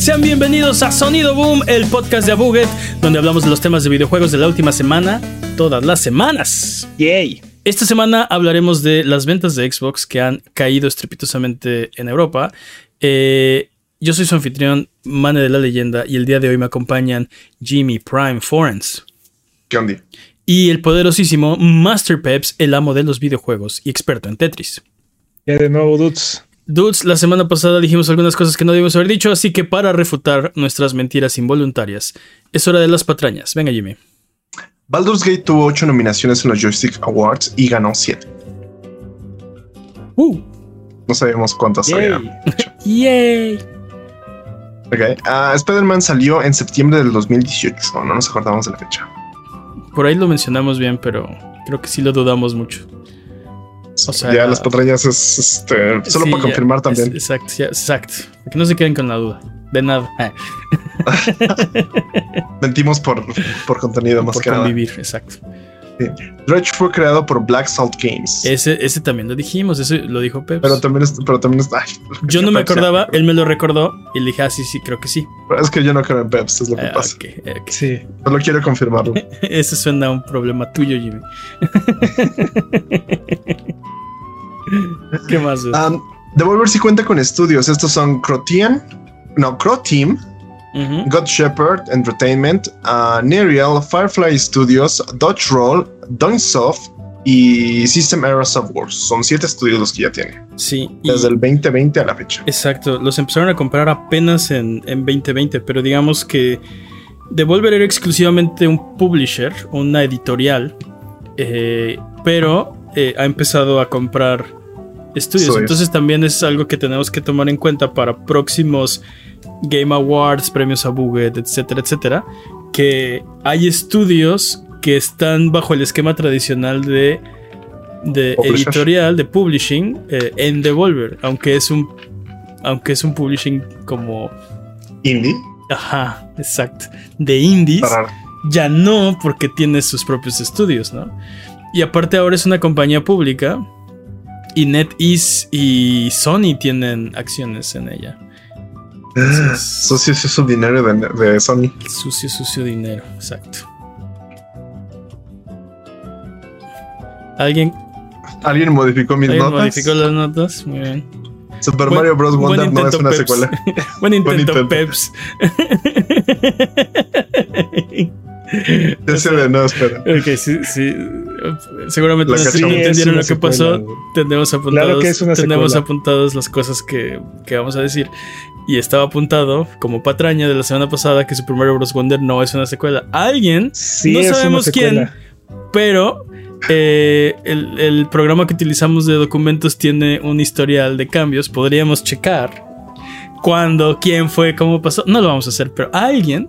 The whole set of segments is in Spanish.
Sean bienvenidos a Sonido Boom, el podcast de Abuget, donde hablamos de los temas de videojuegos de la última semana, todas las semanas. Yay. Esta semana hablaremos de las ventas de Xbox que han caído estrepitosamente en Europa. Eh, yo soy su anfitrión, Mane de la Leyenda, y el día de hoy me acompañan Jimmy Prime Forens. ¿Qué onda? Y el poderosísimo Master Peps, el amo de los videojuegos y experto en Tetris. Ya de nuevo, dudes. Dudes, la semana pasada dijimos algunas cosas que no debimos haber dicho, así que para refutar nuestras mentiras involuntarias, es hora de las patrañas. Venga, Jimmy. Baldur's Gate tuvo 8 nominaciones en los Joystick Awards y ganó 7. Uh, No sabemos cuántas Yay. había. yay. Ok. Ah, Spider-Man salió en septiembre del 2018. No nos acordamos de la fecha. Por ahí lo mencionamos bien, pero creo que sí lo dudamos mucho. O sea, ya las patrañas es este, solo Sí, para ya, confirmar es- también. exacto, ya, exacto. Que no se queden con la duda. De nada. Mentimos por, por contenido más por que nada. convivir, exacto. Dredge fue creado por Black Salt Games. Ese, ese también lo dijimos, eso lo dijo Peps. pero también es, pero también es, ay, Yo no me acordaba, él me lo recordó y le dije, ah, sí, sí, creo que sí. Es que yo no creo en Peps, es lo que Ah, pasa. Sí. Solo quiero confirmarlo. Ese suena a un problema tuyo, Jimmy. ¿Qué más? es? Um, Devolver sí cuenta con estudios. Estos son Crotian, no, Croteam, Ujú. God Shepherd Entertainment, uh, Nereal, Firefly Studios, Dodge Roll, Doinsoft y System Era Software. Son siete estudios los que ya tiene. Sí, Desde el 2020 a la fecha. exacto. Los empezaron a comprar apenas en, en 2020, pero digamos que Devolver era exclusivamente un publisher, una editorial, eh, pero eh, ha empezado a comprar estudios. Entonces también es algo que tenemos que tomar en cuenta para próximos Game Awards, premios a Buget, etcétera, etcétera, que hay estudios que están bajo el esquema tradicional de, editorial, de publishing eh, en Devolver, aunque es un aunque es un publishing como Indie. ajá, exacto, de indies, Para, ya no porque tiene sus propios estudios, ¿no? Y aparte ahora es una compañía pública y NetEase y Sony tienen acciones en ella. Ah, socios es su dinero de, de Sony. Sucio, sucio dinero, exacto. ¿Alguien, Alguien modificó mis ¿alguien notas. modificó las notas? Muy bien. Super Buen- Mario Bros. buen Wonder no es intento, una Peps. secuela. Buen intento, intento. Peps. Ese de no, espera. Ok, sí, sí. Seguramente no Sí, entendieron lo que secuela, pasó. Tenemos apuntados, Claro tenemos secuela. apuntadas las cosas que, que vamos a decir. Y estaba apuntado como patraña de la semana pasada que Super Mario Bros. Wonder no es una secuela. Alguien, Sí, No sabemos secuela. pero eh, el, el programa que utilizamos de documentos tiene un historial de cambios. Podríamos checar cuándo, quién fue, cómo pasó. No lo vamos a hacer, pero alguien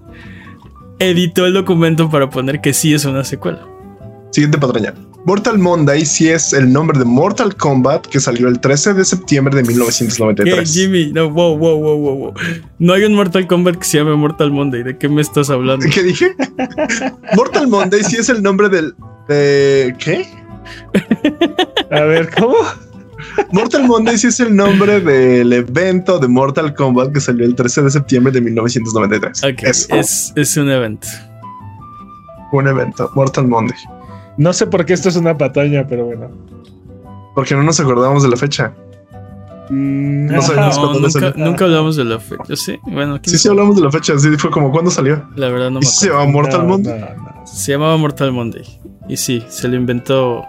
editó el documento para poner que sí es una secuela. Siguiente patraña. Mortal Monday sí es el nombre de Mortal Kombat que salió el 13 de septiembre de ¿Qué, 1993. Jimmy? No, wow, wow, wow, wow, wow. No hay un Mortal Kombat que se llame Mortal Monday. ¿De qué me estás hablando? ¿Qué dije? Mortal Monday sí es el nombre del. De, ¿Qué? A ver, ¿cómo? Mortal Monday sí es el nombre del evento de Mortal Kombat que salió el 13 de septiembre de 1993. Ok, Es un evento. un evento, Mortal Monday. No sé por qué esto es una pataña, pero bueno. Porque no nos acordamos de la fecha. Mm, No sabemos No, cuándo nunca, salió. nunca hablamos de la fecha. Sí, bueno, Sí, sí hablamos de la fecha. Sí, fue como cuando salió. La verdad no ¿Y me se acuerdo. llama Mortal No, Monday? no, no. Se llamaba Mortal Monday. Y sí, se lo inventó.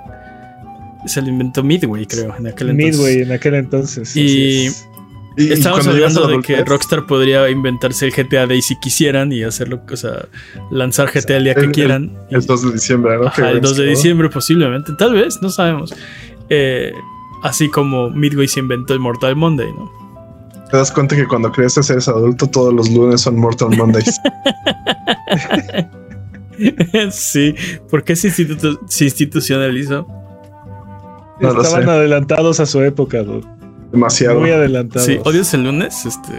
Se lo inventó Midway, creo, en aquel entonces. Midway en aquel entonces. Y- es. Y, a hablando la de que Rockstar podría inventarse el GTA Day si quisieran y hacerlo, o sea, lanzar GTA el día que el- el- quieran. Y- El 2 de diciembre, ¿no? Ajá, el 2 de diciembre posiblemente, tal vez, no sabemos. Eh, así como Midway se inventó el Mortal Monday, ¿no? Te das cuenta que cuando creces eres adulto, todos los lunes son Mortal Mondays. sí, ¿por qué se, institu- se institucionalizó? No Estaban adelantados a su época, dude. Demasiado. Muy adelantado. Sí, odias el lunes, este,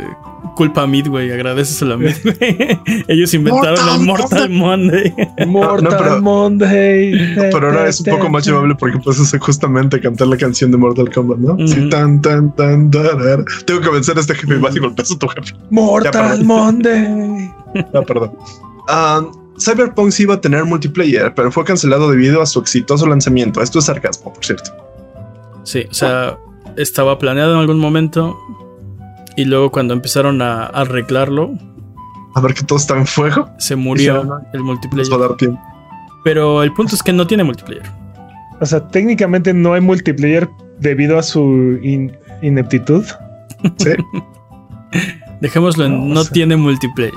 culpa a Midway, agradeceselo a Midway. Ellos inventaron el Mortal Monday. Mortal No, no, pero- Monday. Pero ahora es un poco más llevable porque puedes justamente cantar la canción de Mortal Kombat, ¿no? Sí, tan, tan, tan, tarar. Tengo que vencer a este jefe y vas y golpeas a tu jefe. Mortal. Monday. Ah, perdón. Cyberpunk sí iba a tener multiplayer, pero fue cancelado debido a su exitoso lanzamiento. Esto es sarcasmo, por cierto. Sí, o sea, estaba planeado en algún momento y luego cuando empezaron a arreglarlo, A ver que todo está en fuego. se murió el Les va a multiplayer. dar tiempo. Pero el punto es que no tiene multiplayer. O sea, técnicamente no hay multiplayer debido a su in- ineptitud. Sí. Dejémoslo en No, no, o sea- tiene multiplayer.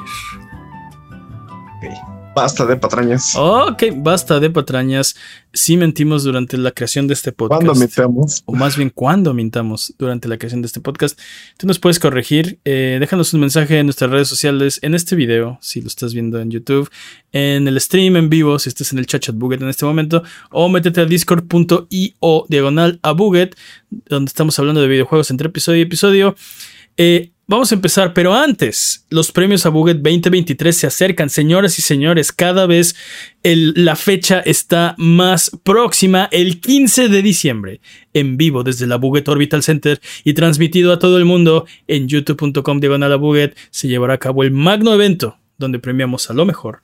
Basta de patrañas. Ok, basta de patrañas. Sí mentimos durante la creación de este podcast. ¿Cuándo metemos? o más bien cuando mintamos durante la creación de este podcast, tú nos puedes corregir. eh, déjanos un mensaje en nuestras redes sociales, en este video, si lo estás viendo en YouTube, en el stream en vivo, si estás en el chat chat Buget en este momento, o métete a discord.io diagonal a Buget, donde estamos hablando de videojuegos entre episodio y episodio. Eh, vamos a empezar, pero antes, los premios a Buget 2023 se acercan, señoras y señores, cada vez la fecha está más próxima, el 15 de diciembre, en vivo desde la Buget Orbital Center y transmitido a todo el mundo en youtube.com diagonal a Buget, se llevará a cabo el magno evento donde premiamos a lo mejor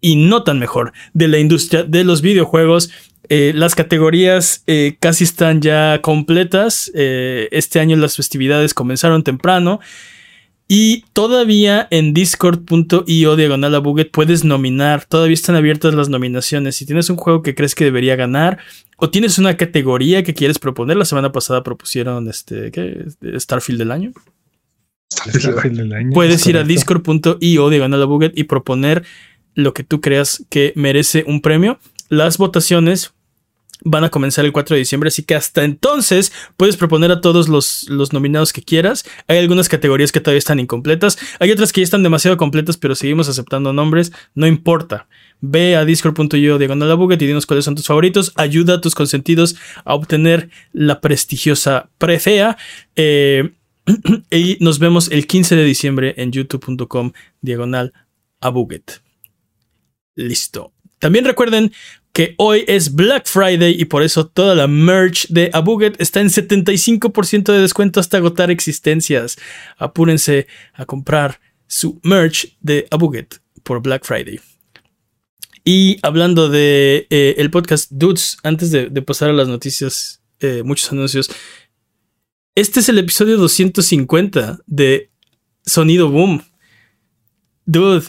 y no tan mejor de la industria de los videojuegos. Eh, las categorías eh, casi están ya completas. Eh, este año las festividades comenzaron temprano. Y todavía en discord.io diagonal a Buget puedes nominar. Todavía están abiertas las nominaciones. Si tienes un juego que crees que debería ganar o tienes una categoría que quieres proponer, la semana pasada propusieron este, ¿qué? Starfield del año. Starfield del año, Puedes es ir a discord.io diagonal a Buget y proponer lo que tú creas que merece un premio. Las votaciones van a comenzar el 4 de diciembre, así que hasta entonces puedes proponer a todos los, los nominados que quieras. Hay algunas categorías que todavía están incompletas, hay otras que ya están demasiado completas, pero seguimos aceptando nombres, no importa. Ve a discord.io diagonal Buget y dinos cuáles son tus favoritos. Ayuda a tus consentidos a obtener la prestigiosa prefea. Eh, y nos vemos el 15 de diciembre en youtube.com diagonal. Listo. También recuerden que hoy es Black Friday y por eso toda la merch de Abuget está en 75% de descuento hasta agotar existencias. Apúrense a comprar su merch de Abuget por Black Friday. Y hablando de eh, el podcast Dudes, antes de, pasar a las noticias, eh, muchos anuncios. Este es el episodio 250 de Sonido Boom. Dude,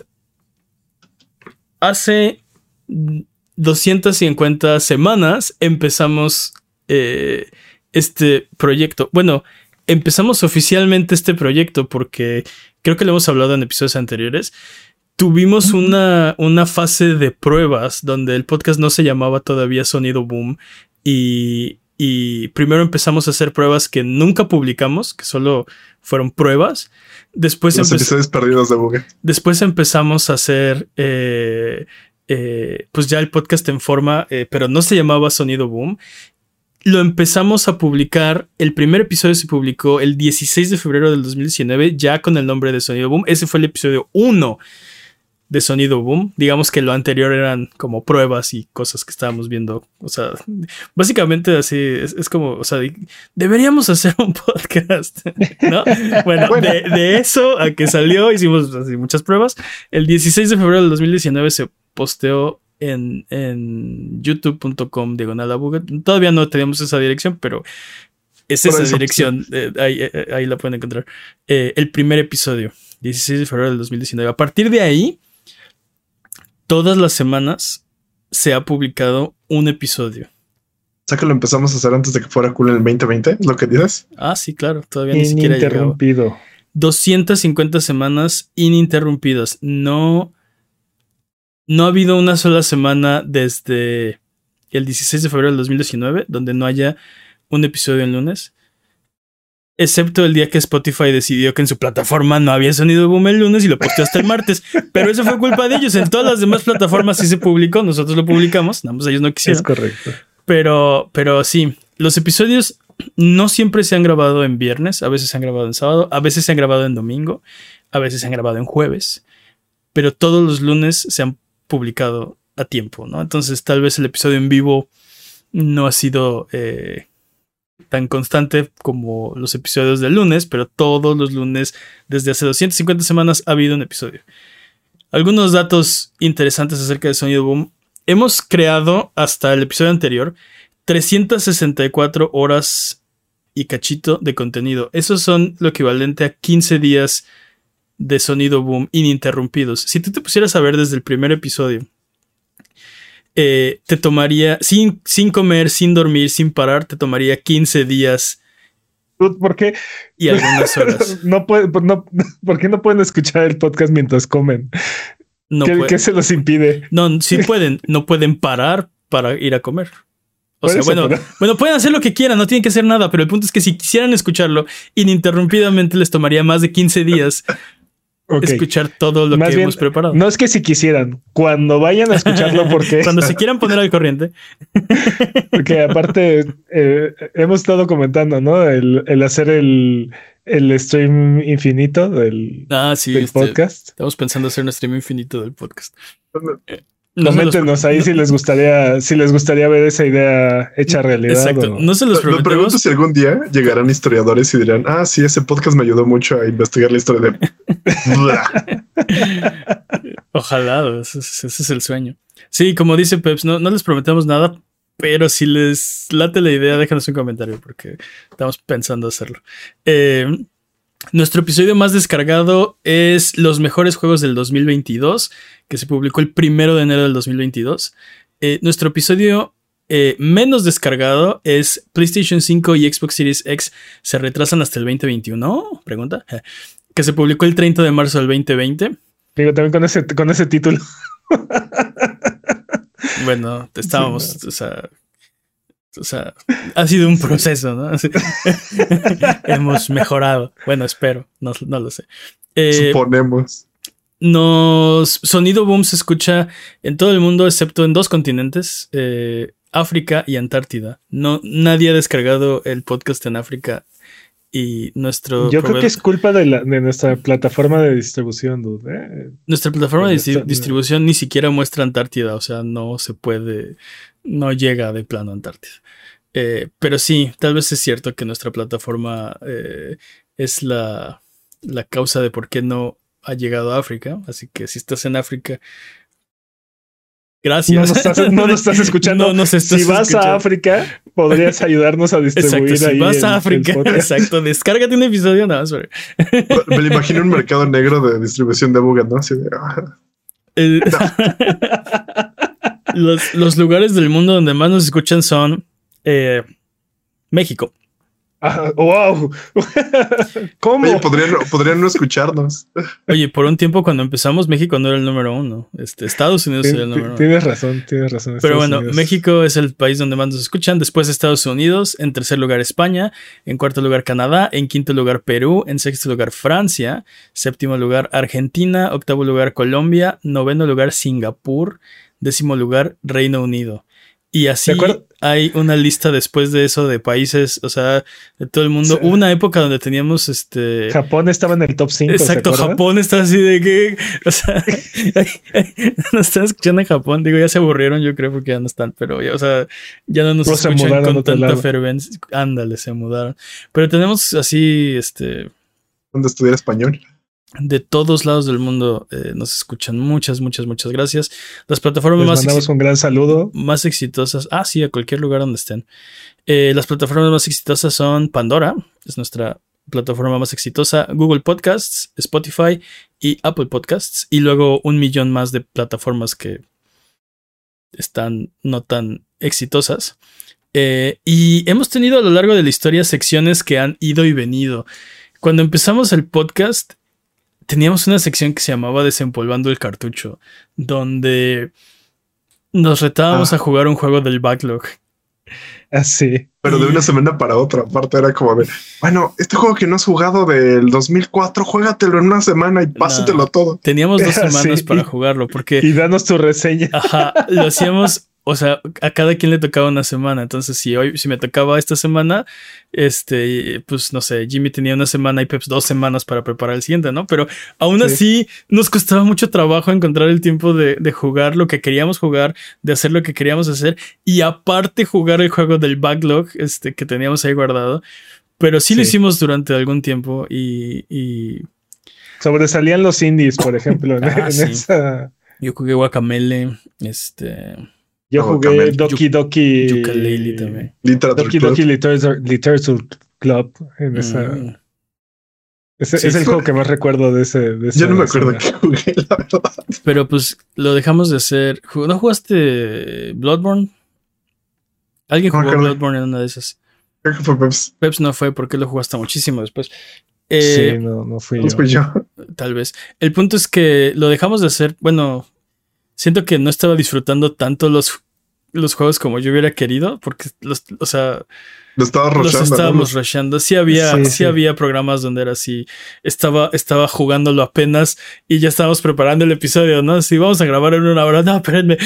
hace 250 semanas empezamos eh, este proyecto. Bueno, empezamos oficialmente este proyecto porque creo que lo hemos hablado en episodios anteriores. Tuvimos una, una fase de pruebas donde el podcast no se llamaba todavía Sonido Boom y, y primero empezamos a hacer pruebas que nunca publicamos, que solo fueron pruebas. Después, Los episodios perdidos de Buget. después empezamos a hacer eh, eh, pues ya el podcast en forma, eh, pero no se llamaba Sonido Boom. Lo empezamos a publicar, el primer episodio se publicó el 16 de febrero del 2019, ya con el nombre de Sonido Boom. Ese fue el episodio 1 de Sonido Boom. Digamos que lo anterior eran como pruebas y cosas que estábamos viendo. O sea, básicamente así es, es como, o sea, deberíamos hacer un podcast, ¿no? Bueno, Bueno. De, de eso a que salió, hicimos así muchas pruebas. El 16 de febrero del 2019 se posteó en, en youtube.com diagonal. Todavía no teníamos esa dirección, pero es esa eso, dirección. eh, ahí, eh, ahí la pueden encontrar. Eh, el primer episodio, 16 de febrero del 2019. A partir de ahí, todas las semanas se ha publicado un episodio. O sea que lo empezamos a hacer antes de que fuera cool en el 2020, ¿es lo que dices? Ah, sí, claro, todavía ni siquiera llegaba. Ininterrumpido. 250 semanas ininterrumpidas. No, no ha habido una sola semana desde el 16 de febrero del 2019 donde no haya un episodio en lunes. Excepto el día que Spotify decidió que en su plataforma no había sonido boom el lunes y lo posteó hasta el martes. Pero eso fue culpa de ellos. En todas las demás plataformas sí se publicó. Nosotros lo publicamos. Nada más ellos no Es quisieron. correcto. Pero, pero sí, los episodios no siempre se han grabado en viernes, a veces se han grabado en sábado, a veces se han grabado en domingo, a veces se han grabado en jueves, pero todos los lunes se han publicado a tiempo, ¿no? Entonces tal vez el episodio en vivo no ha sido eh, tan constante como los episodios del lunes, pero todos los lunes desde hace 250 semanas ha habido un episodio. Algunos datos interesantes acerca de Sonido Boom. Hemos creado hasta el episodio anterior 364 horas y cachito de contenido. Esos son lo equivalente a 15 días de Sonido Boom ininterrumpidos. Si tú te pusieras a ver desde el primer episodio, eh, te tomaría, sin, sin comer, sin dormir, sin parar, te tomaría 15 días. ¿Por qué? Y algunas horas. no puede, no, ¿Por qué no pueden escuchar el podcast mientras comen? No ¿Qué, ¿Qué, se los impide? No, sí pueden, no pueden parar para ir a comer. O sea, bueno, bueno, pueden hacer lo que quieran, no tienen que hacer nada, pero el punto es que si quisieran escucharlo ininterrumpidamente les tomaría más de 15 días escuchar todo lo que hemos preparado. No es que si quisieran, cuando vayan a escucharlo, porque. cuando se quieran poner al corriente. porque aparte, eh, hemos estado comentando, ¿no? El, hacer el, el, stream infinito del, ah, este, podcast. Estamos pensando hacer un stream infinito del podcast. Coméntenos ahí si les gustaría, si les gustaría ver esa idea hecha realidad. Exacto. No se los Me pregunto si algún día llegarán historiadores y dirán, ah, sí, ese podcast me ayudó mucho a investigar la historia de. Ojalá, ese, es el sueño. Sí, como dice Peps, no, no les prometemos nada, pero si les late la idea, déjanos un comentario porque estamos pensando hacerlo. Eh, nuestro episodio más descargado es Los mejores juegos del 2022, que se publicó el primero de enero del 2022. Eh, nuestro episodio eh, menos descargado es PlayStation 5 y Xbox Series X se retrasan hasta el 2021. Pregunta. Que se publicó el 30 de marzo del 2020. Digo, también con ese, con ese título. bueno, estábamos, o sea, o sea, ha sido un proceso, ¿no? Hemos mejorado. Bueno, espero, no, lo sé. Eh, Suponemos. Nos. Sonido Boom se escucha en todo el mundo, excepto en dos continentes: eh, África y Antártida. No, nadie ha descargado el podcast en África y nuestro. Yo creo que es culpa de, nuestra plataforma de distribución, dude. ¿eh? Nuestra plataforma de distribución ni siquiera muestra Antártida, o sea, no se puede no llega de plano a Antártida. Eh, pero sí, tal vez es cierto que nuestra plataforma eh, es la, la, causa de por qué no ha llegado a África. Así que si estás en África, gracias. No nos estás, escuchando. No si vas a África, podrías ayudarnos a distribuir exacto, Si vas a África, exacto, descárgate un episodio nada más. Me lo imagino un mercado negro de distribución de Buga, ¿no? Así de, ah. Los, lugares del mundo donde más nos escuchan son eh, México. Ah, wow. ¿Cómo? podrían, no escucharnos. Oye, por un tiempo cuando empezamos, México no era el número uno. Este, Estados Unidos era el número uno. Tienes razón, tienes razón. Pero bueno, México es el país donde más nos escuchan. Después Estados Unidos. En tercer lugar, España. En cuarto lugar, Canadá. En quinto lugar, Perú. En sexto lugar, Francia. Séptimo lugar, Argentina. Octavo lugar, Colombia. Noveno lugar, Singapur. Décimo lugar, Reino Unido. Y así hay una lista después de eso de países, o sea, de todo el mundo. Hubo una época donde teníamos este. Japón estaba en el top 5. Exacto, Japón está así de que. O sea, nos están escuchando en Japón. Digo, ya se aburrieron, yo creo, porque ya no están, pero ya, o sea, ya no nos pues escuchan con tanta fervencia. Ándale, se mudaron. Pero tenemos así, este. ¿Dónde estudiar español? De todos lados del mundo eh, nos escuchan. Muchas, muchas, muchas gracias. Las plataformas más mandamos un gran saludo. Más exitosas. Ah, sí, a cualquier lugar donde estén. Eh, las plataformas más exitosas son Pandora, es nuestra plataforma más exitosa, Google Podcasts, Spotify y Apple Podcasts. Y luego un millón más de plataformas que están no tan exitosas. Eh, y hemos tenido a lo largo de la historia secciones que han ido y venido. Cuando empezamos el podcast, teníamos una sección que se llamaba Desempolvando el cartucho, donde nos retábamos ah. a jugar un juego del backlog. Así. Ah, Pero de una semana para otra. Aparte era como de, bueno, este juego que no has jugado del 2004, juégatelo en una semana y pásatelo todo. Teníamos dos semanas para jugarlo porque... Y danos tu reseña. Ajá, lo hacíamos o sea, a cada quien le tocaba una semana. Entonces, si hoy, si me tocaba esta semana, este, pues no sé, Jimmy tenía una semana y Peps dos semanas para preparar el siguiente, ¿no? Pero aún así nos costaba mucho trabajo encontrar el tiempo de, jugar lo que queríamos jugar, de hacer lo que queríamos hacer y aparte jugar el juego del backlog, este, que teníamos ahí guardado. Pero sí, lo hicimos durante algún tiempo y, y... Sobresalían los indies, por ejemplo, en, Ah, sí. esa... Yo jugué Guacamele, este... Yo Oh, jugué Camel. Doki Doki. Yooka-Laylee también. Literature Doki Club. Doki Literature, Literature Club. En esa, Mm. ese- Sí, es el fue- juego que más recuerdo de ese. De Yo no me acuerdo que jugué, la verdad. Pero pues lo dejamos de hacer. ¿No jugaste Bloodborne? Alguien jugó. Bloodborne en una de esas. Creo que fue Peps. Peps no fue porque lo jugaste muchísimo después. Eh, sí, no, no fui No yo. fui yo. Tal vez. El punto es que lo dejamos de hacer. Bueno, siento que no estaba disfrutando tanto los, los juegos como yo hubiera querido. Porque los, o sea, Lo estaba los estábamos rushando. Sí había, Sí, sí, sí. había programas donde era así. Estaba, estaba jugándolo apenas y ya estábamos preparando el episodio, ¿no? Si vamos a grabar en una hora. No, espérenme.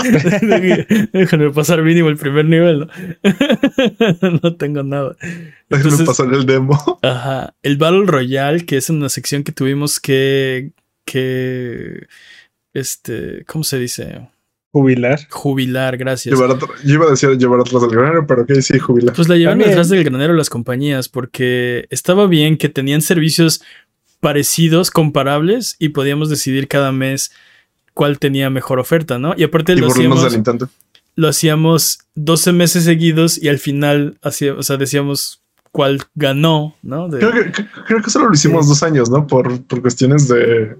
Déjenme pasar mínimo el primer nivel. No, no tengo nada. Déjenme pasar el demo. Ajá. El Battle Royale, que es una sección que tuvimos que. que. Este. ¿Cómo se dice? Jubilar. Jubilar, gracias. Llevar yo iba a decir llevar atrás del granero, pero que sí, jubilar. Pues la llevaron También. detrás del granero las compañías, porque estaba bien que tenían servicios parecidos, comparables, y podíamos decidir cada mes cuál tenía mejor oferta, ¿no? Y aparte y lo hacíamos, lo hacíamos 12 meses seguidos y al final hacía, o sea, decíamos cuál ganó, ¿no? De- Creo que, creo- creo que solo lo hicimos dos años, ¿no? Por, por cuestiones de,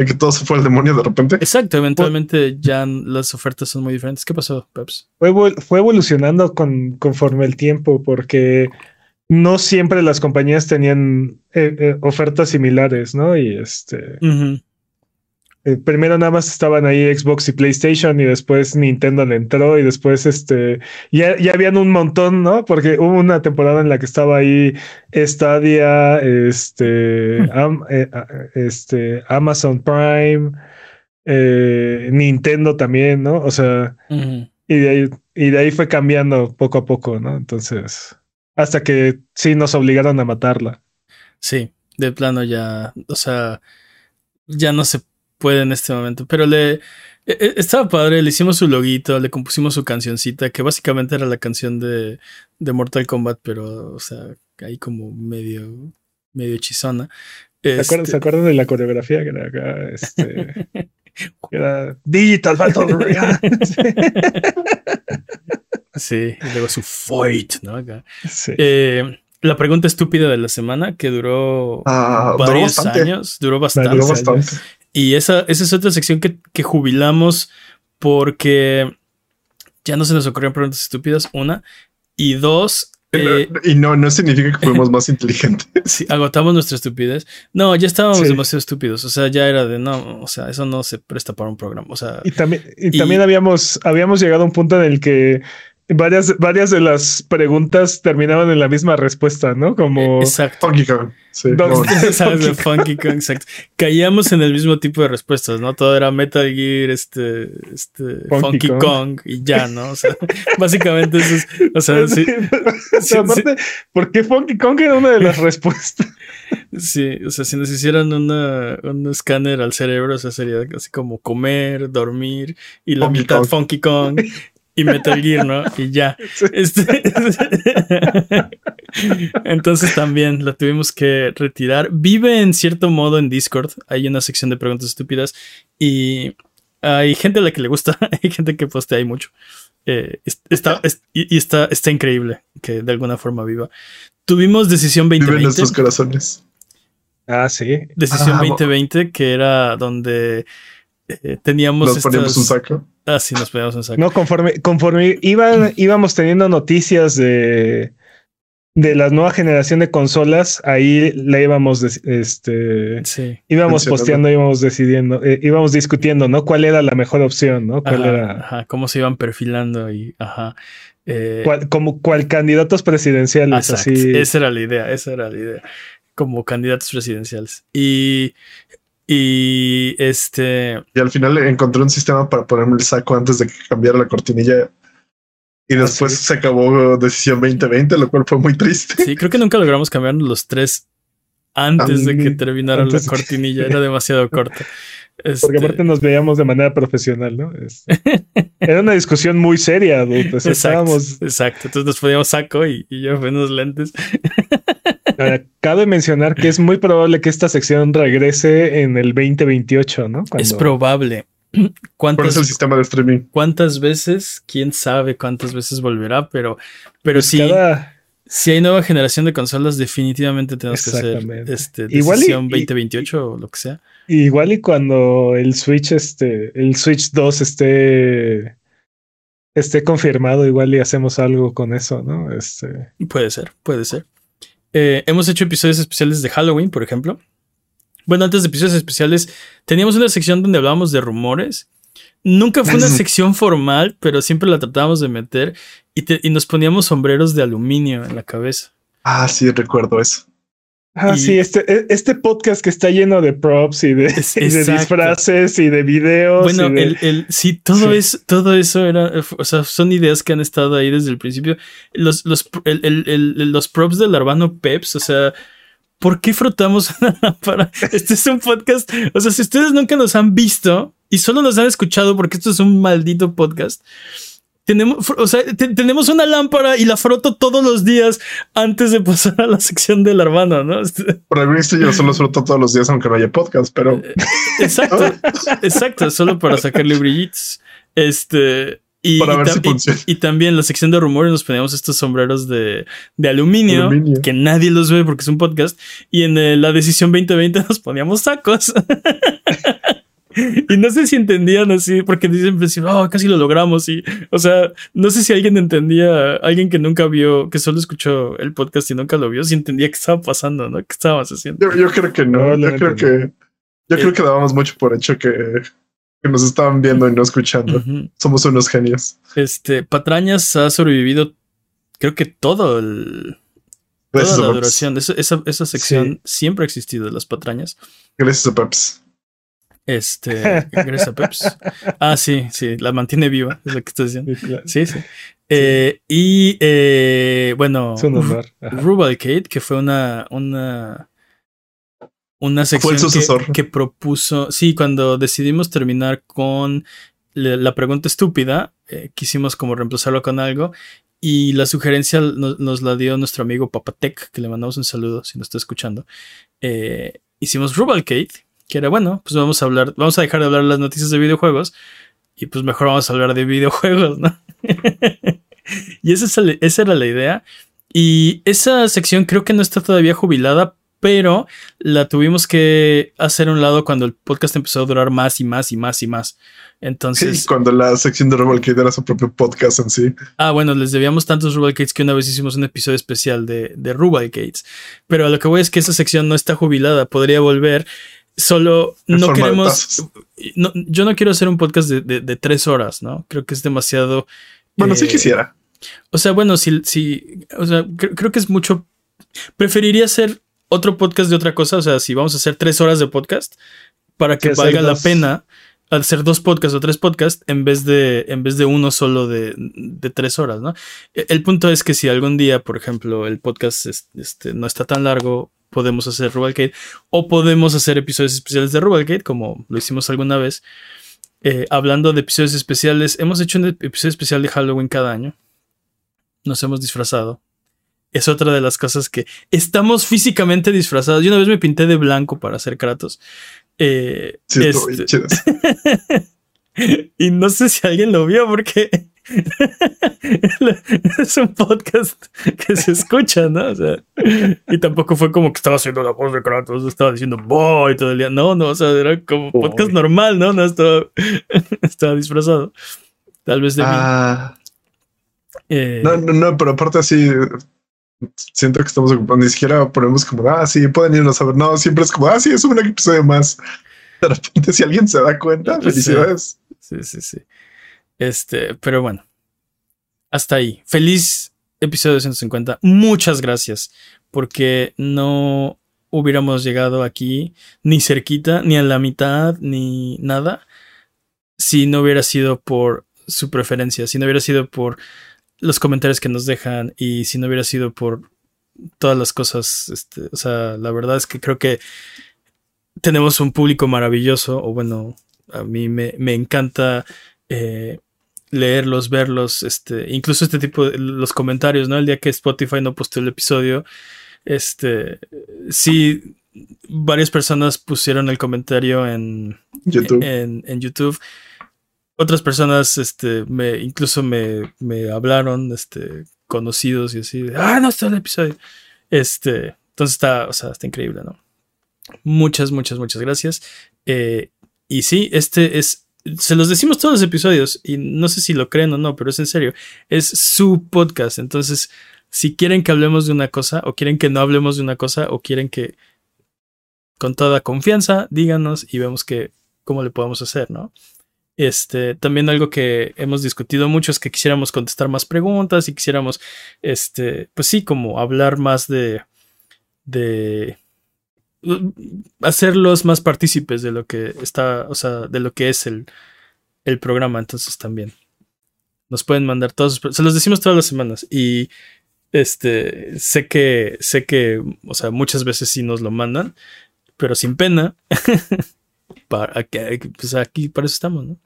de que todo se fue al demonio de repente. Exacto, eventualmente ya las ofertas son muy diferentes. ¿Qué pasó, Peps? Fue, fue evolucionando con, conforme el tiempo, porque no siempre las compañías tenían eh, eh, ofertas similares, ¿no? Y este. Eh, primero nada más estaban ahí Xbox y PlayStation y después Nintendo le entró y después este ya, ya habían un montón, ¿no? Porque hubo una temporada en la que estaba ahí Stadia, este, am- eh, este Amazon Prime, eh, Nintendo también, ¿no? O sea, y de ahí, y de ahí fue cambiando poco a poco, ¿no? Entonces, hasta que sí nos obligaron a matarla. Sí, de plano ya, o sea, ya no se puede en este momento, pero le e- e- estaba padre, le hicimos su loguito, le compusimos su cancioncita, que básicamente era la canción de, de Mortal Kombat, pero, o sea, ahí como medio, medio hechizona. ¿Se acuerdan, Este, ¿se acuerdan de la coreografía que era acá? Este, que era Digital Battle Royale. sí, y luego su fight, ¿no? Acá. Sí. Eh, la pregunta estúpida de la semana, que duró Ah, varios años, duró bastante. Duró bastante. Y esa, esa es otra sección que, que jubilamos porque ya no se nos ocurrieron preguntas estúpidas, una. Y dos, eh, y no, no significa que fuimos más inteligentes. si agotamos nuestra estupidez. No, ya estábamos Sí. demasiado estúpidos. O sea, ya era de no, o sea, eso no se presta para un programa. O sea, Y también, y y- también habíamos, habíamos llegado a un punto en el que varias, varias de las preguntas terminaban en la misma respuesta, ¿no? Como exacto. Funky Kong. Sí, No, no, Sabes de Funky Kong, exacto. Caíamos en el mismo tipo de respuestas, ¿no? Todo era Metal Gear, este, este, Funky Funky, Kong. Kong. y ya, ¿no? O sea, básicamente eso es, o sea, sí, aparte, ¿por qué Funky Kong era una de las respuestas? Sí, o sea, si nos hicieran una, un escáner al cerebro, o sea, sería así como comer, dormir y la Funky mitad Kong. Funky Kong y Metal Gear, ¿no? Y ya. Este- Entonces también la tuvimos que retirar. Vive en cierto modo en Discord. Hay una sección de preguntas estúpidas y hay gente a la que le gusta, hay gente que postea ahí mucho. Eh, es- está, es- y está, está increíble que de alguna forma viva. Tuvimos decisión viven 2020. nuestros corazones. Ah, sí. Decisión Ah, 2020, que era donde eh, teníamos Nos poníamos un saco. Ah, sí, nos poníamos un saco. No, conforme, conforme iban, íbamos teniendo noticias de, de la nueva generación de consolas, ahí la íbamos, este, Sí. íbamos posteando, íbamos decidiendo, eh, íbamos discutiendo, ¿no? ¿Cuál era la mejor opción, ¿no? ¿Cuál Ajá, era, ajá, cómo se iban perfilando y ajá. Eh, cuál, como cuál candidatos presidenciales, exacto, así. Esa era la idea, esa era la idea. Como candidatos presidenciales. Y, Y este. Y al final encontré un sistema para ponerme el saco antes de que cambiara la cortinilla. Y después se acabó Decisión 2020, lo cual fue muy triste. Sí, creo que nunca logramos cambiar los tres antes de que terminara la cortinilla. Era demasiado corta. Este... Porque aparte nos veíamos de manera profesional, ¿no? Era una discusión muy seria, exacto, exacto. Entonces nos poníamos saco y, yo fui unos lentes. Cabe mencionar que es muy probable que esta sección regrese en el 2028, ¿no? Es probable. ¿Cuántas, Por el sistema de streaming. ¿Cuántas veces? ¿Quién sabe cuántas veces volverá? Pero, pero pues sí. Si hay nueva generación de consolas, definitivamente tenemos que hacer este, decisión 2028 o lo que sea. Igual y cuando el Switch, este, el Switch 2 esté, esté confirmado, igual y hacemos algo con eso, ¿no? Este. Puede ser, puede ser. Eh, hemos hecho episodios especiales de Halloween, por ejemplo. Bueno, antes de episodios especiales, teníamos una sección donde hablábamos de rumores. Nunca fue una sección formal, pero siempre la tratábamos de meter y, nos poníamos sombreros de aluminio en la cabeza. Ah, sí, recuerdo eso. Ah, sí, este, e, este podcast que está lleno de props y de, disfraces y de videos. Bueno, El, el, sí, todo, Eso, todo eso era, o sea, son ideas que han estado ahí desde el principio. Los, los, los props del Arbano Peps, o sea, ¿por qué frotamos una lámpara? Este es un podcast. O sea, si ustedes nunca nos han visto y solo nos han escuchado porque esto es un maldito podcast. Tenemos, o sea, tenemos una lámpara y la froto todos los días antes de pasar a la sección del hermano, ¿no? Por el visto, yo solo froto todos los días aunque no haya podcast, pero. Eh, exacto, exacto, solo para sacarle brillitos. Este. Y, y, también la sección de rumores nos poníamos estos sombreros de, de aluminio, que nadie los ve porque es un podcast. Y en eh, la decisión 2020 nos poníamos sacos. y no sé si entendían así, porque dicen, pues, oh, casi lo logramos. Y, o sea, no sé si alguien entendía, alguien que nunca vio, que solo escuchó el podcast y nunca lo vio, si entendía qué estaba pasando, ¿no? ¿Qué estábamos haciendo? Yo, creo que no, yo creo que, yo creo eh, que dábamos mucho por hecho que que nos estaban viendo y no escuchando. Somos unos genios. Este, Patrañas ha sobrevivido, creo que todo el. Toda la duración. Esa, esa, sección siempre ha existido de las patrañas. Gracias a Peps. Este, gracias a Peps. Ah, sí, sí, la mantiene viva, es lo que estoy diciendo. Sí, sí. Eh, y eh, bueno, Rubalcade, que fue una, una una sección que, propuso. Sí, cuando decidimos terminar con la pregunta estúpida, eh, quisimos como reemplazarlo con algo. Y la sugerencia nos, la dio nuestro amigo Papatec, que le mandamos un saludo si nos está escuchando. Eh, hicimos Rubalcade, que era bueno, pues vamos a hablar, vamos a dejar de hablar de las noticias de videojuegos y pues mejor vamos a hablar de videojuegos, ¿no? y esa, esa era la idea. Y esa sección creo que no está todavía jubilada, pero la tuvimos que hacer a un lado cuando el podcast empezó a durar más y más y más y más. Entonces. Sí, cuando la sección de Rubalcade era su propio podcast en sí. Ah, bueno, les debíamos tantos Rubalcades que una vez hicimos un episodio especial de, de Rubalcades. Pero a lo que voy es que esa sección no está jubilada, podría volver. Solo no queremos. yo no quiero hacer un podcast de, tres horas, ¿no? Creo que es demasiado. Bueno, sí eh, quisiera. O sea, bueno, si, si o sea, creo que es mucho. Preferiría hacer otro podcast de otra cosa. O sea, si vamos a hacer tres horas de podcast para que valga la pena hacer dos podcasts o tres podcasts en vez de, en vez de uno solo de, tres horas, ¿no? E, el punto es que si algún día, por ejemplo, el podcast este, no está tan largo, podemos hacer Rubalcade o podemos hacer episodios especiales de Rubalcade, como lo hicimos alguna vez. Eh, hablando de episodios especiales, hemos hecho un episodio especial de Halloween cada año. Nos hemos disfrazado es otra de las cosas que estamos físicamente disfrazados. Yo una vez me pinté de blanco para hacer Kratos. Eh, este, y no sé si alguien lo vio porque es un podcast que se escucha, ¿no? O sea, y tampoco fue como que estaba haciendo la voz de Kratos, estaba diciendo boy todo el día. No, no, o sea, era como podcast normal, ¿no? No estaba, estaba disfrazado. Tal vez de mí. Ah. Eh, no, no, no, pero aparte así siento que estamos ocupando, ni siquiera ponemos como, ah, sí, pueden irnos a ver. No, siempre es como, ah, sí, es un episodio más. De repente, si alguien se da cuenta, felicidades. Sí, sí, sí. Este, pero bueno, hasta ahí. Feliz episodio 150. Muchas gracias, porque no, hubiéramos llegado aquí ni cerquita, ni a la mitad, ni nada, si no hubiera sido por su preferencia, si no hubiera sido por los comentarios que nos dejan y si no hubiera sido por todas las cosas, este, o sea, la verdad es que creo que tenemos un público maravilloso, o bueno, a mí me, encanta eh, leerlos, verlos, este, incluso este tipo de los comentarios, ¿no? El día que Spotify no posteó el episodio, este, sí, varias personas pusieron el comentario en YouTube. En, en YouTube. Otras personas, este, me, incluso me, me hablaron, este, conocidos y así, ah, no está el episodio. Este, entonces está, o sea, está increíble, ¿no? Muchas, muchas, muchas gracias. Eh, y sí, este es, se los decimos todos los episodios y no sé si lo creen o no, pero es en serio, es su podcast. Entonces, si quieren que hablemos de una cosa o quieren que no hablemos de una cosa o quieren que con toda confianza díganos y vemos que cómo le podemos hacer, ¿no? Este, también algo que hemos discutido mucho es que quisiéramos contestar más preguntas y quisiéramos, este, pues sí, como hablar más de, de hacerlos más partícipes de lo que está, o sea, de lo que es el, el programa. Entonces también nos pueden mandar todos, se los decimos todas las semanas y este, sé que, sé que, o sea, muchas veces sí nos lo mandan, pero sin pena. para, pues aquí para eso estamos, ¿no?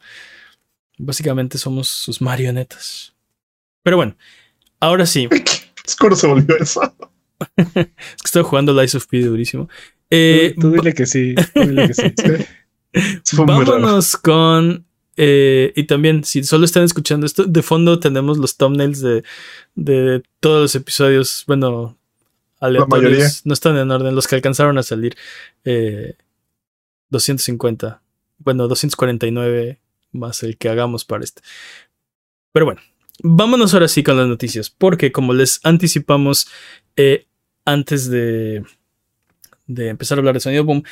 Básicamente somos sus marionetas. Pero bueno, ahora sí. ¿Cómo se volvió eso? es que estoy jugando Lies of P durísimo. Eh, tú, dile que sí. Dile que sí. Vámonos con. Eh, y también, si solo están escuchando esto, de fondo tenemos los thumbnails de, de todos los episodios. Bueno, aleatorios. No están en orden, los que alcanzaron a salir. Eh, 250. Bueno, 249 más el que hagamos para este. Pero bueno, vámonos ahora sí con las noticias, porque como les anticipamos eh, antes de, de empezar a hablar de sonido boom,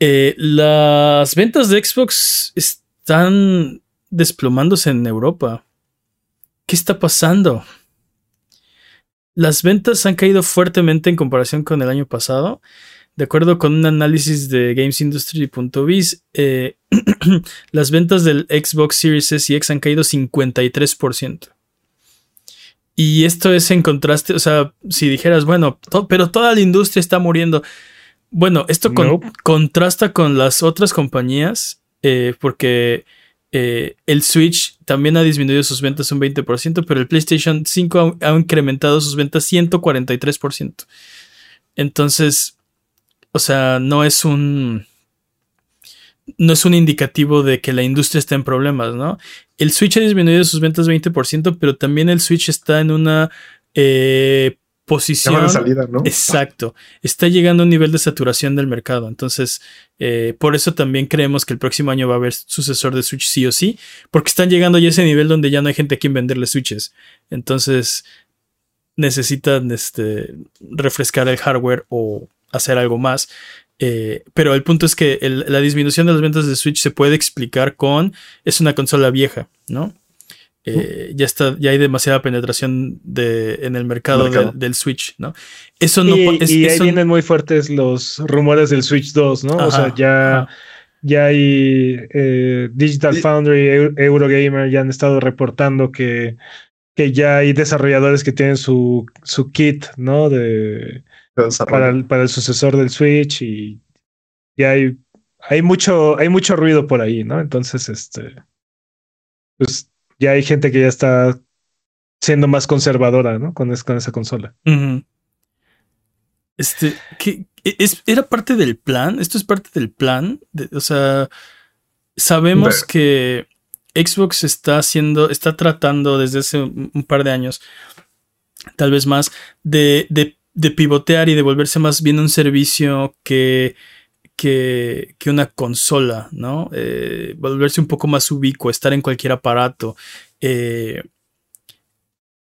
eh, las ventas de Xbox están desplomándose en Europa. ¿Qué está pasando? Las ventas han caído fuertemente en comparación con el año pasado de acuerdo con un análisis de GamesIndustry.biz, eh, las ventas del Xbox Series S y X han caído 53%. Y esto es en contraste, o sea, si dijeras, bueno, pero toda la industria está muriendo. Bueno, esto contrasta con las otras compañías, eh, porque eh, el Switch también ha disminuido sus ventas un 20%, pero el PlayStation 5 ha, ha incrementado sus ventas 143%. Entonces, o sea, no es un. No es un indicativo de que la industria está en problemas, ¿no? El Switch ha disminuido sus ventas 20%, pero también el Switch está en una eh, posición. De salida, ¿no? Exacto. Está llegando a un nivel de saturación del mercado. Entonces, eh, por eso también creemos que el próximo año va a haber sucesor de Switch sí o sí, porque están llegando ya a ese nivel donde ya no hay gente a quien venderle Switches. Entonces, necesitan este, refrescar el hardware o hacer algo más. Eh, pero el punto es que la disminución de las ventas de Switch se puede explicar con es una consola vieja, ¿no? Eh, ya está, ya hay demasiada penetración de, en el mercado, del Switch, ¿no? Eso no y, y ahí vienen muy fuertes los rumores del Switch 2, ¿no? o sea, ya, ya hay eh, Digital Foundry, Eurogamer ya han estado reportando que, que ya hay desarrolladores que tienen su, su kit, ¿no? De para el, para el sucesor del Switch y, y hay, hay, mucho, hay mucho ruido por ahí, ¿no? Entonces, este, pues ya hay gente que ya está siendo más conservadora, ¿no? Con, con esa consola. Este, ¿qué, es, ¿era parte del plan? ¿Esto es parte del plan? o sea, sabemos que Xbox está haciendo, está tratando desde hace un par de años, tal vez más, de, de de pivotear y de volverse más bien un servicio que, que, que una consola, ¿no? Eh, volverse un poco más ubicuo, estar en cualquier aparato. Eh,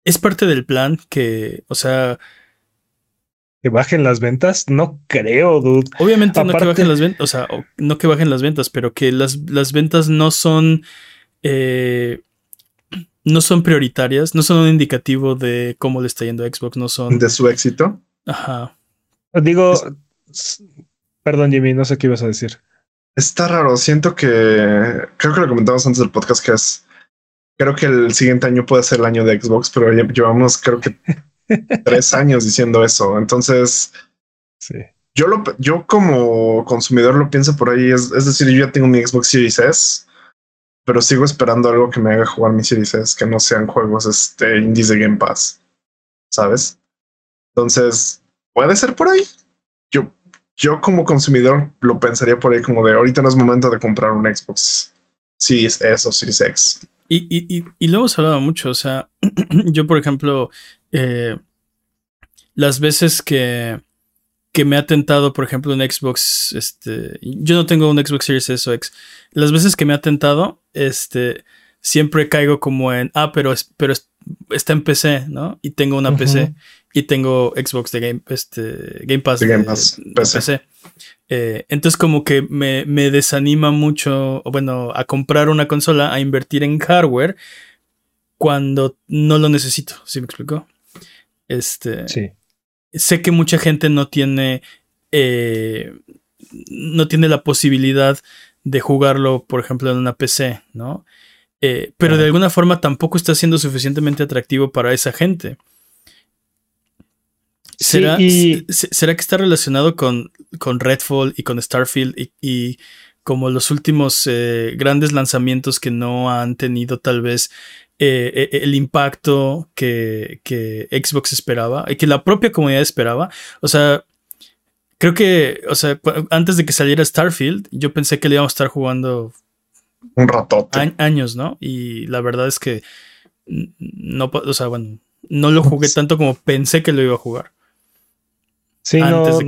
es parte del plan que, o sea... ¿Que bajen las ventas? No creo, dude. Obviamente no que bajen las ventas, o sea, no que bajen las ventas, pero que las, las ventas no son... Eh, no son prioritarias, no son un indicativo de cómo le está yendo a Xbox, no son. De su éxito. Ajá. Digo, Perdón, Jimmy, no sé qué ibas a decir. Está raro, siento que creo que lo comentamos antes del podcast que es creo que el siguiente año puede ser el año de Xbox, pero llevamos creo que tres años diciendo eso. Entonces, sí. yo lo yo como consumidor lo pienso por ahí. Es, es decir, yo ya tengo mi Xbox Series S, pero sigo esperando algo que me haga jugar mi Series S, que no sean juegos este, indies de Game Pass. ¿Sabes? Entonces, puede ser por ahí. Yo yo como consumidor lo pensaría por ahí como de ahorita no es momento de comprar un Xbox Series S o Series X. Y, y, y, lo hemos hablado mucho, o sea, yo por ejemplo, eh, las veces que, que me ha tentado, por ejemplo, un Xbox, este, yo no tengo un Xbox Series S o X, las veces que me ha tentado, este, siempre caigo como en, ah, pero, es, pero está en PC, ¿no? Y tengo una PC y tengo Xbox de Game, este, Game Pass de, Game Pass, PC. Eh, entonces como que me, desanima mucho, bueno, a comprar una consola, a invertir en hardware cuando no lo necesito, ¿sí me explico? Este, sí. Sé que mucha gente no tiene, eh, no tiene la posibilidad de jugarlo, por ejemplo, en una PC, ¿no? Eh, pero de alguna forma tampoco está siendo suficientemente atractivo para esa gente. ¿Será, ¿será que está relacionado con, con Redfall y con Starfield y, como los últimos eh, grandes lanzamientos que no han tenido tal vez eh, el impacto que, que, Xbox esperaba y que la propia comunidad esperaba? O sea, creo que, o sea, antes de que saliera Starfield, yo pensé que le íbamos a estar jugando un ratote. años, ¿no? Y la verdad es que no, o sea, bueno, no lo jugué tanto como pensé que lo iba a jugar. Sí, no,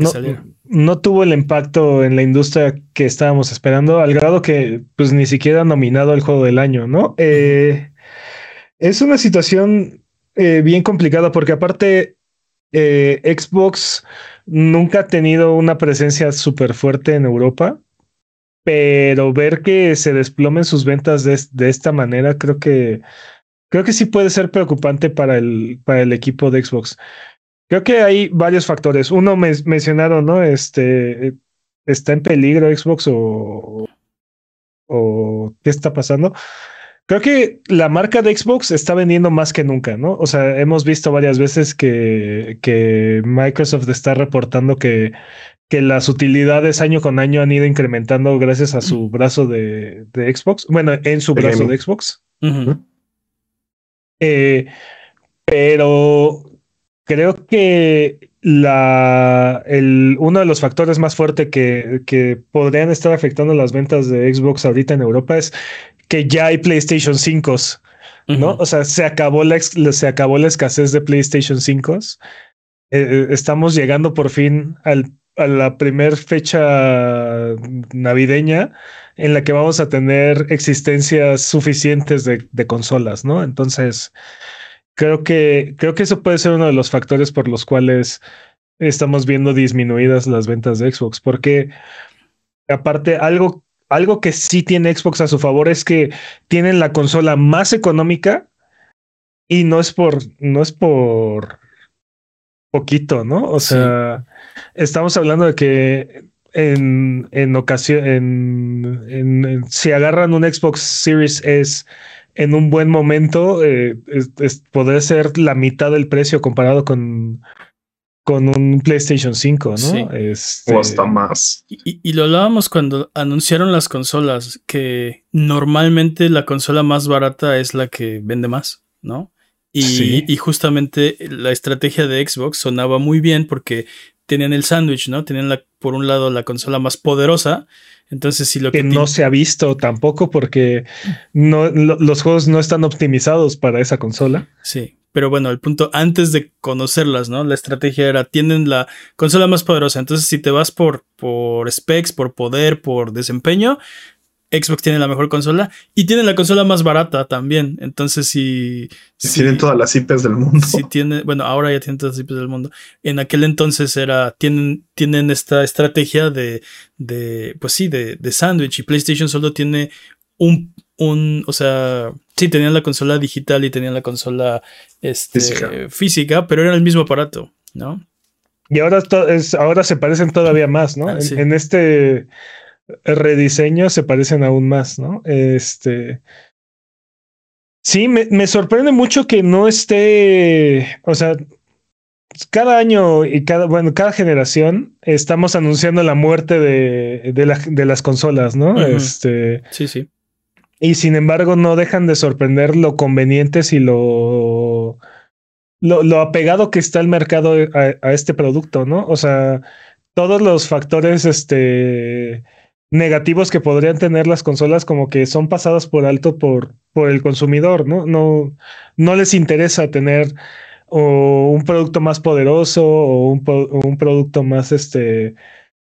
no, tuvo el impacto en la industria que estábamos esperando, al grado que pues ni siquiera nominado al juego del año, ¿no? Eh, es una situación eh, bien complicada porque aparte eh, Xbox nunca ha tenido una presencia súper fuerte en Europa, pero ver que se desplomen sus ventas de, de, esta manera, creo que creo que sí puede ser preocupante para el, para el equipo de Xbox. Creo que hay varios factores. Uno me mencionaron, ¿no? Este está en peligro Xbox o, o qué está pasando. Creo que la marca de Xbox está vendiendo más que nunca, ¿no? O sea, hemos visto varias veces que, que Microsoft está reportando que, que las utilidades año con año han ido incrementando gracias a su brazo de, de Xbox. Bueno, en su brazo de Xbox. eh, pero creo que la, el, uno de los factores más fuertes que, que, podrían estar afectando las ventas de Xbox ahorita en Europa es que ya hay PlayStation 5, ¿no? O sea, se acabó, la, se acabó la escasez de PlayStation 5. Eh, eh, estamos llegando por fin al, a la primer fecha navideña en la que vamos a tener existencias suficientes de, de consolas, ¿no? Entonces, creo que, creo que eso puede ser uno de los factores por los cuales estamos viendo disminuidas las ventas de Xbox, porque aparte algo, algo que sí tiene Xbox a su favor es que tienen la consola más económica y no es por, no es por poquito, ¿no? O sea, estamos hablando de que en, en ocasión, en, en, si agarran un Xbox Series S en un buen momento eh, es, podría ser la mitad del precio comparado con, con un PlayStation 5, ¿no? Este o hasta más. Y, lo hablábamos cuando anunciaron las consolas, que normalmente la consola más barata es la que vende más, ¿no? Y, y justamente la estrategia de Xbox sonaba muy bien porque tenían el sándwich, ¿no? Tenían la, por un lado la consola más poderosa entonces, si lo que, no se ha visto tampoco porque no, los juegos no están optimizados para esa consola. Sí, pero bueno, el punto antes de conocerlas, ¿no? La estrategia era tienen la consola más poderosa. Entonces, si te vas por, por specs, por poder, por desempeño, Xbox tiene la mejor consola y tiene la consola más barata también. Entonces, si. tienen todas las IPs del mundo. Si tiene, bueno, ahora ya tienen todas las IPs del mundo. En aquel entonces era. Tienen, tienen esta estrategia de. de pues sí, de, de sándwich. Y PlayStation solo tiene un. un o sea. Sí, tenían la consola digital y tenían la consola este, física. física, pero era el mismo aparato, ¿no? Y ahora, es, ahora se parecen todavía más, ¿no? Ah, en, este rediseño se parecen aún más, ¿no? Este. Sí, me, me, sorprende mucho que no esté. O sea, cada año y cada, bueno, cada generación estamos anunciando la muerte de, de, las consolas, ¿no? Este. Sí, sí. Y sin embargo, no dejan de sorprender lo convenientes y lo lo, apegado que está el mercado a, este producto, ¿no? O sea, todos los factores este, negativos que podrían tener las consolas como que son pasadas por alto por, por el consumidor, ¿no? No, no les interesa tener o un producto más poderoso o un, un producto más este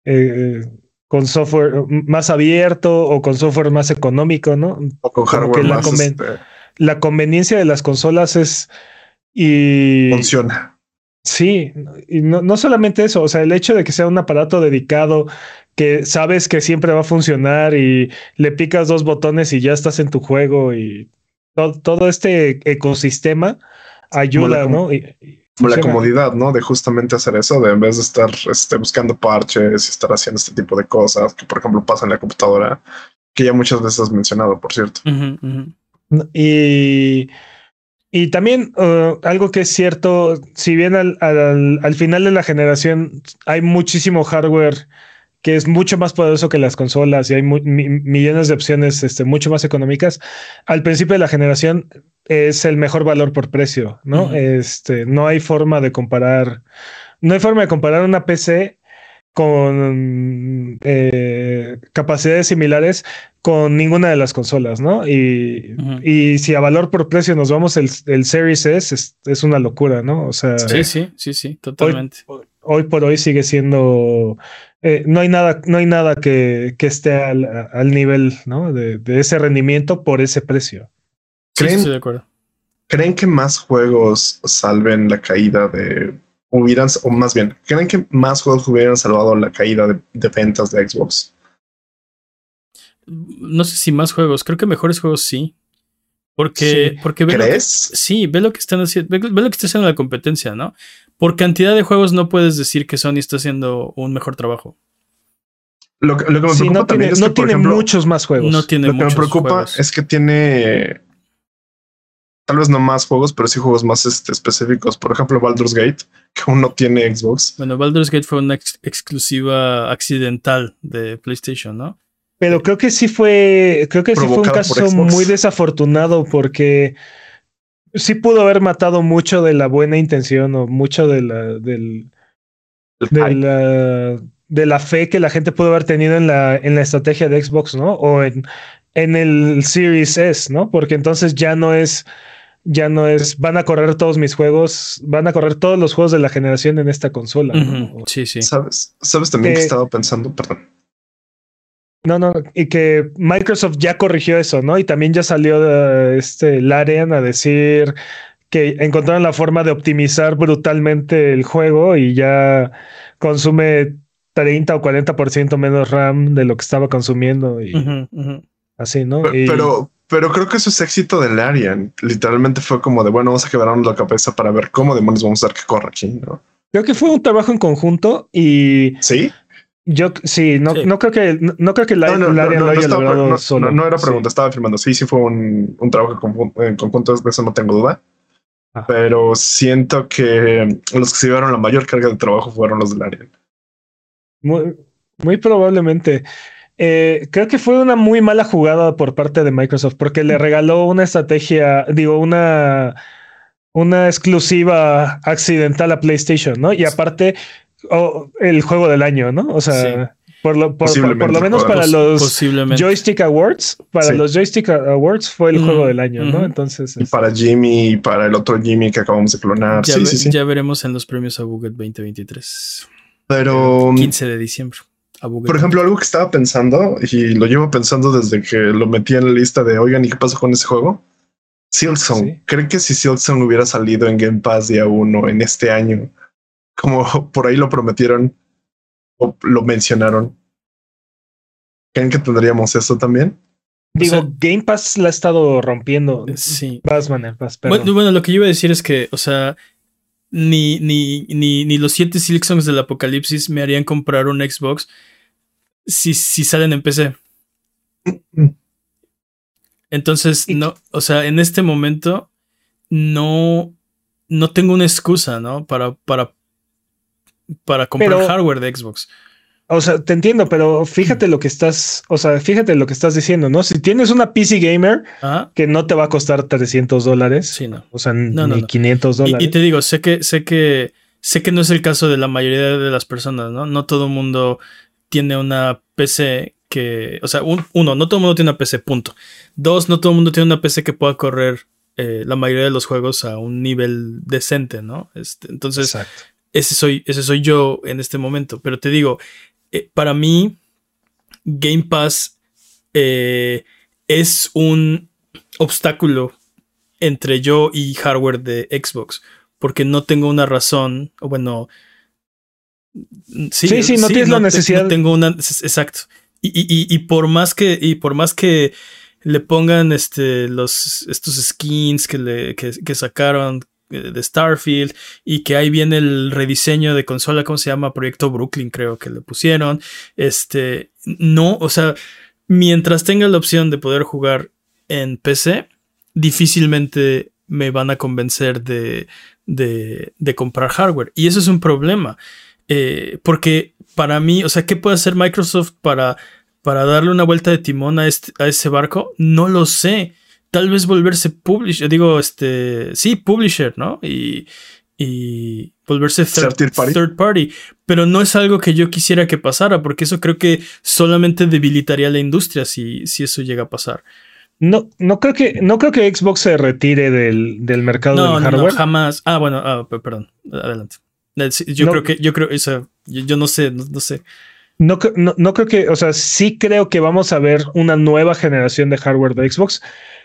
eh, con software más abierto o con software más económico, ¿no? O con hardware más este la conveniencia de las consolas es y funciona. Sí, y no, no, solamente eso, o sea, el hecho de que sea un aparato dedicado que sabes que siempre va a funcionar y le picas dos botones y ya estás en tu juego y todo, este ecosistema ayuda, ¿no? como la comodidad, ¿no? De justamente hacer eso, de en vez de estar este, buscando parches y estar haciendo este tipo de cosas, que por ejemplo pasa en la computadora, que ya muchas veces has mencionado, por cierto. Y y también uh, algo que es cierto, si bien al, al, final de la generación hay muchísimo hardware que es mucho más poderoso que las consolas y hay millones de opciones este, mucho más económicas, al principio de la generación es el mejor valor por precio, ¿no? Este, no hay forma de comparar, no hay forma de comparar una PC con eh, capacidades similares con ninguna de las consolas, ¿no? Y, y, si a valor por precio nos vamos el, el Series S, es, una locura, ¿no? O sea. Sí, sí, sí, sí, totalmente. Hoy, por hoy sigue siendo. Eh, no hay nada, no hay nada que, que esté al, al, nivel, ¿no? De, de, ese rendimiento por ese precio. ¿Creen, sí, de acuerdo. ¿Creen que más juegos salven la caída de hubieran, o más bien, ¿creen que más juegos hubieran salvado la caída de, ventas de Xbox? No sé si más juegos, creo que mejores juegos sí. Porque, porque ve ¿Crees? sí, ve lo que están haciendo, ve, lo que está haciendo la competencia, ¿no? Por cantidad de juegos no puedes decir que Sony está haciendo un mejor trabajo. Lo, que me preocupa no tiene, es no tiene muchos más juegos. No tiene lo que me preocupa es que tiene tal vez no más juegos, pero sí juegos más este, específicos. Por ejemplo, Baldur's Gate, que aún no tiene Xbox. Bueno, Baldur's Gate fue una exclusiva accidental de PlayStation, ¿no? Pero creo que sí fue, creo que sí fue un caso muy desafortunado porque sí pudo haber matado mucho de la buena intención o mucho de la, del, de la, de la fe que la gente pudo haber tenido en la, en la estrategia de Xbox, ¿no? O en, en el Series S, ¿no? Porque entonces ya no es ya no es, van a correr todos mis juegos, van a correr todos los juegos de la generación en esta consola. Sí, sí. ¿Sabes? ¿Sabes también que, estaba pensando? Perdón. No, no, y que Microsoft ya corrigió eso, ¿no? Y también ya salió de este Larian a decir que encontraron la forma de optimizar brutalmente el juego y ya consume 30 o 40% menos RAM de lo que estaba consumiendo y así, ¿no? pero, pero creo que eso es éxito del Arian. Literalmente fue como de, bueno, vamos a quebrarnos la cabeza para ver cómo demonios vamos a hacer que corra aquí, ¿no? Creo que fue un trabajo en conjunto y... ¿Sí? Yo sí, no, no creo que no, creo que la, no, no, no, haya logrado solo. No, era pregunta, estaba afirmando. Sí, sí fue un, un trabajo en conjunto, de eso no tengo duda. Ah. Pero siento que los que se llevaron la mayor carga de trabajo fueron los del. Muy, muy probablemente. Eh, creo que fue una muy mala jugada por parte de Microsoft porque le regaló una estrategia, digo, una, una exclusiva accidental a PlayStation, ¿no? Y aparte, oh, el juego del año, ¿no? O sea, por, lo, por, lo menos para los Joystick Awards, para los Joystick Awards fue el juego del año, ¿no? Entonces. Y para Jimmy y para el otro Jimmy que acabamos de clonar. Ya, sí, sí, ya veremos en los premios a Google 2023. Pero. 15 de diciembre. Por ejemplo, algo que estaba pensando y lo llevo pensando desde que lo metí en la lista de oigan, ¿y qué pasó con ese juego? Silksong. ¿Creen que si Silksong hubiera salido en Game Pass día uno en este año, como por ahí lo prometieron o lo mencionaron, ¿creen que tendríamos eso también? Digo, Game Pass la ha estado rompiendo. Sí. Vas, man, bueno, bueno, lo que yo iba a decir es que, o sea, ni, ni, ni, ni los siete Silksongs del apocalipsis me harían comprar un Xbox si, si salen en PC. Entonces, no, o sea, en este momento no, no tengo una excusa, ¿no? Para, para, para comprar hardware de Xbox. O sea, te entiendo, pero fíjate lo que estás, o sea, fíjate lo que estás diciendo, ¿no? Si tienes una PC gamer que no te va a costar 300 dólares, sí, no. o sea, ni 500 dólares. Y, te digo, sé que, sé que, sé que no es el caso de la mayoría de las personas, ¿no? No todo el mundo tiene una PC que, o sea, uno, no todo el mundo tiene una PC, punto. Dos, no todo el mundo tiene una PC que pueda correr eh, la mayoría de los juegos a un nivel decente, ¿no? Este, entonces, ese soy, ese soy yo en este momento. Pero te digo, eh, para mí, Game Pass eh, es un obstáculo entre yo y hardware de Xbox, porque no tengo una razón, o bueno, sí, sí, no tienes la necesidad. tengo una, exacto. Y, y, por más que, y por más que le pongan este, los, estos skins que, le, que, que sacaron de Starfield y que ahí viene el rediseño de consola, ¿cómo se llama? Proyecto Brooklyn creo que le pusieron. Este, no, o sea, mientras tenga la opción de poder jugar en PC, difícilmente me van a convencer de, de, de comprar hardware. Y eso es un problema. Eh, porque para mí, o sea, ¿qué puede hacer Microsoft para, para darle una vuelta de timón a, este, a ese barco? No lo sé tal vez volverse publisher, digo, este, sí, publisher, ¿no? Y, y volverse third party. Pero no es algo que yo quisiera que pasara, porque eso creo que solamente debilitaría la industria si, si eso llega a pasar. No, no creo que, no creo que Xbox se retire del, del mercado del hardware. No, jamás. Ah, bueno, ah, perdón. Adelante. Yo creo que, yo creo, eso, yo, no sé, no, sé. No, no, no, creo que, o sea, sí creo que vamos a ver una nueva generación de hardware de Xbox,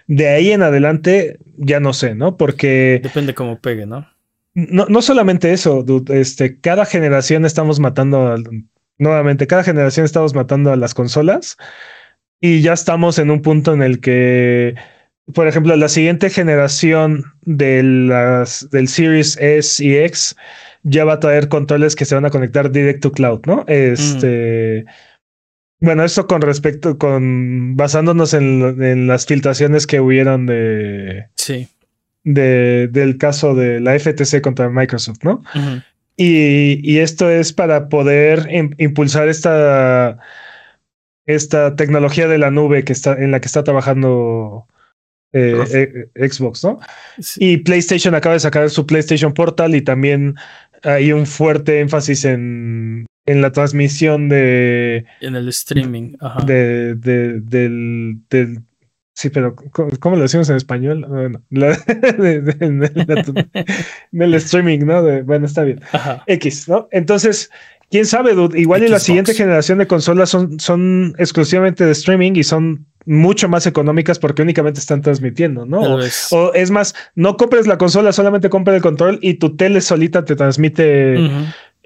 de ahí en adelante, ya no sé, ¿no? Porque. Depende cómo pegue, ¿no? No, no solamente eso, Este, cada generación estamos matando nuevamente, cada generación estamos matando a las consolas y ya estamos en un punto en el que, por ejemplo, la siguiente generación de las, del Series S y X ya va a traer controles que se van a conectar direct to cloud, ¿no? Este. Bueno, esto con respecto, con basándonos en, las filtraciones que hubieron de. Sí. De, del caso de la FTC contra Microsoft, ¿no? y, esto es para poder impulsar esta, esta tecnología de la nube que está, en la que está trabajando eh, eh, Xbox, ¿no? Y PlayStation acaba de sacar su PlayStation Portal y también hay un fuerte énfasis en en la transmisión de. En el streaming. Ajá. De, de, del, del. Sí, pero ¿cómo, lo decimos en español? Bueno, la, del streaming, ¿no? bueno, está bien. X, ¿no? Entonces, quién sabe, Igual en la siguiente generación de consolas son, son exclusivamente de streaming y son mucho más económicas porque únicamente están transmitiendo, ¿no? O, es más, no compres la consola, solamente compra el control y tu tele solita te transmite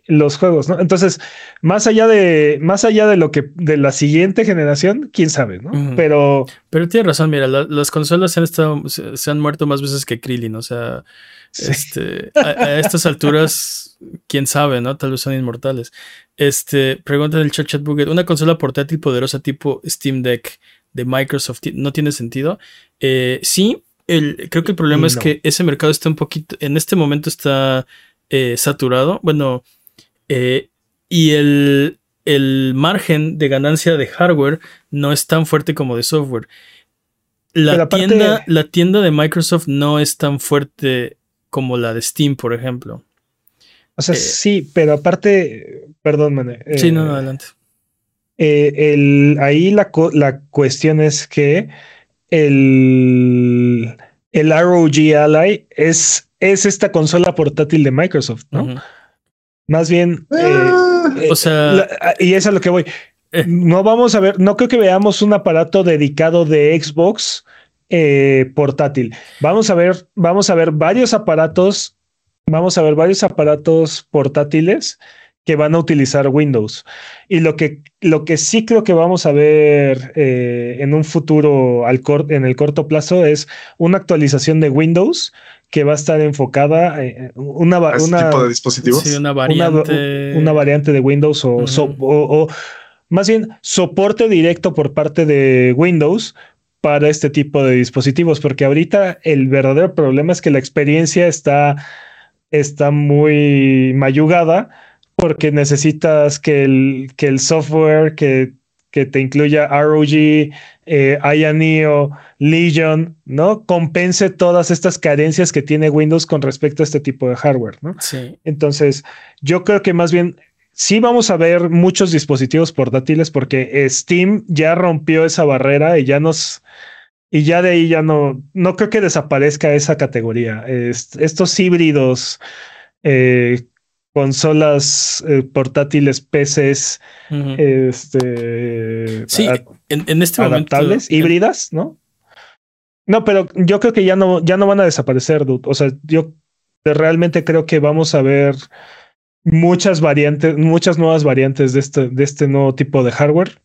los juegos, ¿no? Entonces, más allá de, más allá de lo que, de la siguiente generación, quién sabe, ¿no? Pero. Pero tiene razón, mira, las consolas se han estado, se, han muerto más veces que Krillin, o sea, este, a, estas alturas, quién sabe, ¿no? Tal vez son inmortales. Este, pregunta del chat chat buget, una consola portátil poderosa tipo Steam Deck de Microsoft, ¿no tiene sentido? Eh, sí, el, creo que el problema es que ese mercado está un poquito, en este momento está eh, saturado. Bueno, eh, y el, margen de ganancia de hardware no es tan fuerte como de software. La tienda, la tienda de Microsoft no es tan fuerte como la de Steam, por ejemplo. O sea, eh, sí, pero aparte, perdón, man, sí, no, adelante. Eh, ahí la, la, cuestión es que el, el ROG Ally es, es esta consola portátil de Microsoft, ¿no? Más bien, eh, ah. o sea, ah, y es a lo que voy. Eh. No vamos a ver, no creo que veamos un aparato dedicado de Xbox eh, portátil. Vamos a ver, vamos a ver varios aparatos, vamos a ver varios aparatos portátiles que van a utilizar Windows. Y lo que, lo que sí creo que vamos a ver eh, en un futuro al en el corto plazo es una actualización de Windows que va a estar enfocada en eh, una, una tipo de dispositivos. una, variante... Una, variante de Windows o, o más bien soporte directo por parte de Windows para este tipo de dispositivos, porque ahorita el verdadero problema es que la experiencia está, está muy mayugada porque necesitas que el, que el software que, que te incluya ROG, eh, IANEO, Legion, ¿no? Compense todas estas carencias que tiene Windows con respecto a este tipo de hardware, ¿no? Sí. Entonces, yo creo que más bien sí vamos a ver muchos dispositivos portátiles porque Steam ya rompió esa barrera y ya nos y ya de ahí ya no no creo que desaparezca esa categoría. estos híbridos eh, consolas eh, portátiles, PCs, este, sí, en, este adaptables, híbridas, ¿no? No, pero yo creo que ya no, ya no van a desaparecer, dude. O sea, yo realmente creo que vamos a ver muchas variantes, muchas nuevas variantes de este, de este nuevo tipo de hardware,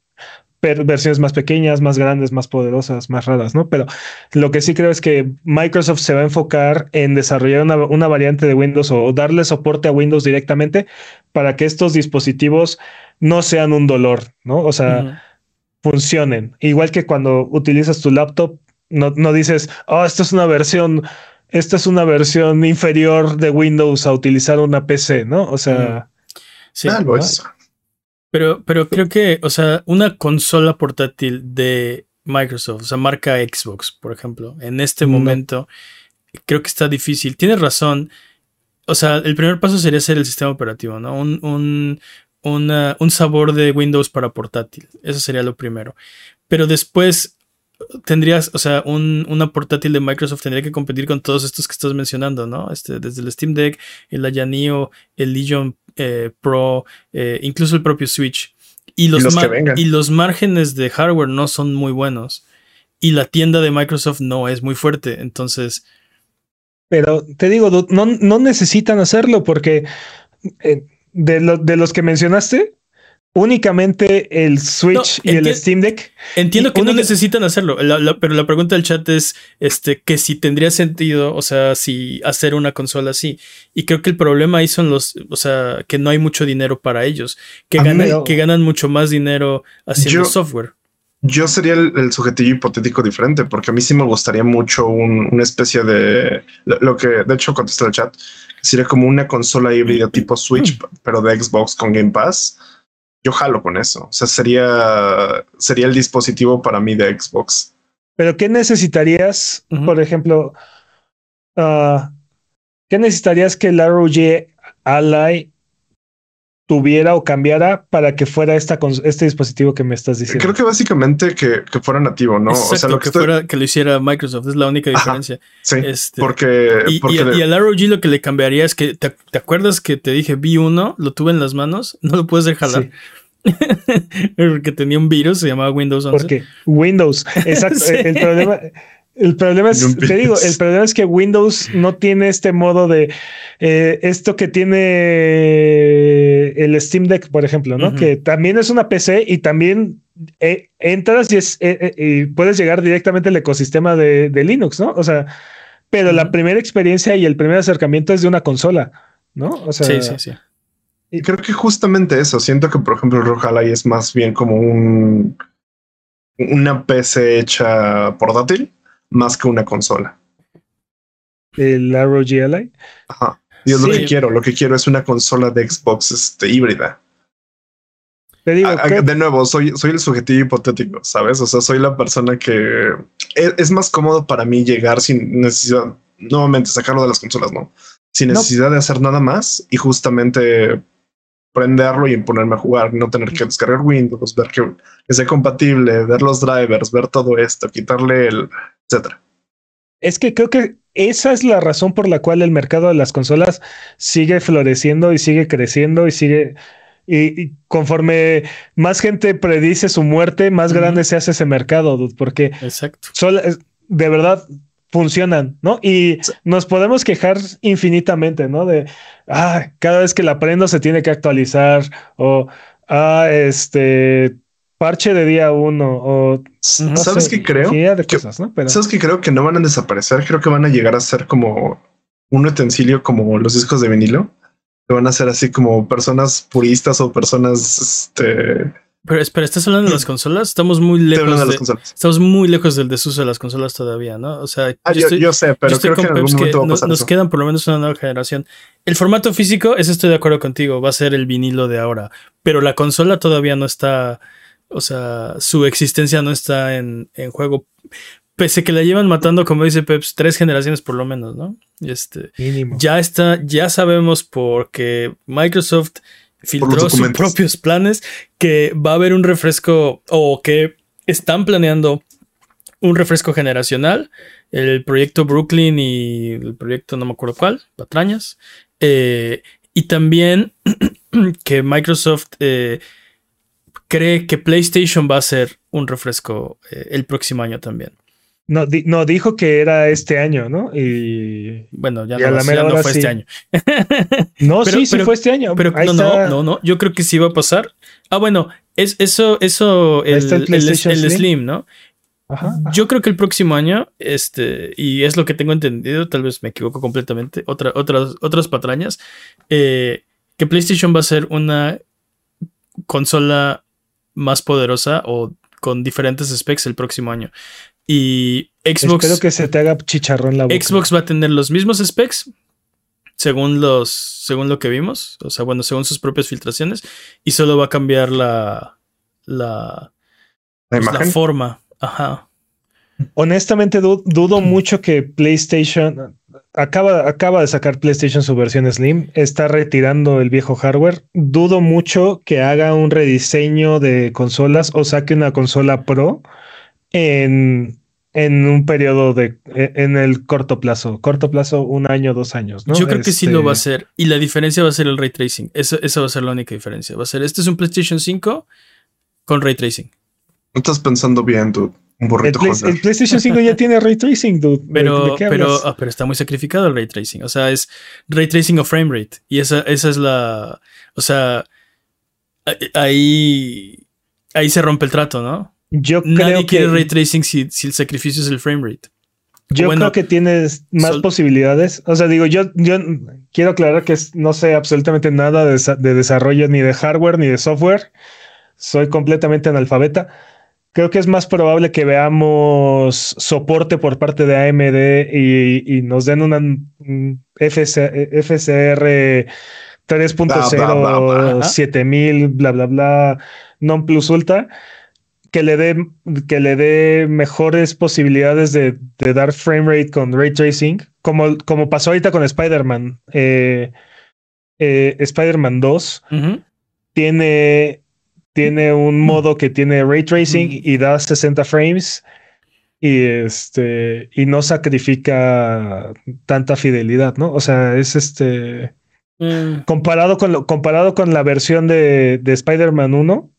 versiones más pequeñas, más grandes, más poderosas, más raras, ¿no? Pero lo que sí creo es que Microsoft se va a enfocar en desarrollar una, variante de Windows o, darle soporte a Windows directamente para que estos dispositivos no sean un dolor, ¿no? O sea, funcionen. Igual que cuando utilizas tu laptop, no, no dices, oh, esto es una versión esta es una versión inferior de Windows a utilizar una PC, ¿no? O sea. Sí, Pero, pero creo que, o sea, una consola portátil de Microsoft, o sea, marca Xbox, por ejemplo, en este momento, creo que está difícil. Tienes razón. O sea, el primer paso sería ser el sistema operativo, ¿no? Un, un, un sabor de Windows para portátil. Eso sería lo primero. Pero después, tendrías, o sea, un, una portátil de Microsoft tendría que competir con todos estos que estás mencionando, ¿no? Este, desde el Steam Deck, el Ayaneo, el Legion eh, Pro, eh, incluso el propio Switch. Y los, y los, márgenes de hardware no son muy buenos. Y la tienda de Microsoft no es muy fuerte. Entonces. Pero te digo, no, no necesitan hacerlo porque eh, de, de los que mencionaste, únicamente el Switch y el Steam Deck. Entiendo que no necesitan hacerlo, pero la pregunta del chat es este, que si tendría sentido, o sea, si hacer una consola así. Y creo que el problema ahí son los, o sea, que no hay mucho dinero para ellos, que, ganan, que ganan mucho más dinero haciendo software. Yo sería el, sujetillo hipotético diferente, porque a mí sí me gustaría mucho una especie de lo, que de hecho contestó el chat, sería como una consola híbrida tipo Switch, pero de Xbox con Game Pass yo jalo con eso. O sea, sería, sería el dispositivo para mí de Xbox. Pero ¿qué necesitarías, por ejemplo, uh, qué necesitarías que el ROG Ally tuviera o cambiara para que fuera esta, este dispositivo que me estás diciendo? Creo que básicamente que, fuera nativo, ¿no? o sea, lo que, fuera que lo hiciera Microsoft es la única diferencia. sí, este, porque, y, porque y, al ROG lo que le cambiaría es que te, acuerdas que te dije vi uno, lo tuve en las manos, no lo puedes dejar jalar. porque tenía un virus, se llamaba Windows 11. Porque Windows, exacto. El problema, el problema es, te digo, el problema es que Windows no tiene este modo de eh, esto que tiene el Steam Deck, por ejemplo, ¿no? Que también es una PC y también eh, entras y, es, eh, y puedes llegar directamente al ecosistema de, Linux, ¿no? O sea, pero la primera experiencia y el primer acercamiento es de una consola, ¿no? O sea, sí, sí, sí. Y creo que justamente eso, siento que por ejemplo el Rojalai es más bien como un una PC hecha portátil más que una consola. El ROG Ally. Ajá. Y es lo que quiero. Lo que quiero es una consola de Xbox este, híbrida. Te digo, de nuevo, soy, soy el subjetivo hipotético, ¿sabes? O sea, soy la persona que es, más cómodo para mí llegar sin necesidad, nuevamente, sacarlo de las consolas, ¿no? Sin necesidad de hacer nada más y justamente prenderlo y ponerme a jugar, no tener que descargar Windows, ver que, que sea compatible, ver los drivers, ver todo esto, quitarle el, etcétera. Es que creo que esa es la razón por la cual el mercado de las consolas sigue floreciendo y sigue creciendo y sigue y, conforme más gente predice su muerte, más grande se hace ese mercado, porque Exacto. de verdad funcionan, ¿no? Y nos podemos quejar infinitamente, ¿no? De, ah, cada vez que la prendo se tiene que actualizar o, ah, este, parche de día uno o... ¿Sabes qué creo? De cosas, ¿no? ¿Sabes qué creo que no van a desaparecer? Creo que van a llegar a ser como un utensilio como los discos de vinilo. Que van a ser así como personas puristas o personas, este pero espera, ¿estás hablando de las consolas? Estamos muy lejos. De, las consolas. Estamos muy lejos del desuso de las consolas todavía, ¿no? O sea, ah, yo, sé, pero creo que, en algún momento nos quedan por lo menos una nueva generación. El formato físico, eso estoy de acuerdo contigo, va a ser el vinilo de ahora. Pero la consola todavía no está. O sea, su existencia no está en, en juego. Pese que la llevan matando, como dice Peps, tres generaciones por lo menos, ¿no? Este, Mínimo. Ya está, ya sabemos porque Microsoft filtró sus propios planes que va a haber un refresco o que están planeando un refresco generacional. El proyecto Brooklyn y el proyecto no me acuerdo cuál, Patrañas. Eh, y también que Microsoft eh, cree que PlayStation va a ser un refresco eh, el próximo año también. No, no, dijo que era este año, ¿no? Y bueno, ya, no, fue este año. no, sí, sí fue este año. Pero no, no, no, no, yo creo que sí va a pasar. Ah, bueno, es eso, eso, el, el, Slim, ¿no? Yo creo que el próximo año, este, y es lo que tengo entendido, tal vez me equivoco completamente, otra, otras, otras patrañas, eh, que PlayStation va a ser una consola más poderosa o con diferentes specs el próximo año. Y Xbox. Espero que se te haga chicharrón la boca. Xbox va a tener los mismos specs. Según los. Según lo que vimos. O sea, bueno, según sus propias filtraciones. Y solo va a cambiar la. La. La, pues, forma. Ajá. Honestamente, dudo mucho que PlayStation. Acaba, acaba de sacar PlayStation su versión Slim. Está retirando el viejo hardware. Dudo mucho que haga un rediseño de consolas o saque una consola Pro en, en un periodo de, e, en el corto plazo, corto plazo, un año, dos años, ¿no? Yo creo que sí lo va a este hacer. Y la diferencia va a ser el ray tracing. Eso, esa va a ser la única diferencia. Va a ser, este es un PlayStation 5 con ray tracing. No estás pensando bien, dude. Un burrito el, PlayStation 5 ya tiene ray tracing, dude. Pero, pero, ah, pero está muy sacrificado el ray tracing. O sea, es ray tracing o frame rate. Y esa, esa es la. O sea, ahí. Ahí se rompe el trato, ¿no? Yo Nadie quiere ray tracing si, el sacrificio es el frame rate. Yo creo que tienes más posibilidades. O sea, digo, yo, yo quiero aclarar que no sé absolutamente nada de, desarrollo ni de hardware ni de software. Soy completamente analfabeta. Creo que es más probable que veamos soporte por parte de AMD y, nos den una FCR 3.0, 7000, bla, bla, bla, non plus ultra que le dé que le dé mejores posibilidades de, dar frame rate con ray tracing, como, como pasó ahorita con Spider-Man. Eh, eh, Spider-Man 2 tiene, tiene un modo que tiene ray tracing y da 60 frames y este y no sacrifica tanta fidelidad, ¿no? O sea, es este mm. comparado con lo, comparado con la versión de, de Spider-Man 1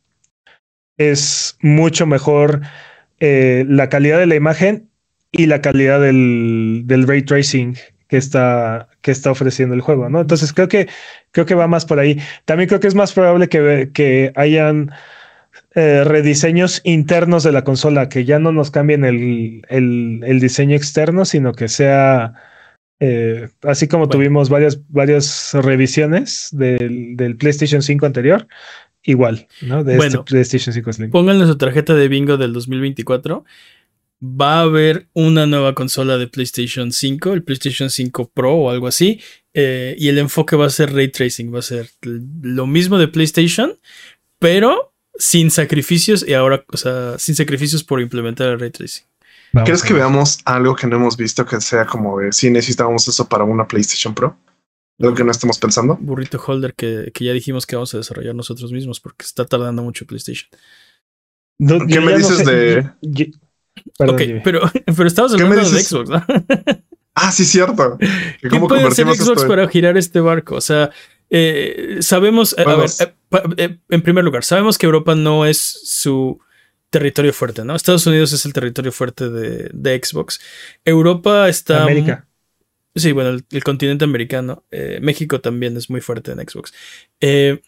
es mucho mejor eh, la calidad de la imagen y la calidad del, ray tracing que está, que está ofreciendo el juego, ¿no? Entonces creo que, creo que va más por ahí. También creo que es más probable que, que hayan eh, rediseños internos de la consola, que ya no nos cambien el, diseño externo, sino que sea eh, así como tuvimos varias, varias revisiones del, del PlayStation 5 anterior, igual, ¿no? De este PlayStation 5 Slim. Pónganle su tarjeta de bingo del 2024. Va a haber una nueva consola de PlayStation 5, el PlayStation 5 Pro o algo así. Eh, y el enfoque va a ser ray tracing. Va a ser lo mismo de PlayStation, pero sin sacrificios y ahora, o sea, sin sacrificios por implementar el ray tracing. ¿Crees que veamos algo que no hemos visto que sea como de si necesitábamos eso para una PlayStation Pro? Lo que no estamos pensando. Burrito Holder que, ya dijimos que vamos a desarrollar nosotros mismos porque está tardando mucho PlayStation. ¿Qué me dices de...? ok, pero, pero estamos hablando de Xbox, ¿no? ah, sí, cierto. ¿Qué puede hacer Xbox para girar este barco? O sea, eh, sabemos... a ver, eh, eh, en primer lugar, sabemos que Europa no es su territorio fuerte, ¿no? Estados Unidos es el territorio fuerte de, Xbox. Europa está... América. Sí, bueno, el, continente americano. Eh, México también es muy fuerte en Xbox. Eh,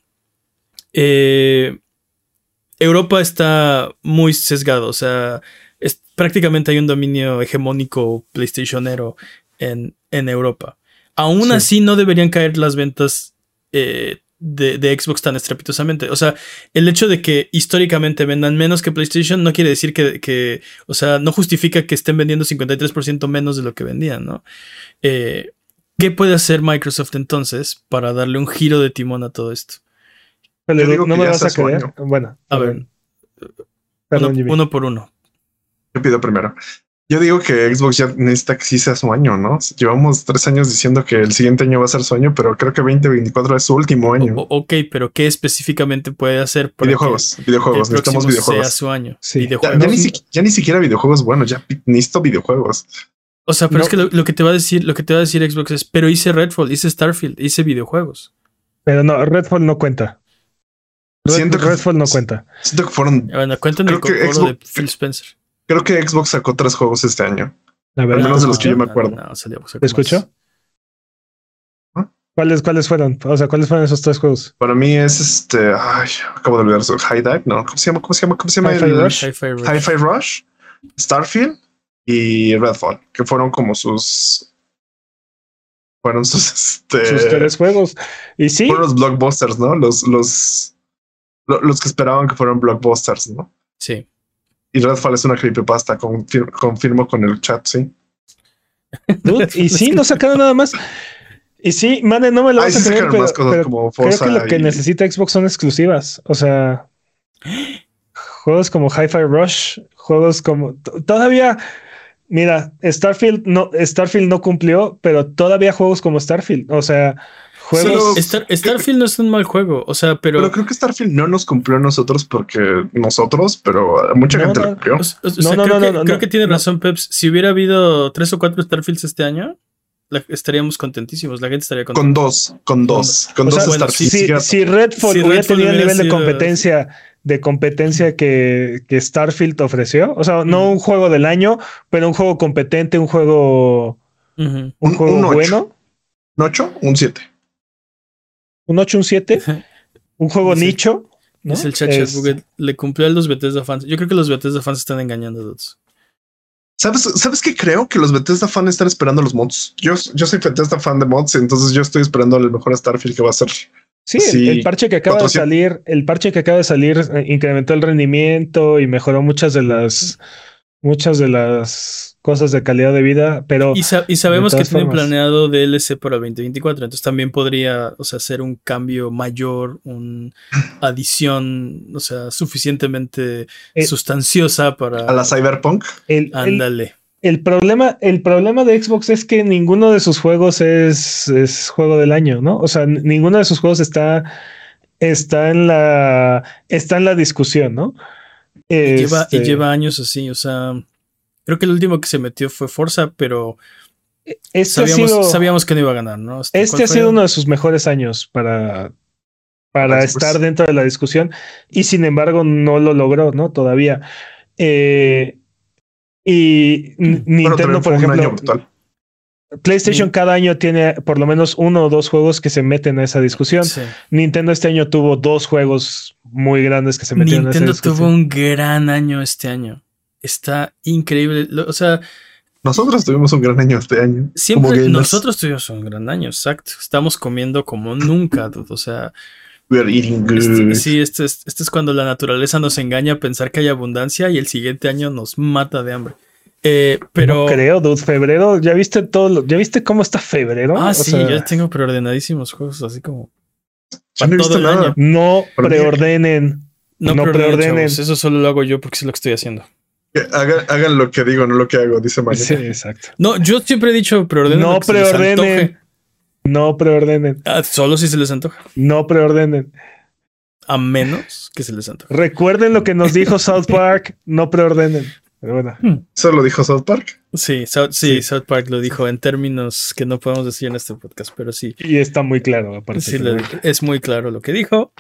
eh, Europa está muy sesgado, o sea, es, prácticamente hay un dominio hegemónico PlayStationero en, en Europa. Aún así, no deberían caer las ventas de, Xbox tan estrepitosamente. O sea, el hecho de que históricamente vendan menos que PlayStation no quiere decir que, o sea, no justifica que estén vendiendo 53% menos de lo que vendían, ¿no? Eh, ¿Qué puede hacer Microsoft entonces para darle un giro de timón a todo esto? no me vas a creer. Bueno, a ver. uno, por uno. Yo pido primero. Yo digo que Xbox ya necesita que sí sea su año, ¿no? Llevamos tres años diciendo que el siguiente año va a ser su año, pero creo que 2024 es su último año. ok, pero ¿qué específicamente puede hacer? Videojuegos, videojuegos, necesitamos videojuegos. Sea su año. Sí. Ya, ni siquiera videojuegos buenos, ya necesito videojuegos. O sea, pero es que lo, que te va a decir, lo que te va a decir Xbox es, pero hice Redfall, hice Starfield, hice videojuegos. Pero no, Redfall no cuenta. siento que Redfall no cuenta. Siento que fueron. Bueno, cuentan el de Phil Spencer. Creo que Xbox sacó tres juegos este año. Al menos de los que yo me acuerdo. ¿Te escucho? ¿Ah? ¿Cuáles, ¿Cuáles fueron? O sea, ¿cuáles fueron esos tres juegos? Para mí es este. Ay, acabo de olvidar eso. High Dive, ¿no? ¿Cómo se llama? ¿Cómo se llama? ¿Cómo se llama? Hi-Fi Rush. Hi-Fi Rush. Starfield y Redfall, que fueron como sus. Fueron sus. Este, sus tres juegos. Y sí. Fueron los blockbusters, ¿no? Los, los, los que esperaban que fueran blockbusters, ¿no? Sí. Y Redfall es una creepypasta, confirmo con el chat, sí. y sí, no sacaron nada más. Y sí, mane, no me lo vas a creer, pero, creo que lo que necesita Xbox son exclusivas. O sea, juegos como Hi-Fi Rush, juegos como todavía. Mira, Starfield no, Starfield no cumplió, pero todavía juegos como Starfield. O sea, Starfield no es un mal juego, o sea, pero. Pero creo que Starfield no nos cumplió a nosotros porque nosotros, pero mucha gente lo cumplió. no, no, no, creo que tiene razón, Peps. Si hubiera habido tres o cuatro Starfields este año, estaríamos contentísimos. La gente estaría contenta. Con dos, con dos, con dos Starfields. Si, Redfall hubiera tenido el nivel de competencia de competencia que, que, Starfield ofreció. O sea, no un juego del año, pero un juego competente, un juego, un, juego bueno. ¿Un 8? Un 7 un 8, un 7, un juego nicho. Es el chat porque le cumplió a los Bethesda fans. Yo creo que los Bethesda fans están engañando a todos. ¿Sabes, ¿Sabes qué creo? Que los Bethesda fans están esperando los mods. Yo, yo soy Bethesda fan de mods, entonces yo estoy esperando el mejor Starfield que va a ser. Sí, el, parche que acaba de salir, el parche que acaba de salir eh, incrementó el rendimiento y mejoró muchas de las, muchas de las cosas de calidad de vida, pero... Y, sabemos que tienen planeado DLC para el 2024, entonces también podría, o sea, ser un cambio mayor, una adición, o sea, suficientemente eh, sustanciosa para... A la Cyberpunk. El, Ándale. El, problema, el problema de Xbox es que ninguno de sus juegos es, es juego del año, ¿no? O sea, ninguno de sus juegos está, está, en, la, está en la discusión, ¿no? Lleva, y este lleva años así, o sea... Creo que el último que se metió fue Forza, pero este sabíamos, que no iba a ganar, ¿no? Este, este ha sido uno de sus mejores años para, para estar dentro de la discusión y sin embargo no lo logró, ¿no? Todavía. Eh, y Nintendo, por ejemplo, PlayStation cada año tiene por lo menos uno o dos juegos que se meten a esa discusión. Nintendo este año tuvo dos juegos muy grandes que se metieron a esa discusión. Nintendo tuvo un gran año este año está increíble. O sea, nosotros tuvimos un gran año este año. Siempre nosotros tuvimos un gran año, exacto. Estamos comiendo como nunca, o sea. We're eating good. Este, sí, este es, este es cuando la naturaleza nos engaña a pensar que hay abundancia y el siguiente año nos mata de hambre. Eh, pero. No creo, dude. Febrero, ¿ya viste todo? ¿Ya viste cómo está febrero? Ah, sí, yo tengo preordenadísimos juegos, así como. no todo el año. No preordenen. No, preordenen. Eso solo lo hago yo porque es lo que estoy haciendo. Hagan, lo que digo, no lo que hago, dice María. Sí, exacto. No, yo siempre he dicho preordenen. No preordenen. No preordenen. Ah, solo si se les antoja. No preordenen. A menos que se les antoje. Recuerden lo que nos dijo South Park, no preordenen. Pero bueno. Hmm. ¿Eso lo dijo South Park? Sí, South, sí, South Park lo dijo en términos que no podemos decir en este podcast, pero sí. Y está muy claro, aparte. Sí, es muy claro lo que dijo.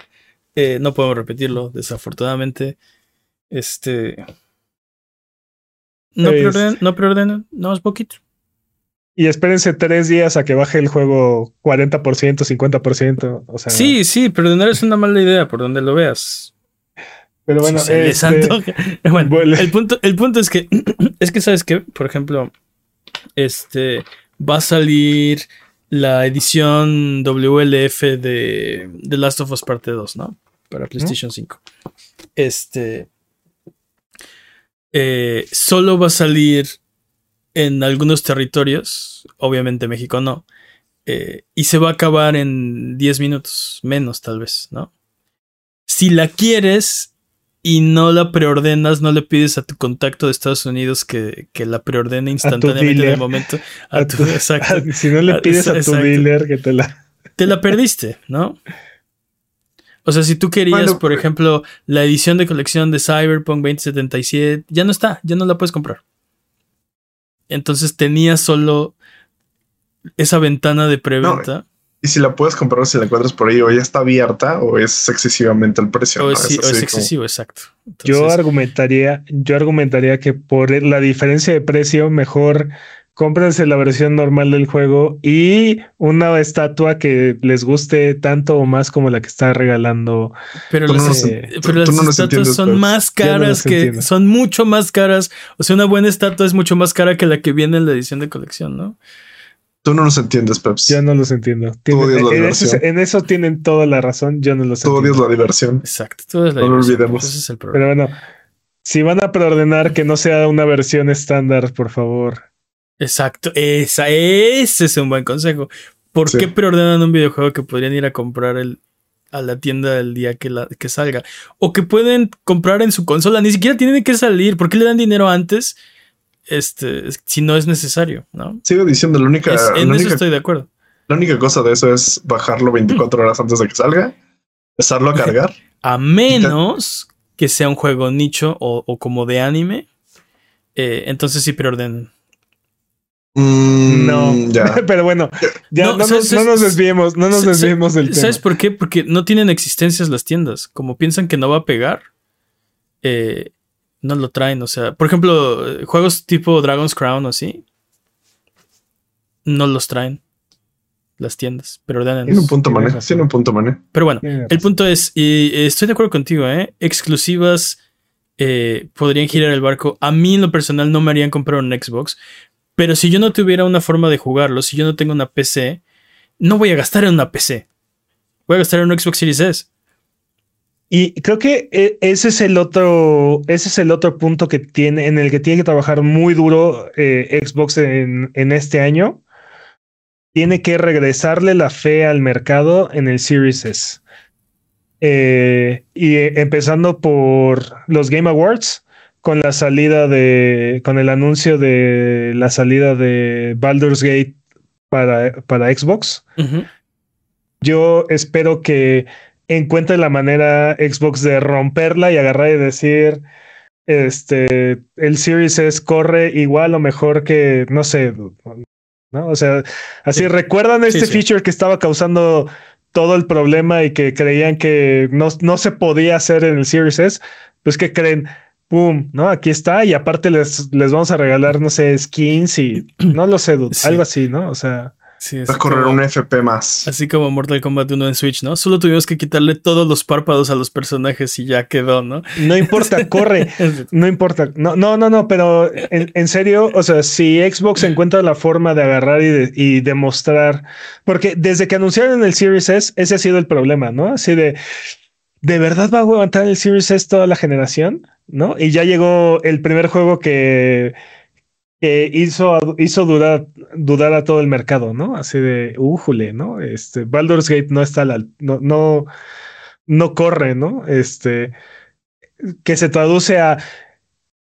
Eh, no podemos repetirlo, desafortunadamente. Este. No preordenen, no preordenen, no es poquito. Y espérense tres días a que baje el juego 40%, 50%. O sea, sí, sí, preordenar es una mala idea por donde lo veas. Pero bueno, este, bueno el, punto, el punto es que, es que, ¿sabes que Por ejemplo, este va a salir la edición WLF de The Last of Us Parte 2, ¿no? Para PlayStation 5. Este. Eh, solo va a salir en algunos territorios, obviamente México no, eh, y se va a acabar en 10 minutos, menos tal vez, ¿no? Si la quieres y no la preordenas, no le pides a tu contacto de Estados Unidos que, la preordene instantáneamente en el momento. si no le pides a, tu dealer que te la... Te la perdiste, ¿no? O sea, si tú querías, por eh, ejemplo, la edición de colección de Cyberpunk 2077, ya no está, ya no la puedes comprar. Entonces tenía solo esa ventana de preventa. Y si la puedes comprar, si la encuentras por ahí, o ya está abierta o es excesivamente el precio. O es, excesivo, exacto. yo argumentaría, yo argumentaría que por la diferencia de precio, mejor cómprense la versión normal del juego y una estatua que les guste tanto o más como la que está regalando. Pero, las, estatuas son más caras que son mucho más caras. O sea, una buena estatua es mucho más cara que la que viene en la edición de colección, ¿no? Tú no los entiendes, Peps. Yo no los entiendo. en, eso, tienen toda la razón. Yo no los entiendo. Tú odias la diversión. Exacto. no lo olvidemos. Pero bueno, si van a preordenar que no sea una versión estándar, por favor. Exacto, esa, ese es un buen consejo. ¿Por qué preordenan un videojuego que podrían ir a comprar el, a la tienda el día que, la, que salga? O que pueden comprar en su consola, ni siquiera tienen que salir. ¿Por qué le dan dinero antes? Este, si no es necesario, ¿no? Sigo diciendo, la única. en eso estoy de acuerdo. La única cosa de eso es bajarlo 24 horas antes de que salga, empezarlo a cargar. a menos que sea un juego nicho o, como de anime. Eh, entonces sí preorden Mm, no, pero bueno, ya no, nos desviemos, no nos desviemos del tema. ¿Sabes por qué? Porque no tienen existencias las tiendas. Como piensan que no va a pegar, eh, no lo traen. O sea, por ejemplo, juegos tipo Dragon's Crown o así, no los traen las tiendas, pero Tiene un punto mané, tiene un punto mané. Pero bueno, el punto es, y estoy de acuerdo contigo, ¿eh? Exclusivas eh, podrían girar el barco. A mí en lo personal no me harían comprar un Xbox, pero si yo no tuviera una forma de jugarlo, si yo no tengo una PC, no voy a gastar en una PC. Voy a gastar en un Xbox Series S. Y creo que e, ese es el otro, ese es el otro punto que tiene, en el que tiene que trabajar muy duro eh, Xbox en, este año. Tiene que regresarle la fe al mercado en el Series S. Eh, y eh, empezando por los Game Awards, con la salida de, con el anuncio de la salida de Baldur's Gate para, para Xbox. Yo espero que encuentre la manera Xbox de romperla y agarrar y decir, este, el Series S corre igual o mejor que, no sé, ¿no? O sea, así recuerdan este feature que estaba causando todo el problema y que creían que no, no se podía hacer en el Series S, pues que creen, pum, ¿no? Aquí está y aparte les, les vamos a regalar, no sé, skins y no lo sé, algo así, ¿no? O sea... Sí, Va a correr un FP más. Así como Mortal Kombat 1 en Switch, ¿no? Solo tuvimos que quitarle todos los párpados a los personajes y ya quedó, ¿no? No importa, corre. no importa. No, no, no, no, pero en, serio, o sea, si Xbox encuentra la forma de agarrar y, y demostrar, porque desde que anunciaron el Series S, ese ha sido el problema, ¿no? Así de, ¿de verdad va a aguantar el Series S toda la generación? ¿no? Y ya llegó el primer juego que, hizo, hizo dudar, dudar a todo el mercado, ¿no? Así de, újule, ¿no? Este, Baldur's Gate no está, la, no, no, no corre, ¿no? Este, que se traduce a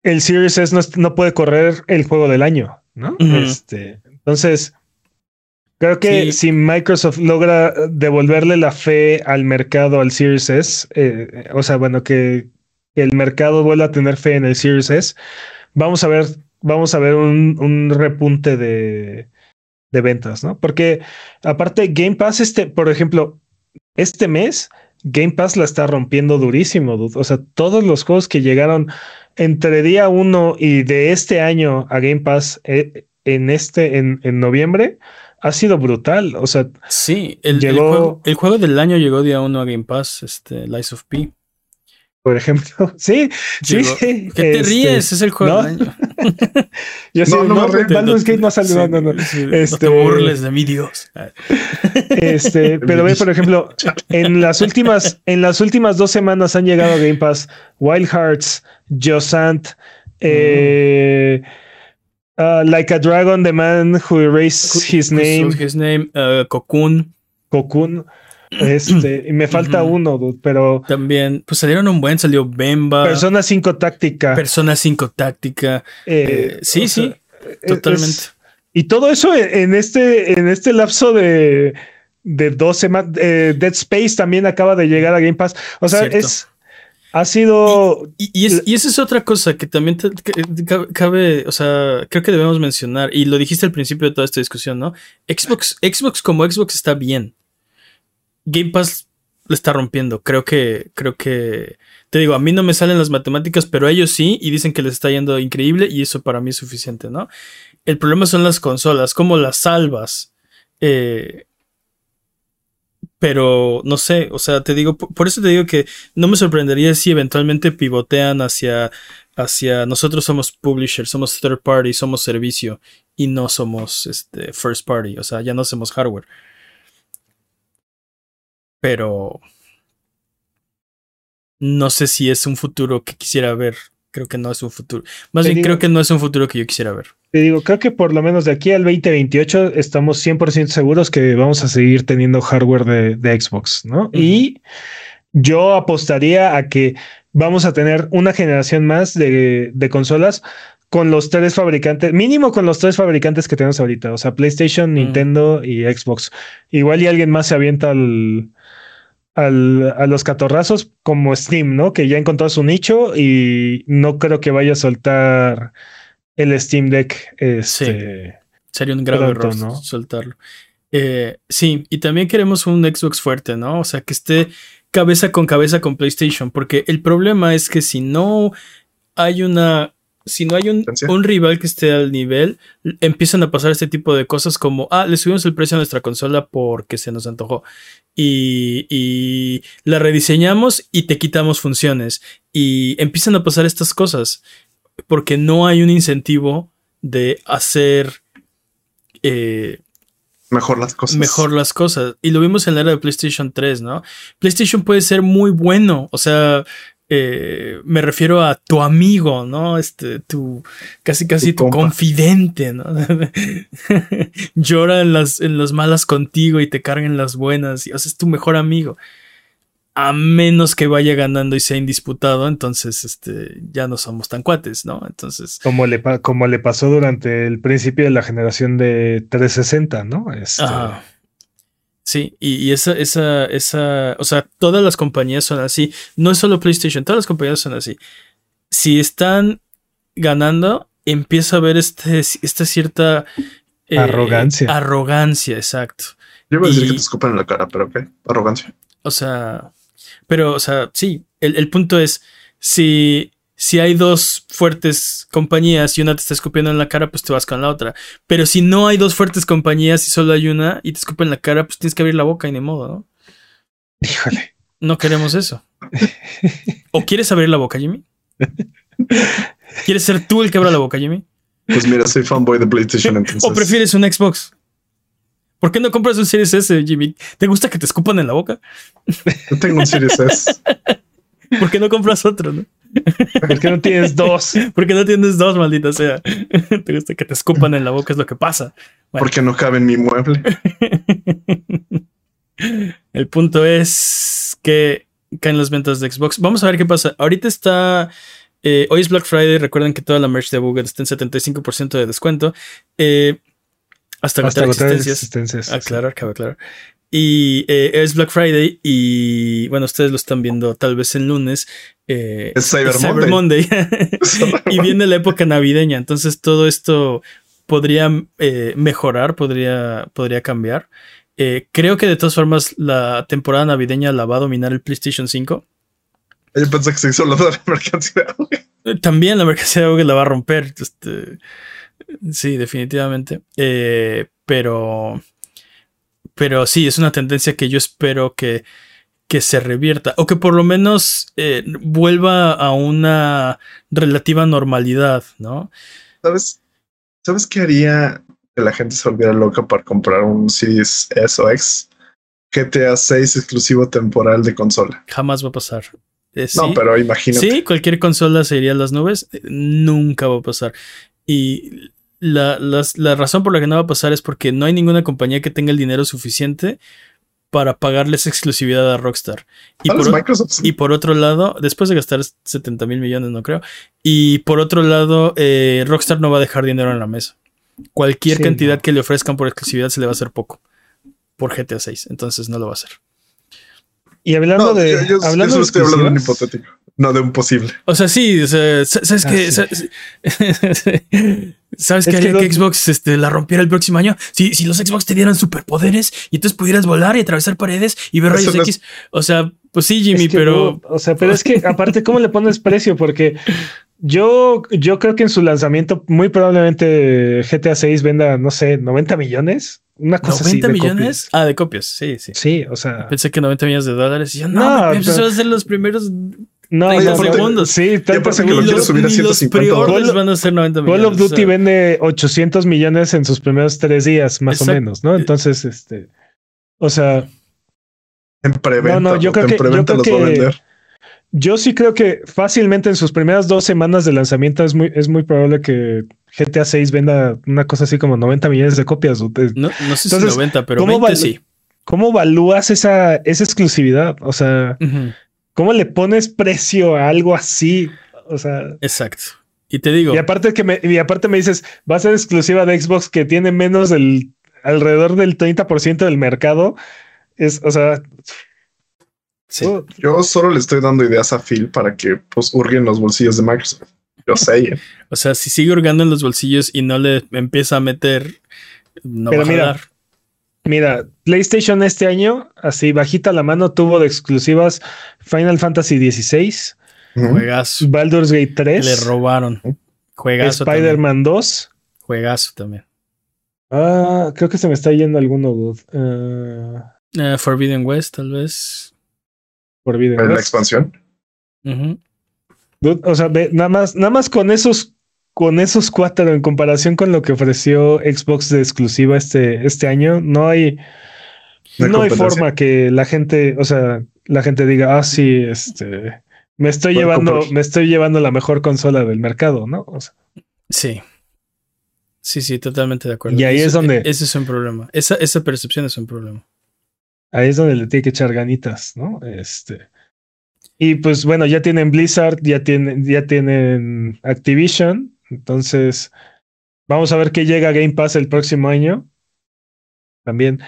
el Series S no, puede correr el juego del año, ¿no? Este, entonces, creo que si Microsoft logra devolverle la fe al mercado al Series S, eh, o sea, bueno, que el mercado vuelva a tener fe en el Series S, vamos a ver, vamos a ver un, repunte de, ventas, ¿no? Porque aparte Game Pass, este, por ejemplo, este mes Game Pass la está rompiendo durísimo, dude. O sea, todos los juegos que llegaron entre día uno y de este año a Game Pass eh, en este, en, en, noviembre, ha sido brutal. O sea, sí, el, llegó, el, juego, del año llegó día uno a Game Pass, este, Lies of P por ejemplo. Sí, sí. ¿Qué te este, ríes? Es el juego del año. Yo no, no, no, Baldur's Gate no salió. no, no, este, te burles de mi Dios. Este, pero ve, por ejemplo, en las últimas, en las últimas dos semanas han llegado a Game Pass Wild Hearts, Josant, eh, uh, Like a Dragon, The Man Who Erased His Name. His name, uh, Cocoon. Cocoon. Este, y me falta uno, pero. También, pues salieron un buen, salió Bemba. Persona 5 táctica. Persona 5 táctica. Eh, eh, sí, sí, totalmente. y todo eso en este, en este lapso de, de dos semanas. Eh, Dead Space también acaba de llegar a Game Pass. O sea, es. Ha sido. Y, esa es otra cosa que también cabe, o sea, creo que debemos mencionar, y lo dijiste al principio de toda esta discusión, ¿no? Xbox, Xbox como Xbox está bien. Game Pass le está rompiendo. Creo que, creo que, te digo, a mí no me salen las matemáticas, pero ellos sí, y dicen que les está yendo increíble, y eso para mí es suficiente, ¿no? El problema son las consolas, cómo las salvas. Eh, pero no sé, o sea, te digo, por, eso te digo que no me sorprendería si eventualmente pivotean hacia, hacia nosotros somos publisher, somos third party, somos servicio y no somos este, first party, o sea, ya no hacemos hardware. Pero no sé si es un futuro que quisiera ver. Creo que no es un futuro. Más bien, creo que no es un futuro que yo quisiera ver. Te digo, creo que por lo menos de aquí al 2028 estamos 100% seguros que vamos a seguir teniendo hardware de, Xbox, ¿no? Y yo apostaría a que vamos a tener una generación más de, de consolas con los tres fabricantes, mínimo con los tres fabricantes que tenemos ahorita, o sea, PlayStation, Nintendo y Xbox. Igual y alguien más se avienta al, al, a los catorrazos como Steam, ¿no? Que ya encontró su nicho y no creo que vaya a soltar el Steam Deck. Este, sí. Sería un grave error ¿no? soltarlo. Eh, sí, y también queremos un Xbox fuerte, ¿no? O sea, que esté cabeza con cabeza con PlayStation, porque el problema es que si no hay una si no hay un, rival que esté al nivel, empiezan a pasar este tipo de cosas como, ah, le subimos el precio a nuestra consola porque se nos antojó. Y, y, la rediseñamos y te quitamos funciones. Y empiezan a pasar estas cosas porque no hay un incentivo de hacer... Eh, mejor las cosas. Mejor las cosas. Y lo vimos en la era de PlayStation 3, ¿no? PlayStation puede ser muy bueno. O sea, eh, me refiero a tu amigo, ¿no? Este, tu, casi casi tu, confidente, ¿no? Llora en las, en las malas contigo y te carga en las buenas, y o sea, es tu mejor amigo. A menos que vaya ganando y sea indisputado, entonces este, ya no somos tan cuates, ¿no? Entonces. Como le, como le pasó durante el principio de la generación de 360, ¿no? Este, Sí, y, esa, esa, esa, o sea, todas las compañías son así. No es solo PlayStation, todas las compañías son así. Si están ganando, empieza a haber este, esta cierta eh, arrogancia. Arrogancia, exacto. Yo iba a decir que te escupan en la cara, pero ¿qué? Arrogancia. O sea, pero, o sea, sí, el, el punto es, si si hay dos fuertes compañías y una te está escupiendo en la cara, pues te vas con la otra. Pero si no hay dos fuertes compañías y solo hay una y te escupe en la cara, pues tienes que abrir la boca y ni modo, ¿no? Híjole. No queremos eso. ¿O quieres abrir la boca, Jimmy? ¿Quieres ser tú el que abra la boca, Jimmy? Pues mira, soy fanboy de PlayStation entonces. ¿O prefieres un Xbox? ¿Por qué no compras un Series S, Jimmy? ¿Te gusta que te escupan en la boca? Yo tengo un Series S. ¿Por qué no compras otro, no? ¿Por qué no tienes dos? Porque no tienes dos, maldita sea. Te gusta que te escupan en la boca, es lo que pasa. Porque no cabe en mi mueble. El punto es que caen las ventas de Xbox. Vamos a ver qué pasa. Ahorita está. Eh, hoy es Black Friday. Recuerden que toda la merch de Google está en 75% de descuento. Eh, hasta agotar existencias. existencias. Aclarar, cabe aclarar. Y eh, es Black Friday y bueno, ustedes lo están viendo tal vez el lunes. Eh, es Cyber, Monday. y viene la época navideña, entonces todo esto podría eh, mejorar, podría, podría cambiar. Creo que de todas formas la temporada navideña la va a dominar el PlayStation 5. Yo pensé que se hizo la mercancía de auge. También la mercancía de auge la va a romper. Este, sí, definitivamente. Pero. Pero sí, es una tendencia que yo espero que, que se revierta. O que por lo menos vuelva a una relativa normalidad, ¿no? ¿Sabes? ¿Sabes qué haría que la gente se volviera loca para comprar un Series S o X? GTA 6 exclusivo temporal de consola. Jamás va a pasar. Eh, no, pero imagínate. Sí, cualquier consola se iría a las nubes. Eh, nunca va a pasar. Y la, la, razón por la que no va a pasar es porque no hay ninguna compañía que tenga el dinero suficiente para pagarles exclusividad a Rockstar. Y, por, y por, otro lado, después de gastar 70 mil millones, no creo. Y por otro lado, eh, Rockstar no va a dejar dinero en la mesa. Cualquier cantidad que le ofrezcan por exclusividad se le va a hacer poco por GTA 6. Entonces no lo va a hacer. Y hablando de. Yo, hablando estoy hablando de un hipotético, no de un posible. O sea, sí, ¿sabes qué? ¿Sabes qué haría que, Xbox este, la rompiera el próximo año? Si, si los Xbox te dieran superpoderes y entonces pudieras volar y atravesar paredes y ver rayos X. O sea, pues sí, Jimmy, pero. o sea, pero es que aparte, ¿cómo le pones precio? Porque yo, yo creo que en su lanzamiento, muy probablemente GTA 6 venda, no sé, 90 millones. Una cosa 90 millones? ah, de copias, sí, sí. Sí, o sea. Pensé que 90 millones de dólares. Y yo, no, no pero... a ser los primeros no, no segundos. Sí, tanto que lo quiero subir a 150 dólares. van a ser 90 millones. Call of Duty vende 800 millones en sus primeros tres días, más o menos, ¿no? Entonces, este. O sea. En preventa. No, no, yo creo que. Yo, creo que yo sí creo que fácilmente en sus primeras dos semanas de lanzamiento es muy, es muy probable que GTA 6 venda una cosa así como 90 millones de copias. No, no sé si 90, pero ¿cómo 20 sí. ¿Cómo evalúas esa, esa exclusividad? O sea, ¿cómo le pones precio a algo así? O sea. Exacto. Y te digo. Y aparte que me, y aparte me dices, va a ser exclusiva de Xbox que tiene menos del alrededor del 30% del mercado. Es, o sea. Yo solo le estoy dando ideas a Phil para que pues hurguen los bolsillos de Microsoft. Yo sé. o sea, si sigue hurgando en los bolsillos y no le empieza a meter, no va mira, a dar. Mira, PlayStation este año, así bajita la mano, tuvo de exclusivas Final Fantasy XVI, Juegazo. Baldur's Gate 3. Le robaron. Juegazo. Spider-Man 2. Juegazo también. Ah, creo que se me está yendo alguno, uh, uh, Forbidden West, tal vez. Forbidden West. La expansión. O sea, nada más, nada más con esos, con esos cuatro en comparación con lo que ofreció Xbox de exclusiva este, este año, no hay, no hay forma que la gente, o sea, la gente diga, ah, sí, este, me estoy llevando, me estoy llevando la mejor consola del mercado, ¿no? sí. Sí, sí, totalmente de acuerdo. Y ahí es donde. Ese es un problema. Esa, esa percepción es un problema. Ahí es donde le tiene que echar ganitas, ¿no? Este. Y pues bueno, ya tienen Blizzard, ya tienen, ya tienen Activision. Entonces, vamos a ver qué llega a Game Pass el próximo año. También,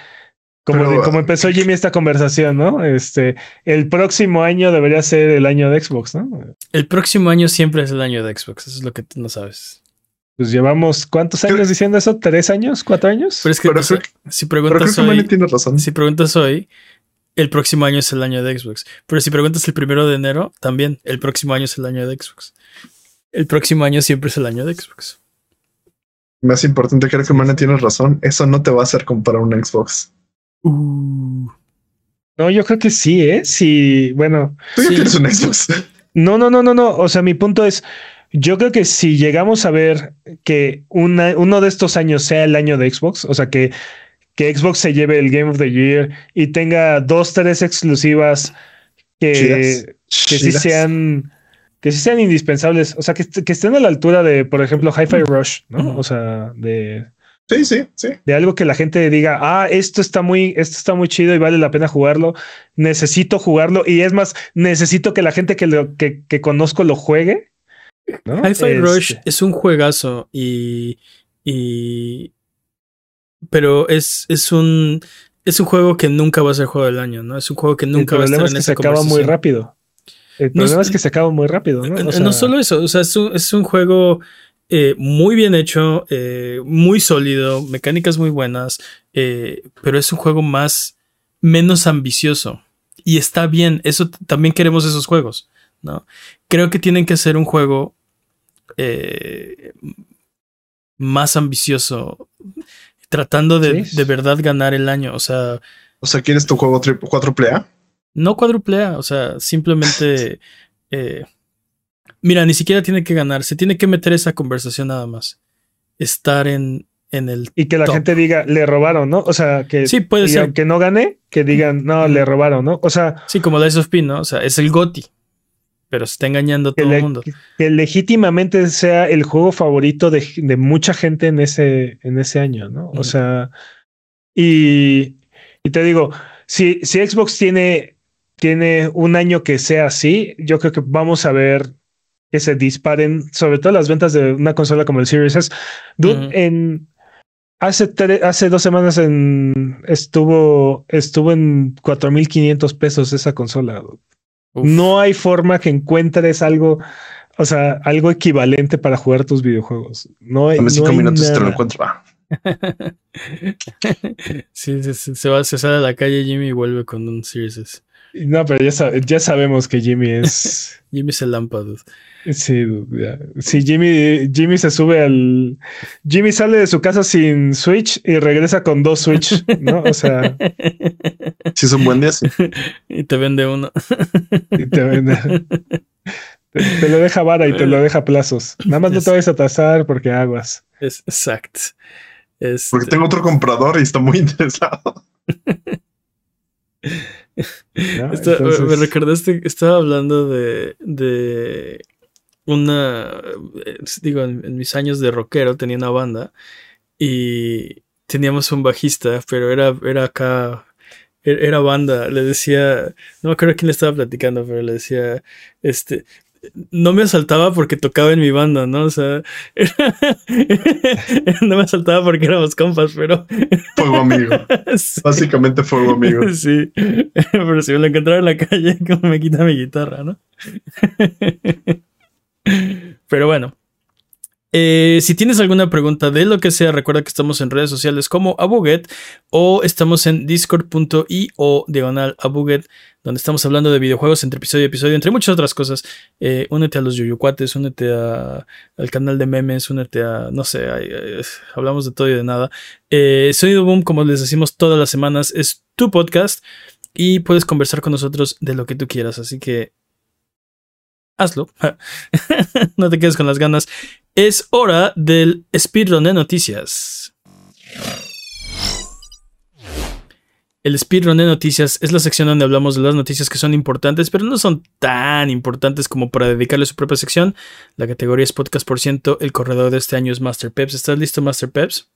como, como empezó Jimmy esta conversación, ¿no? Este, el próximo año debería ser el año de Xbox, ¿no? El próximo año siempre es el año de Xbox, eso es lo que tú no sabes. Pues llevamos cuántos años diciendo eso, tres años, cuatro años. Pero es que si preguntas hoy, si preguntas hoy, el próximo año es el año de Xbox. Pero si preguntas el primero de enero, también el próximo año es el año de Xbox. El próximo año siempre es el año de Xbox. Más importante, creo que Mana tienes razón. Eso no te va a hacer comprar un Xbox. Uh. No, yo creo que sí, ¿eh? Sí, bueno. Tú ya tienes un Xbox. No, no, no, no, no. O sea, mi punto es, yo creo que si llegamos a ver que uno de estos años sea el año de Xbox, o sea, que que Xbox se lleve el Game of the Year y tenga dos, tres exclusivas que, que sí sean que sí sean indispensables, o sea, que, estén a la altura de, por ejemplo, Hi-Fi Rush, ¿no? O sea, de Sí, sí, sí. De algo que la gente diga, ah, esto está muy, esto está muy chido y vale la pena jugarlo. Necesito jugarlo. Y es más, necesito que la gente que, lo, que, que conozco lo juegue. Hi-Fi Rush este. es un juegazo y, y, pero es, es un es un juego que nunca va a ser juego del año, ¿no? Es un juego que nunca va a estar es que se acaba muy rápido. El problema es que se acaba muy rápido, ¿no? no solo eso, o sea, es un, es un juego eh, muy bien hecho, eh, muy sólido, mecánicas muy buenas, eh, pero es un juego más, menos ambicioso. Y está bien, eso también queremos esos juegos, ¿no? Creo que tienen que ser un juego más ambicioso, tratando de, de verdad ganar el año, o sea... O sea, ¿quieres tu juego cuádruple A? No cuádruple A, o sea, simplemente... Mira, ni siquiera tiene que ganar, se tiene que meter esa conversación nada más. Estar en, en el. Y que la gente diga, le robaron, ¿no? O sea, que. Sí, puede ser. Que no gane, que digan, no, le robaron, ¿no? O sea. Sí, como Dice of Pin, ¿no? O sea, es el GOTI. Pero se está engañando a todo el mundo. Que, legítimamente sea el juego favorito de, de, mucha gente en ese, en ese año, ¿no? O sea. Y, y te digo, si, si Xbox tiene, tiene un año que sea así, yo creo que vamos a ver que se disparen, sobre todo las ventas de una consola como el Series S. Dude, en hace, hace dos semanas en, estuvo, estuvo en 4500 pesos esa consola. No hay forma que encuentres algo, o sea, algo equivalente para jugar tus videojuegos. No hay. cinco minutos te lo encuentro. sí, se, va, se sale a la calle Jimmy y vuelve con un Series S. No, pero ya, ya sabemos que Jimmy es. Jimmy es el lámpara. Sí, sí, Jimmy, Jimmy se sube al. Jimmy sale de su casa sin Switch y regresa con dos Switch, ¿no? O sea. Si es un buen día, sí. Y te vende uno. Y te vende. Te, lo deja vara y te lo deja plazos. Nada más no te vayas a tasar porque aguas. Es exacto. Este porque tengo otro comprador y está muy interesado. Me recordaste, estaba hablando de, de una, eh, digo, en, mis años de rockero tenía una banda y teníamos un bajista, pero era, era acá, e, era banda, le decía, no me acuerdo quién le estaba platicando, pero le decía, este, no me asaltaba porque tocaba en mi banda, ¿no? O sea, no me asaltaba porque éramos compas, pero... Fuego amigo. Básicamente fuego amigo. Sí, pero si me lo encontraba en la calle, como me quita mi guitarra, ¿no? Pero bueno. Eh, si tienes alguna pregunta de lo que sea, recuerda que estamos en redes sociales como Abuget o estamos en discord.io diagonal Abuget, donde estamos hablando de videojuegos entre episodio y episodio, entre muchas otras cosas. Eh, únete a los Yuyucuates, únete al canal de memes, únete a, no sé, hablamos de todo y de nada. Eh, Sonido Boom, como les decimos todas las semanas, es tu podcast y puedes conversar con nosotros de lo que tú quieras. Así que hazlo. no te quedes con las ganas. Es hora del speedrun de noticias. El speedrun de noticias es la sección donde hablamos de las noticias que son importantes, pero no son tan importantes como para dedicarle su propia sección. La categoría es podcast por ciento. El corredor de este año es Master Peps. ¿Estás listo, Master Peps?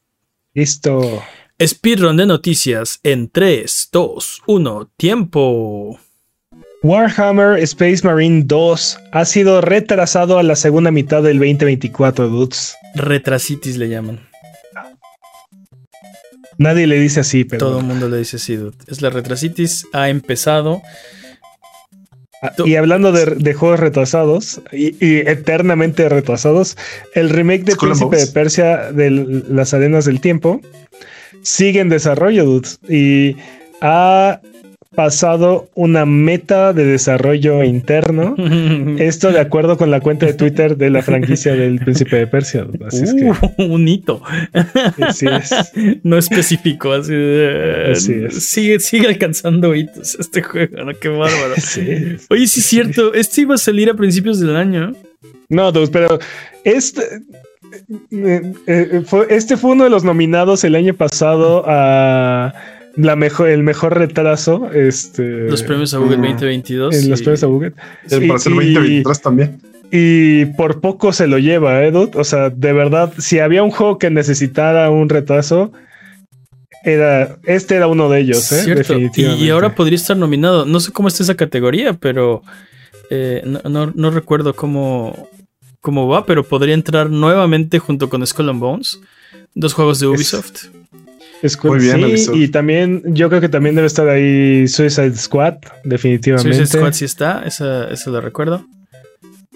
Listo. Speedrun de noticias en 3, 2, 1, tiempo. Warhammer Space Marine 2 ha sido retrasado a la segunda mitad del 2024, dudes. Retrasitis le llaman. Nadie le dice así, pero. Todo el mundo le dice así, dude. Es la retrasitis, ha empezado. Ah, y hablando de, juegos retrasados y, eternamente retrasados, el remake de Príncipe de Persia de las Arenas del Tiempo sigue en desarrollo, dudes. Y ha pasado una meta de desarrollo interno. Esto de acuerdo con la cuenta de Twitter de la franquicia del Príncipe de Persia. Así es que, uh, un hito. Así es. No específico, así, de, Sigue, sigue alcanzando hitos este juego, Qué bárbaro. Oye, sí es cierto, este iba a salir a principios del año. No, pero este... Eh, eh, este fue uno de los nominados el año pasado a la mejor, el mejor retraso. Este, los premios a Google 2022. En los premios a Google. El para ser 2023 también. Y por poco se lo lleva, ¿eh, O sea, de verdad, si había un juego que necesitara un retraso, era, este era uno de ellos, ¿eh? Y, ahora podría estar nominado. No sé cómo está esa categoría, pero eh, no, recuerdo cómo, cómo va, pero podría entrar nuevamente junto con Skull and Bones, dos juegos de Ubisoft. Muy bien, sí, y también yo creo que también debe estar ahí Suicide Squad, definitivamente. Suicide Squad sí está, esa, lo recuerdo.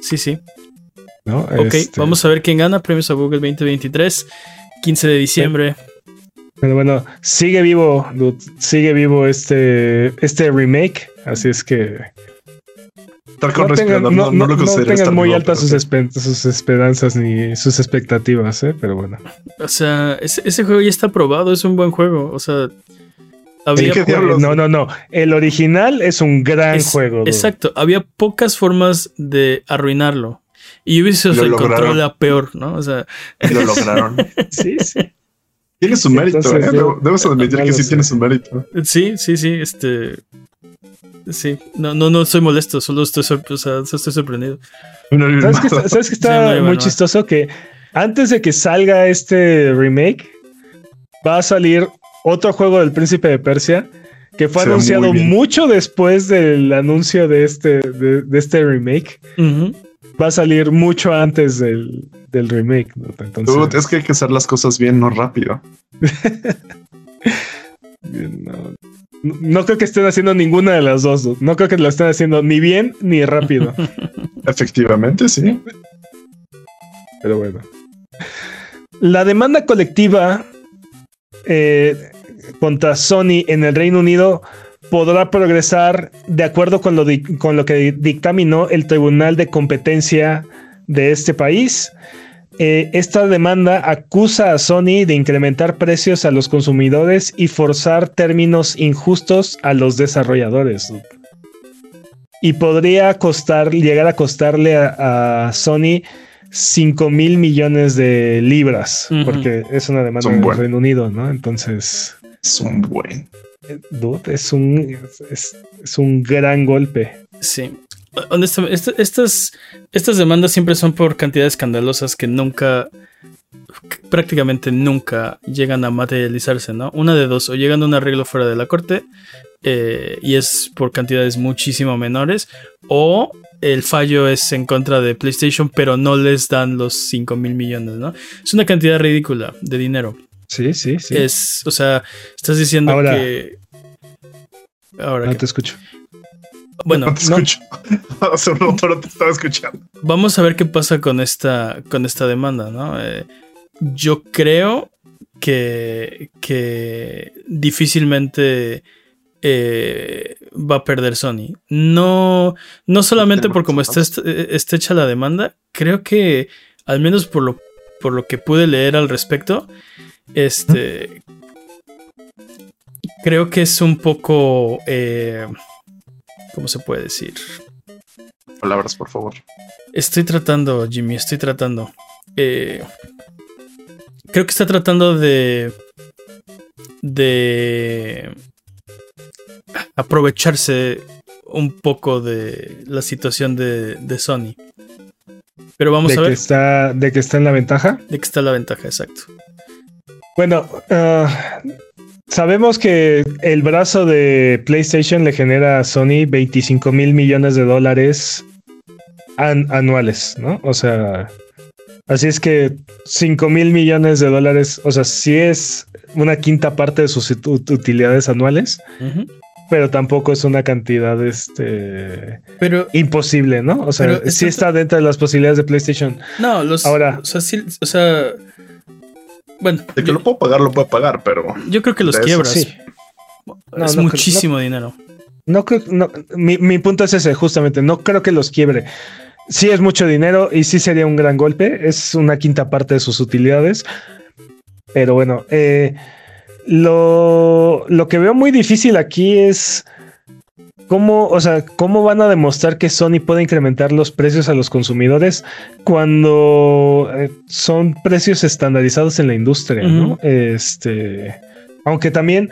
Sí, sí. Ok, este vamos a ver quién gana premios a Google 2023, 15 de diciembre. Pero bueno, sigue vivo, sigue vivo este, este remake, así es que no tengan, no, tengan muy altas sus, esperanzas ni sus expectativas, ¿eh? pero bueno. O sea, ese, juego ya está probado, es un buen juego. O sea, había no, no, no. El original es un gran juego. Exacto, había pocas formas de arruinarlo. Y Ubisoft encontró la peor, ¿no? O sea, lo lograron. sí, sí. Tiene su mérito, ¿eh? Debes admitir que sí tiene su mérito. Sí, sí, sí. Este. Sí, no, no, no estoy molesto, solo estoy, estoy sorprendido. ¿Sabes que, está muy chistoso? Que antes de que salga este remake, va a salir otro juego del Príncipe de Persia que fue anunciado mucho después del anuncio de este, de, este remake. Va a salir mucho antes del, remake. es que hay que hacer las cosas bien, no rápido. no, no creo que estén haciendo ninguna de las dos. No creo que lo estén haciendo ni bien ni rápido. Efectivamente, sí. Pero bueno. La demanda colectiva eh, contra Sony en el Reino Unido podrá progresar de acuerdo con lo, con lo que dictaminó el Tribunal de Competencia de este país eh, esta demanda acusa a Sony de incrementar precios a los consumidores y forzar términos injustos a los desarrolladores. Y podría costar, llegar a costarle a, Sony 5 mil millones de libras, porque es una demanda del Reino Unido, ¿no? Entonces. Es un buen. Eh, es un, es un gran golpe. Sí honestamente, estas, estas demandas siempre son por cantidades escandalosas que nunca, prácticamente nunca llegan a materializarse, ¿no? Una de dos, o llegan a un arreglo fuera de la corte eh, y es por cantidades muchísimo menores, o el fallo es en contra de PlayStation, pero no les dan los 5 mil millones, ¿no? Es una cantidad ridícula de dinero. Sí, sí, sí. Es, o sea, estás diciendo que... Ahora no te escucho. Bueno, no te escucho. Hace un rato no te estaba escuchando. Vamos a ver qué pasa con esta, con esta demanda, ¿no? Eh, yo creo que, que difícilmente eh, va a perder Sony. No, no solamente por cómo está, está, hecha la demanda, creo que, al menos por lo, por lo que pude leer al respecto, este. Creo que es un poco. Eh, ¿Cómo se puede decir? Palabras, por favor. Estoy tratando, Jimmy, estoy tratando. Eh, creo que está tratando de. de. aprovecharse un poco de la situación de, de Sony. Pero vamos a ver. Que está, ¿De que está en la ventaja? De que está en la ventaja, exacto. Bueno, uh, Sabemos que el brazo de PlayStation le genera a Sony 25 mil millones de dólares anuales, ¿no? O sea, así es que 5 mil millones de dólares, o sea, sí es una quinta parte de sus utilidades anuales, pero tampoco es una cantidad este, pero, imposible, ¿no? O sea, sí está dentro de las posibilidades de PlayStation. No, los. Ahora. O sea, sí, o sea bueno. De que lo puedo pagar, lo puedo pagar, pero. Yo creo que los quiebras. Sí. es muchísimo dinero. No creo. No, mi, mi punto es ese, justamente. No creo que los quiebre. Sí es mucho dinero y sí sería un gran golpe. Es una quinta parte de sus utilidades. Pero bueno, eh, lo, lo que veo muy difícil aquí es ¿Cómo, o sea, ¿cómo van a demostrar que Sony puede incrementar los precios a los consumidores cuando eh, son precios estandarizados en la industria? ¿no? Este, aunque también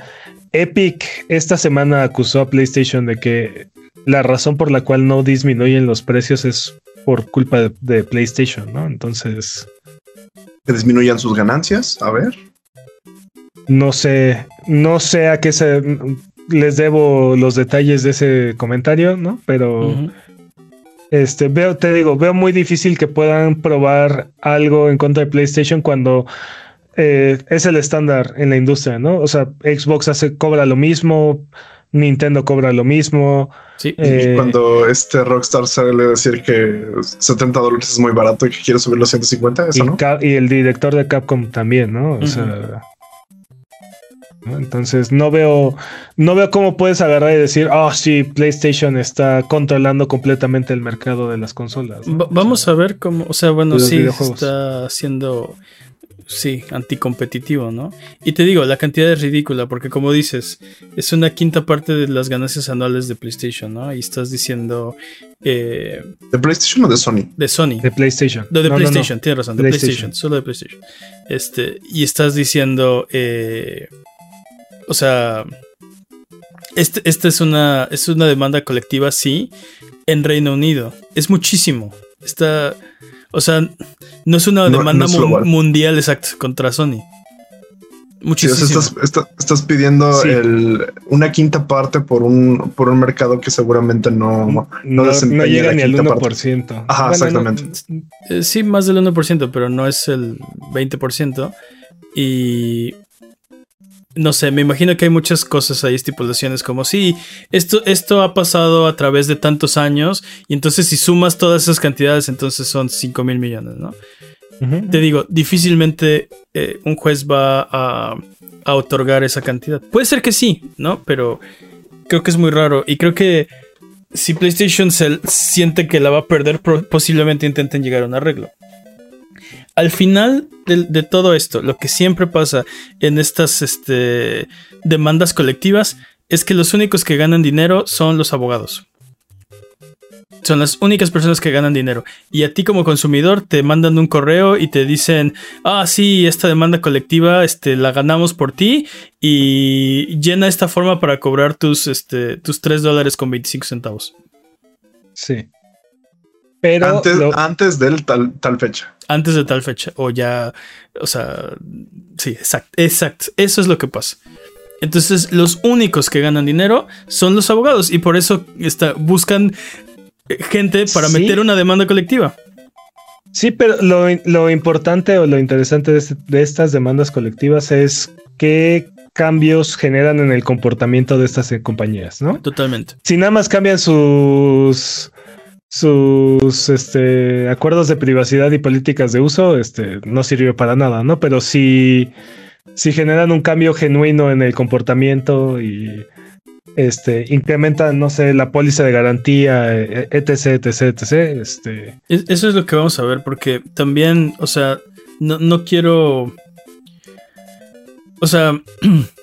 Epic esta semana acusó a PlayStation de que la razón por la cual no disminuyen los precios es por culpa de, PlayStation, ¿no? Entonces. ¿Que disminuyan sus ganancias? A ver. No sé, no sé a qué se les debo los detalles de ese comentario, ¿no? Pero este veo, te digo, veo muy difícil que puedan probar algo en contra de PlayStation cuando eh, es el estándar en la industria, ¿no? O sea, Xbox hace, cobra lo mismo, Nintendo cobra lo mismo. Sí. Eh, y cuando este Rockstar sale a decir que 70 dólares es muy barato y que quiere subir los 150, eso, y, ¿no? y el director de Capcom también, ¿no? O sea. Entonces no veo, no veo cómo puedes agarrar y decir, oh sí, PlayStation está controlando completamente el mercado de las consolas. vamos a ver cómo, o sea, bueno, sí, está haciendo sí, anticompetitivo, ¿no? Y te digo, la cantidad es ridícula, porque como dices, es una quinta parte de las ganancias anuales de PlayStation, ¿no? Y estás diciendo... Eh, ¿De PlayStation o de Sony? De Sony. De PlayStation. de PlayStation, tienes razón, de PlayStation. solo de PlayStation. Este, y estás diciendo... Eh, o sea... Esta este es, una, es una demanda colectiva, sí, en Reino Unido. Es muchísimo. Está... O sea, no es una demanda mundial exacto contra Sony. Muchísimo. estás, pidiendo una quinta parte por un, por un mercado que seguramente no, no, llega ni al 1%. Ajá, exactamente. Eh, sí, más del 1%, pero no es el 20%. Y no sé, me imagino que hay muchas cosas ahí, estipulaciones como sí, esto, esto ha pasado a través de tantos años y entonces si sumas todas esas cantidades entonces son 5 mil millones, ¿no? Te digo, difícilmente eh, un juez va a, otorgar esa cantidad. Puede ser que sí, ¿no? Pero creo que es muy raro y creo que si PlayStation se siente que la va a perder, posiblemente intenten llegar a un arreglo al final de, todo esto, lo que siempre pasa en estas este, demandas colectivas es que los únicos que ganan dinero son los abogados. Son las únicas personas que ganan dinero. Y a ti como consumidor te mandan un correo y te dicen, ah, sí, esta demanda colectiva este, la ganamos por ti y llena esta forma para cobrar tus, este, tus 3 dólares con 25 centavos. Sí. Pero antes, antes del tal, tal fecha. Antes de tal fecha. O ya. O sea. Sí, exacto. Exacto. Eso es lo que pasa. Entonces, los únicos que ganan dinero son los abogados. Y por eso está, buscan gente para meter una demanda colectiva. Sí, pero lo, importante o lo interesante de, este, de, estas demandas colectivas es qué cambios generan en el comportamiento de estas compañías, ¿no? Totalmente. Si nada más cambian sus sus este, acuerdos de privacidad y políticas de uso, este, no sirvió para nada, ¿no? Pero si, si generan un cambio genuino en el comportamiento y este, incrementan, no sé, la póliza de garantía, etc, etc, etc, este... Eso es lo que vamos a ver, porque también, o sea, no, no quiero... O sea,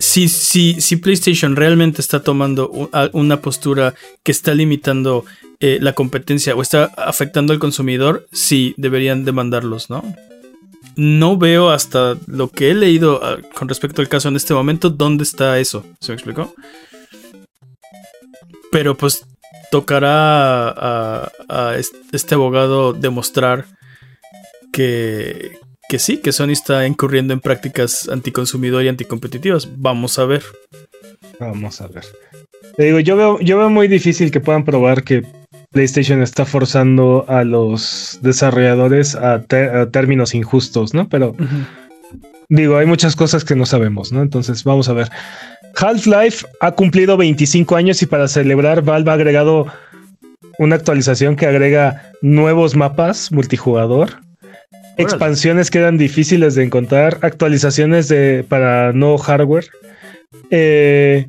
si, si, si PlayStation realmente está tomando una postura que está limitando eh, la competencia o está afectando al consumidor, sí deberían demandarlos, ¿no? No veo hasta lo que he leído ah, con respecto al caso en este momento dónde está eso. ¿Se me explicó? Pero pues tocará a este abogado demostrar que, que sí, que Sony está incurriendo en prácticas anticonsumidor y anticompetitivas. Vamos a ver. Vamos a ver. Te digo, yo veo, yo veo muy difícil que puedan probar que PlayStation está forzando a los desarrolladores a, términos injustos, ¿no? Pero digo, hay muchas cosas que no sabemos, ¿no? Entonces, vamos a ver. Half-Life ha cumplido 25 años y para celebrar Valve ha agregado una actualización que agrega nuevos mapas multijugador Expansiones quedan difíciles de encontrar. Actualizaciones de, para nuevo hardware. Eh,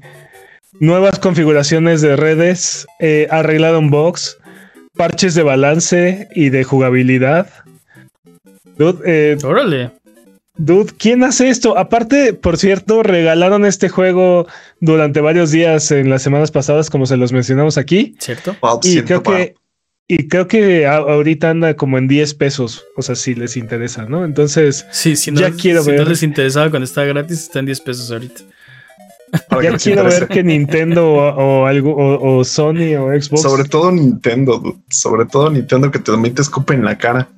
nuevas configuraciones de redes. Eh, arreglado un box. Parches de balance y de jugabilidad. Dude, eh, Órale. Dude, ¿quién hace esto? Aparte, por cierto, regalaron este juego durante varios días en las semanas pasadas, como se los mencionamos aquí. ¿Cierto? y creo que y creo que ahorita anda como en 10 pesos. O sea, si les interesa, ¿no? Entonces, sí, si no, ya quiero si no les interesaba cuando estaba gratis, está en 10 pesos ahorita. ya quiero ver que Nintendo o, algo, o, Sony o Xbox. Sobre todo Nintendo, sobre todo Nintendo que te, también te escupe en la cara.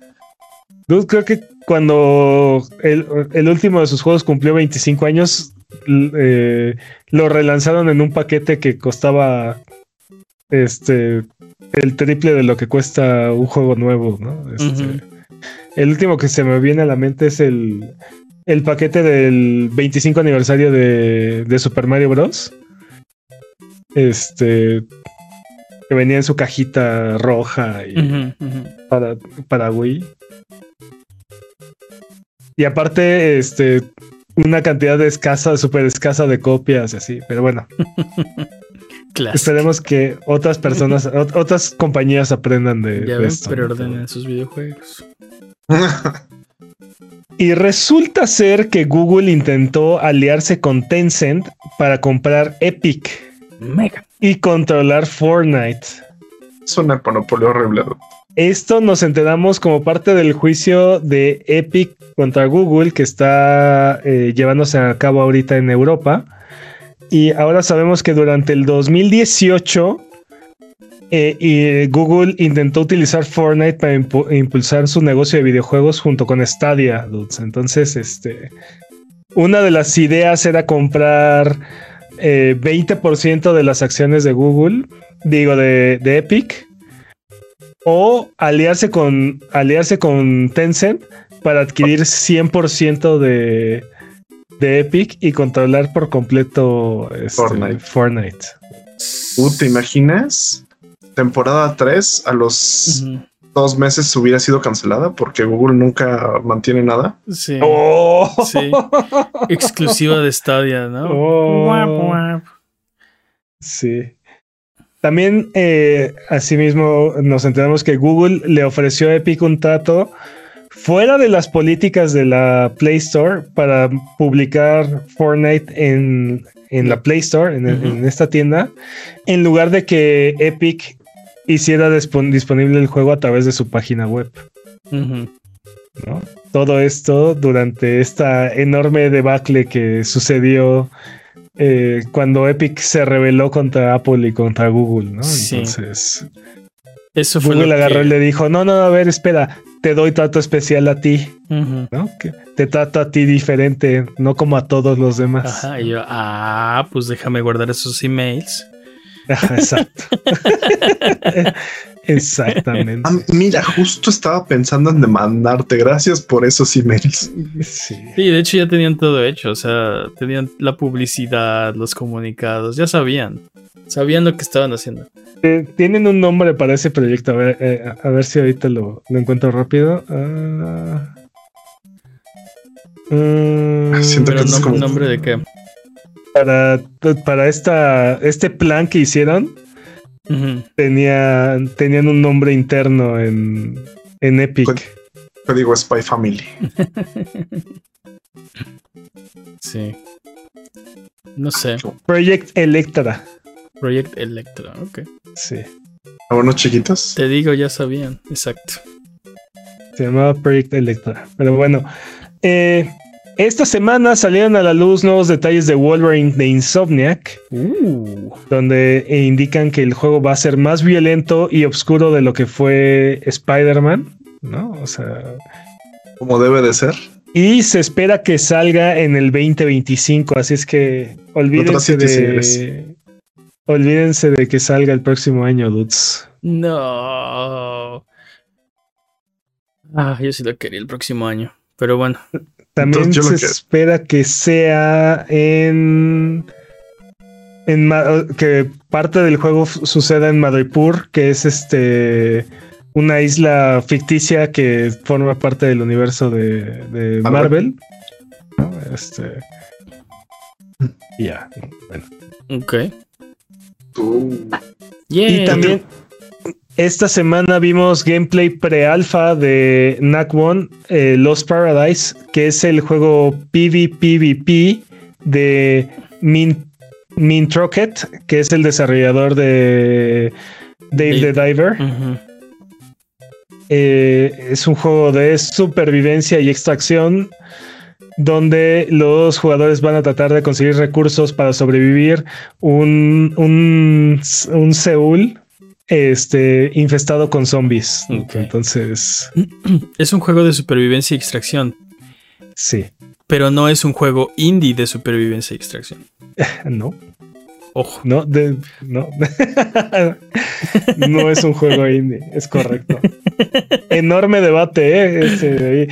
Dude, creo que cuando el, el, último de sus juegos cumplió 25 años, eh, lo relanzaron en un paquete que costaba este el triple de lo que cuesta un juego nuevo, ¿no? Este, el último que se me viene a la mente es el, el paquete del 25 aniversario de, Super Mario Bros. Este que venía en su cajita roja y Para, para Wii. Y aparte, este, una cantidad de escasa, súper escasa de copias y así, pero bueno. Esperemos que otras personas, otras compañías aprendan de, ya esto. Pero ordenen sus videojuegos. y resulta ser que Google intentó aliarse con Tencent para comprar Epic. Mega. Y controlar Fortnite. Es un monopolio horrible. Esto nos enteramos como parte del juicio de Epic contra Google que está eh, llevándose a cabo ahorita en Europa. Y ahora sabemos que durante el 2018 eh, Google intentó utilizar Fortnite para impulsar su negocio de videojuegos junto con Stadia. Entonces, este, una de las ideas era comprar 20% eh, de las acciones de Google, digo, de, de Epic o aliarse con, aliarse con Tencent para adquirir 100% de, de Epic y controlar por completo este, Fortnite. ¿Te imaginas? Temporada 3 a los dos meses hubiera sido cancelada porque Google nunca mantiene nada. Sí. Oh. sí. Exclusiva de Stadia, ¿no? Oh. Sí. También, eh, asimismo, nos enteramos que Google le ofreció a Epic un trato fuera de las políticas de la Play Store para publicar Fortnite en, la Play Store, en, esta tienda, en lugar de que Epic hiciera disponible el juego a través de su página web. Todo esto durante esta enorme debacle que sucedió eh, cuando Epic se rebeló contra Apple y contra Google, ¿no? Entonces. Eso fue Google agarró y le dijo: No, no, a ver, espera, te doy trato especial a ti, ¿no? Que te trato a ti diferente, no como a todos los demás. Ajá, y yo, ah, pues déjame guardar esos emails. exacto. Exactamente. Ah, mira, justo estaba pensando en demandarte. Gracias por esos emails. Sí. sí, de hecho ya tenían todo hecho. O sea, tenían la publicidad, los comunicados, ya sabían. Sabían lo que estaban haciendo. Eh, tienen un nombre para ese proyecto. A ver, eh, a ver si ahorita lo, encuentro rápido. Ah. Mm, Siento que es como... nombre de qué? Para, para esta, este plan que hicieron tenían un nombre interno en, en Epic. Te digo Spy Family. sí. No sé. Project Electra. Project Electra, ok. Sí. ¿Algunos chiquitos? Te digo, ya sabían, exacto. Se llamaba Project Electra. Pero bueno, eh, esta semana salieron a la luz nuevos detalles de Wolverine de Insomniac, uh. donde indican que el juego va a ser más violento y oscuro de lo que fue Spider-Man, ¿no? O sea, como debe de ser. Y se espera que salga en el 2025, así es que olvídense de olvídense de que salga el próximo año, dudes. No. Ah, yo sí lo quería el próximo año, pero bueno. También se espera que sea en, en que parte del juego suceda en Madripur, que es este una isla ficticia que forma parte del universo de, Marvel. Este. Ya, bueno. Ok. Y también esta semana vimos gameplay pre-alpha de NAC One, eh, Lost Paradise, que es el juego PvPvP de Min, Mintrocket, que es el desarrollador de Dave, the Diver. Eh, es un juego de supervivencia y extracción donde los jugadores van a tratar de conseguir recursos para sobrevivir un, un, un Seúl este, infestado con zombies. Entonces. Es un juego de supervivencia y extracción. Sí. Pero no es un juego indie de supervivencia y extracción. no. Ojo. No, no. no es un juego indie, es correcto. Enorme debate, ¿eh? Este,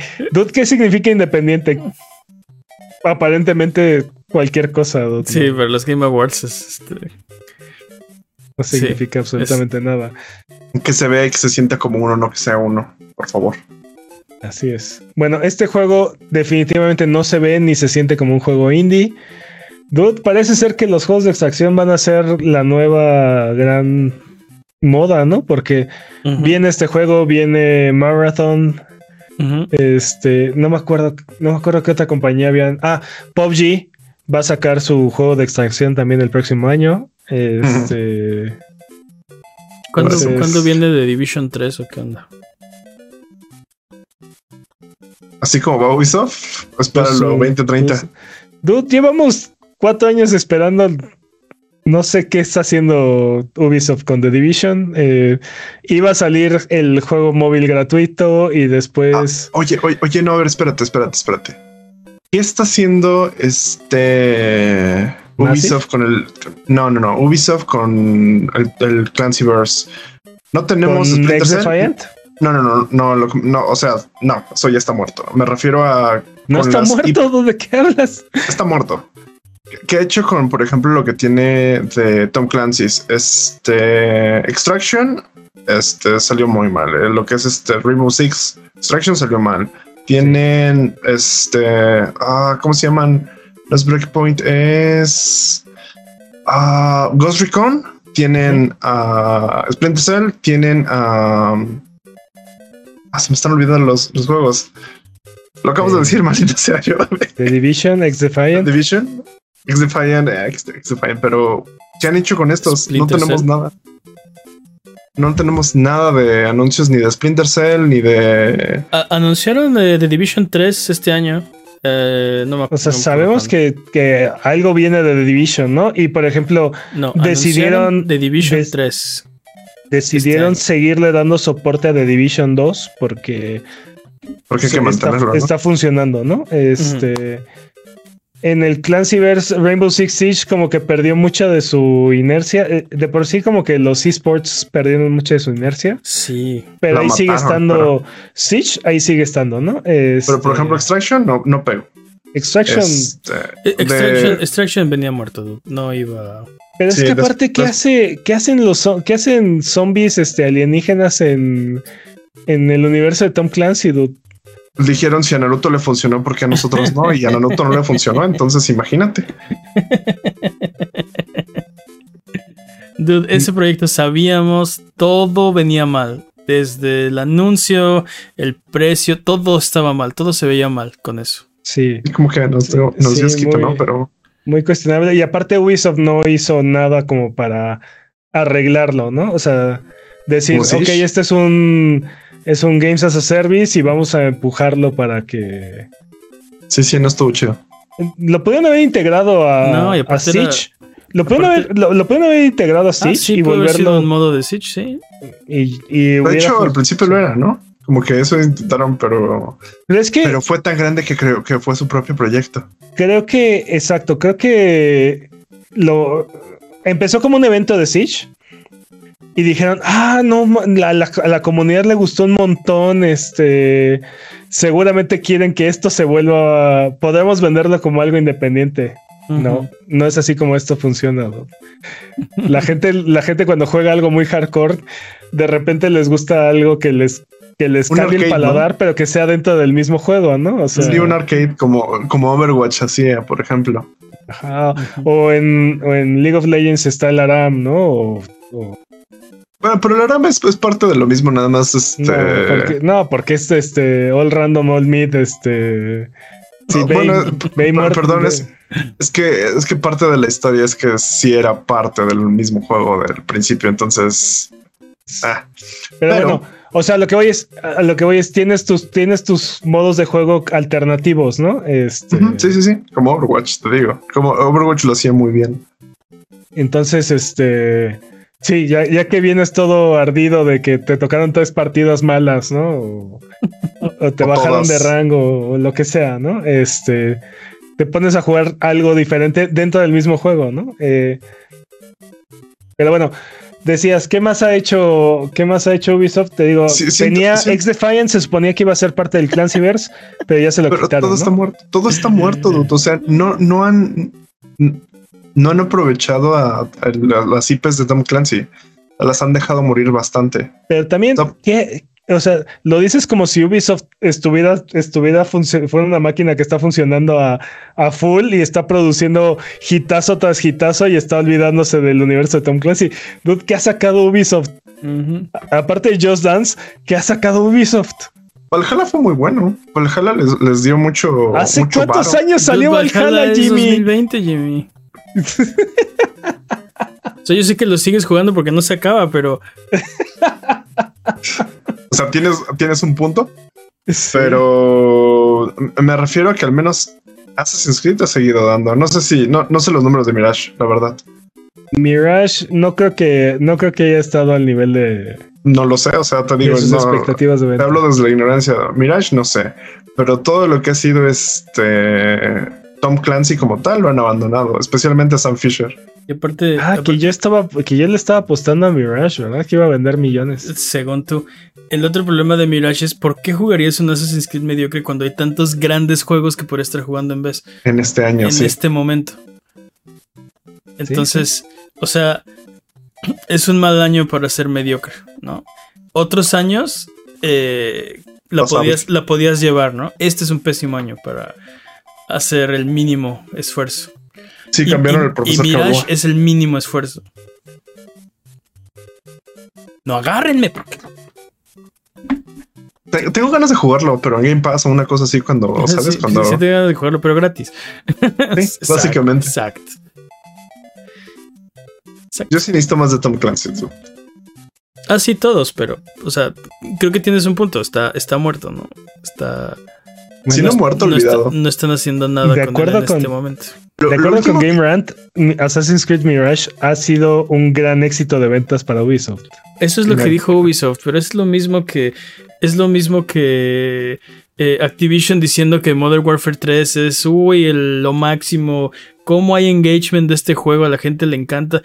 ¿qué significa independiente? Aparentemente cualquier cosa. Sí, pero los Game Awards es este, no significa absolutamente nada. Que se vea y que se sienta como uno, no que sea uno, por favor. Así es. Bueno, este juego definitivamente no se ve ni se siente como un juego indie. Dude, parece ser que los juegos de extracción van a ser la nueva gran moda, ¿no? Porque viene este juego, viene Marathon. Este, no me acuerdo, no me acuerdo qué otra compañía habían. Ah, PUBG va a sacar su juego de extracción también el próximo año. Este. ¿Cuándo, viene de Division 3 o qué onda? Así como va Ubisoft, espéralo, 2030. Pues, dude, llevamos cuatro años esperando. No sé qué está haciendo Ubisoft con The Division. Eh, iba a salir el juego móvil gratuito y después. Ah, oye, oye, oye, no, a ver, espérate, espérate, espérate. ¿Qué está haciendo este Ubisoft con el. No, no, no. Ubisoft con el, el Clancyverse. No tenemos. ¿Con? No, no, no, no, no, o sea, no, eso ya está muerto. Me refiero a. No está muerto, ¿de qué hablas? Está muerto. ¿Qué he hecho con, por ejemplo, lo que tiene de Tom Clancy's? Este. Extraction. Este salió muy mal. Eh, lo que es este Rainbow Six. Extraction salió mal. Tienen este. Ah, ¿Cómo se llaman? Los Breakpoint es. Uh, Ghost Recon. Tienen a Splinter Cell. Tienen a. Ah, se me están olvidando los, los juegos. Lo acabo de decir, maldita sea yo. The Division, X Defiant. Division, X Defiant, eh, X, Defiant, pero ¿qué han hecho con estos? no tenemos nada. No tenemos nada de anuncios ni de Splinter Cell ni de. anunciaron de, Division 3 este año. Eh, no me acuerdo. O sea, sabemos que, que, algo viene de The Division, ¿no? Y por ejemplo, decidieron. The Division 3 decidieron este seguirle dando soporte a The Division 2 porque, porque hay que mantenerlo, está, funcionando, ¿no? Este. En el Clancyverse Rainbow Six Siege como que perdió mucha de su inercia. Eh, de por sí como que los esports perdieron mucha de su inercia. Sí. Pero ahí sigue estando Siege, ahí sigue estando, ¿no? pero por este, ejemplo Extraction no, no pego. Extraction. Este, eh, Extraction, Extraction, venía muerto, no iba. Pero es que aparte, ¿qué, hace, ¿qué hacen los qué hacen zombies este, alienígenas en, en el universo de Tom Clancy, dude? Dijeron si a Naruto le funcionó, porque a nosotros no, y a Naruto no le funcionó, entonces imagínate. Dude, ese proyecto sabíamos, todo venía mal. Desde el anuncio, el precio, todo estaba mal, todo se veía mal con eso. Sí. Como que nos, nos dio ¿no? Pero muy cuestionable. Y aparte Ubisoft no hizo nada como para arreglarlo, ¿no? O sea, decir, ok, este es un es un Games as a Service y vamos a empujarlo para que. Sí, sí, no estuvo chido. Lo pudieron haber integrado a, no, a Siege. Lo pueden, haber, lo, haber integrado a ah, Siege y volverlo. en modo de Siege, sí. Y, y de hecho, al principio lo era, ¿no? Como que eso intentaron, pero. Pero es que. Pero fue tan grande que creo que fue su propio proyecto. Creo que, exacto, creo que lo empezó como un evento de Siege. Y dijeron, ah, no, la, la, a la comunidad le gustó un montón. Este seguramente quieren que esto se vuelva. Podemos venderlo como algo independiente. No, no es así como esto funciona. La gente, la gente cuando juega algo muy hardcore, de repente les gusta algo que les que les cambie el paladar, pero que sea dentro del mismo juego, ¿no? O sea, sí, un arcade como, como Overwatch hacía, por ejemplo. Ajá. O en, en League of Legends está el Aram, ¿no? Bueno, pero el Aram es, parte de lo mismo, nada más este. No, porque, no, porque es este All Random, All Mid, este. Sí, bueno, perdón, es, que es que parte de la historia es que sí era parte del mismo juego del principio, entonces. Ah. pero, bueno o sea, lo que voy es, a lo que voy es, tienes tus, tienes tus modos de juego alternativos, ¿no? Este... Sí, sí, sí. Como Overwatch, te digo. Como Overwatch lo hacía muy bien. Entonces, este. Sí, ya, ya que vienes todo ardido de que te tocaron tres partidas malas, ¿no? O, te bajaron de rango o lo que sea, ¿no? Este. Te pones a jugar algo diferente dentro del mismo juego, ¿no? Eh, pero bueno, decías, ¿qué más ha hecho, qué más ha hecho Ubisoft? Te digo, tenía X Defiance, se suponía que iba a ser parte del Clancyverse, pero ya se lo quitaron. Todo está muerto, todo está muerto, O sea, no, no han. No han aprovechado a, las IPs de Tom Clancy. Las han dejado morir bastante. Pero también, ¿qué, o sea, lo dices como si Ubisoft estuviera, estuviera fuera una máquina que está funcionando a, full y está produciendo hitazo tras hitazo y está olvidándose del universo de Tom Clancy. Dude, ¿qué ha sacado Ubisoft? Aparte de Just Dance, ¿qué ha sacado Ubisoft? Valhalla fue muy bueno. Valhalla les, dio mucho. ¿Hace cuántos años salió Valhalla, Jimmy? 2020, Jimmy. O sea, yo sé que lo sigues jugando porque no se acaba, pero. O sea, tienes, tienes un punto, pero me refiero a que al menos Assassin's Creed ha seguido dando. No sé si, no, no sé los números de Mirage, la verdad. Mirage no creo que no creo que haya estado al nivel de no lo sé, o sea, te digo, expectativas de te hablo desde la ignorancia. Mirage no sé, pero todo lo que ha sido este Tom Clancy como tal lo han abandonado, especialmente a Sam Fisher. Y aparte, ah, que yo estaba, que yo le estaba apostando a Mirage, ¿verdad? Que iba a vender millones. Según tú. El otro problema de Mirage es por qué jugarías un Assassin's Creed mediocre cuando hay tantos grandes juegos que podrías estar jugando en vez. En este año, En este momento. Entonces, o sea, es un mal año para ser mediocre, ¿no? Otros años eh, la, podías, la podías llevar, ¿no? Este es un pésimo año para hacer el mínimo esfuerzo. Sí, cambiaron el profesor. Y Mirage es el mínimo esfuerzo. No agárrenme. Tengo ganas de jugarlo, pero en Game Pass o una cosa así cuando, ¿sabes? cuando... sí, tengo ganas de jugarlo, pero gratis. básicamente. Exacto. Yo sí necesito más de Tom Clancy. Ah, sí, todos, pero, o sea, creo que tienes un punto. Está, está muerto, ¿no? Está. Si no, muerto, olvidado. no están haciendo nada de con él en este momento. De acuerdo con Game Rant, Assassin's Creed Mirage ha sido un gran éxito de ventas para Ubisoft. Eso es lo que dijo Ubisoft, pero es lo mismo que es lo mismo que eh, Activision diciendo que Modern Warfare 3 es uy, lo máximo. Cómo hay engagement de este juego, a la gente le encanta.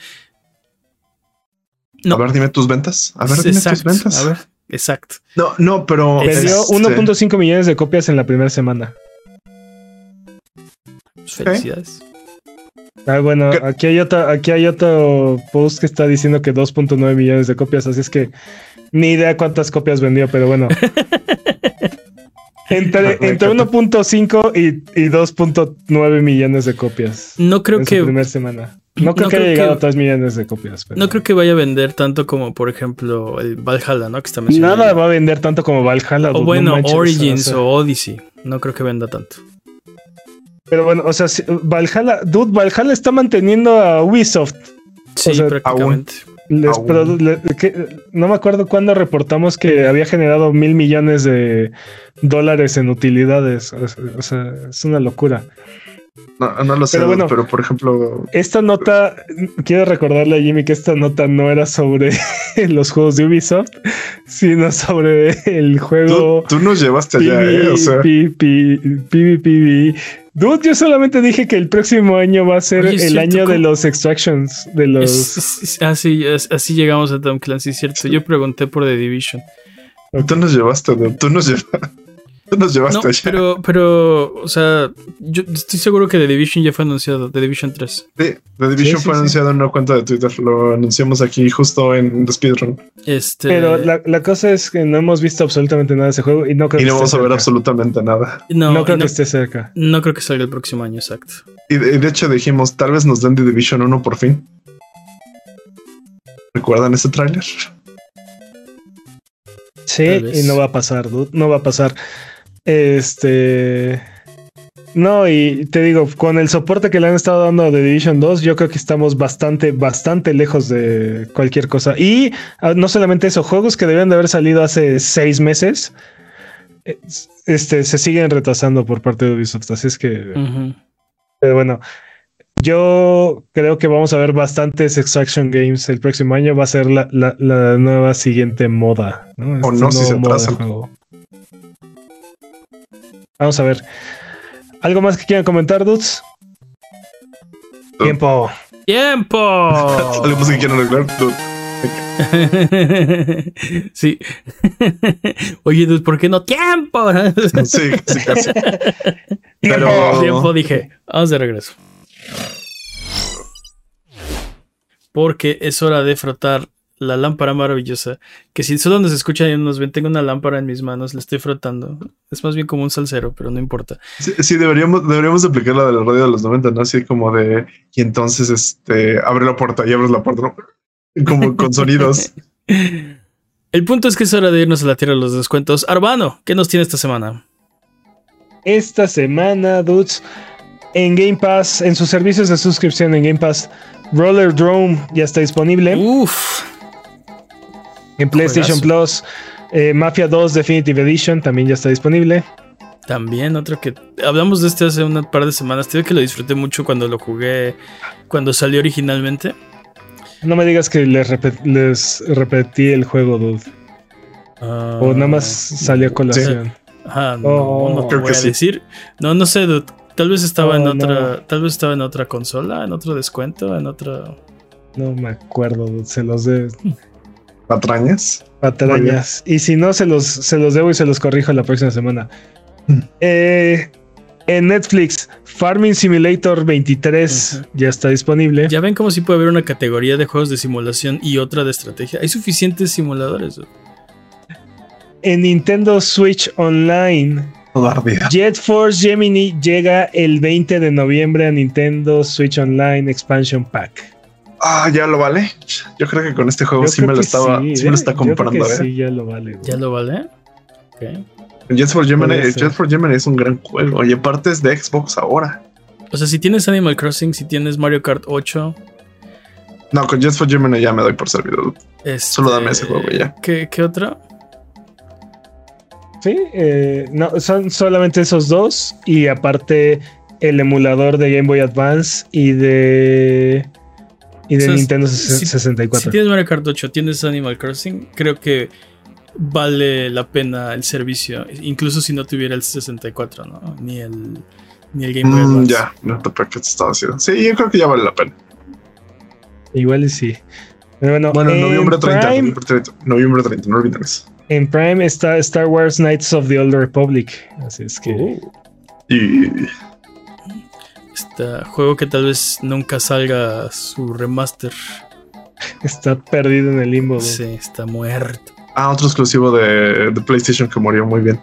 A ver, dime tus ventas. A ver, dime tus ventas. A ver, exacto. No, no, pero. Perdió 1.5 este millones de copias en la primera semana. Pues, felicidades. Ah, bueno, aquí hay, otra, aquí hay otro post que está diciendo que 2.9 millones de copias, así es que ni idea cuántas copias vendió, pero bueno. Entre, entre 1.5 y, y 2.9 millones de copias. No creo que. primera semana. No creo que haya llegado a 3 millones de copias. No creo que vaya a vender tanto como, por ejemplo, el Valhalla, ¿no? Que está Nada va a vender tanto como Valhalla. O bueno, Origins o, Odyssey. No creo que venda tanto. Pero bueno, o sea, Valhalla, dude, Valhalla está manteniendo a Ubisoft. Sí, prácticamente. No me acuerdo cuándo reportamos que había generado mil millones de dólares en utilidades. O sea, es una locura. No, no lo sé, pero, bueno, pero por ejemplo. Esta nota, quiero recordarle a Jimmy que esta nota no era sobre los juegos de Ubisoft, sino sobre el juego. Tú, nos llevaste allá, ¿eh? O sea. Dude, yo solamente dije que el próximo año va a ser el año de los extractions. De los. así, así llegamos a Tom Clancy, cierto. Yo pregunté por The Division. Tú nos llevaste, tú nos llevaste. Nos llevaste no, Pero, pero, o sea, yo estoy seguro que The Division ya fue anunciado, The Division 3. Sí, The Division fue anunciado en una cuenta de Twitter, lo anunciamos aquí justo en The Speedrun. Este... Pero la, cosa es que no hemos visto absolutamente nada de ese juego y no creo y no vamos a ver absolutamente nada. No, creo que esté cerca. No creo que salga el próximo año, exacto. Y de, hecho dijimos, tal vez nos den The Division 1 por fin. ¿Recuerdan ese tráiler? Sí, y no va a pasar, dude. No va a pasar. Este. No, y te digo, con el soporte que le han estado dando a The Division 2, yo creo que estamos bastante, bastante lejos de cualquier cosa. Y ah, no solamente eso, juegos que debían de haber salido hace seis meses, este, se siguen retrasando por parte de Ubisoft. Así es que. Pero bueno, yo creo que vamos a ver bastantes Extraction Games el próximo año. Va a ser la, nueva siguiente moda. ¿no? O no, si se atrasa. Vamos a ver. ¿Algo más que quieran comentar, dudes? Tiempo. ¡Tiempo! ¿Algo más que quieran arreglar, sí. Oye, dude, ¿por qué no? ¡Tiempo! sí, sí, casi. Pero... Tiempo, dije. Vamos de regreso. porque es hora de frotar la lámpara maravillosa, que si solo nos escuchan y nos ven, tengo una lámpara en mis manos, la estoy frotando. Es más bien como un salsero, pero no importa. Sí, deberíamos, deberíamos aplicar la de la radio de los 90, ¿no? Así como de, y entonces, este, abre la puerta y abres la puerta, ¿no? Como con sonidos. El punto es que es hora de irnos a la tierra de los descuentos. Arbano, ¿qué nos tiene esta semana? Esta semana, dudes, en Game Pass, en sus servicios de suscripción en Game Pass, Roller Drone ya está disponible. Uf. En PlayStation Plus, eh, Mafia 2 Definitive Edition también ya está disponible. También otro que hablamos de este hace un par de semanas. Te que lo disfruté mucho cuando lo jugué, cuando salió originalmente. No me digas que les, repetí el juego, dude. Ah, o nada más salió con colación. Ah, no, oh, no creo que decir. No, no sé, dude. Tal vez estaba en oh, otra. Tal vez estaba en otra consola, en otro descuento, en otra. No me acuerdo, dude. Se los de. ¿Patrañas? Patrañas. Y si no, se los, se los debo y se los corrijo la próxima semana. Mm. Eh, en Netflix, Farming Simulator 23 ya está disponible. Ya ven como si puede haber una categoría de juegos de simulación y otra de estrategia. Hay suficientes simuladores. En Nintendo Switch Online, Jet Force Gemini llega el 20 de noviembre a Nintendo Switch Online Expansion Pack. Ah, ya lo vale. Yo creo que con este juego sí me lo estaba, sí, me lo está comprando. ¿eh? Sí, ya lo vale. Ya lo vale. Okay. Jet for Gemini, Jet for Gemini es un gran juego y aparte es de Xbox ahora. O sea, si tienes Animal Crossing, si tienes Mario Kart 8. No, con Jet for Gemini ya me doy por servido. Solo dame ese juego ya. ¿Qué, qué otro? Sí, eh, no, son solamente esos dos y aparte el emulador de Game Boy Advance y de y de Nintendo 64. Si tienes Mario Kart 8, tienes Animal Crossing, creo que vale la pena el servicio, incluso si no tuviera el 64, ¿no? Ni el, ni el Game Boy mm, Advance. ya, no te que te estaba haciendo. Sí, yo creo que ya vale la pena. Igual y sí. bueno, bueno noviembre 30, noviembre 30, noviembre 30, no olviden eso. En Prime está Star Wars Knights of the Old Republic. Así es que. Oh. Y este juego que tal vez nunca salga su remaster. Está perdido en el limbo. Sí, está muerto. Ah, otro exclusivo de, PlayStation que murió muy bien.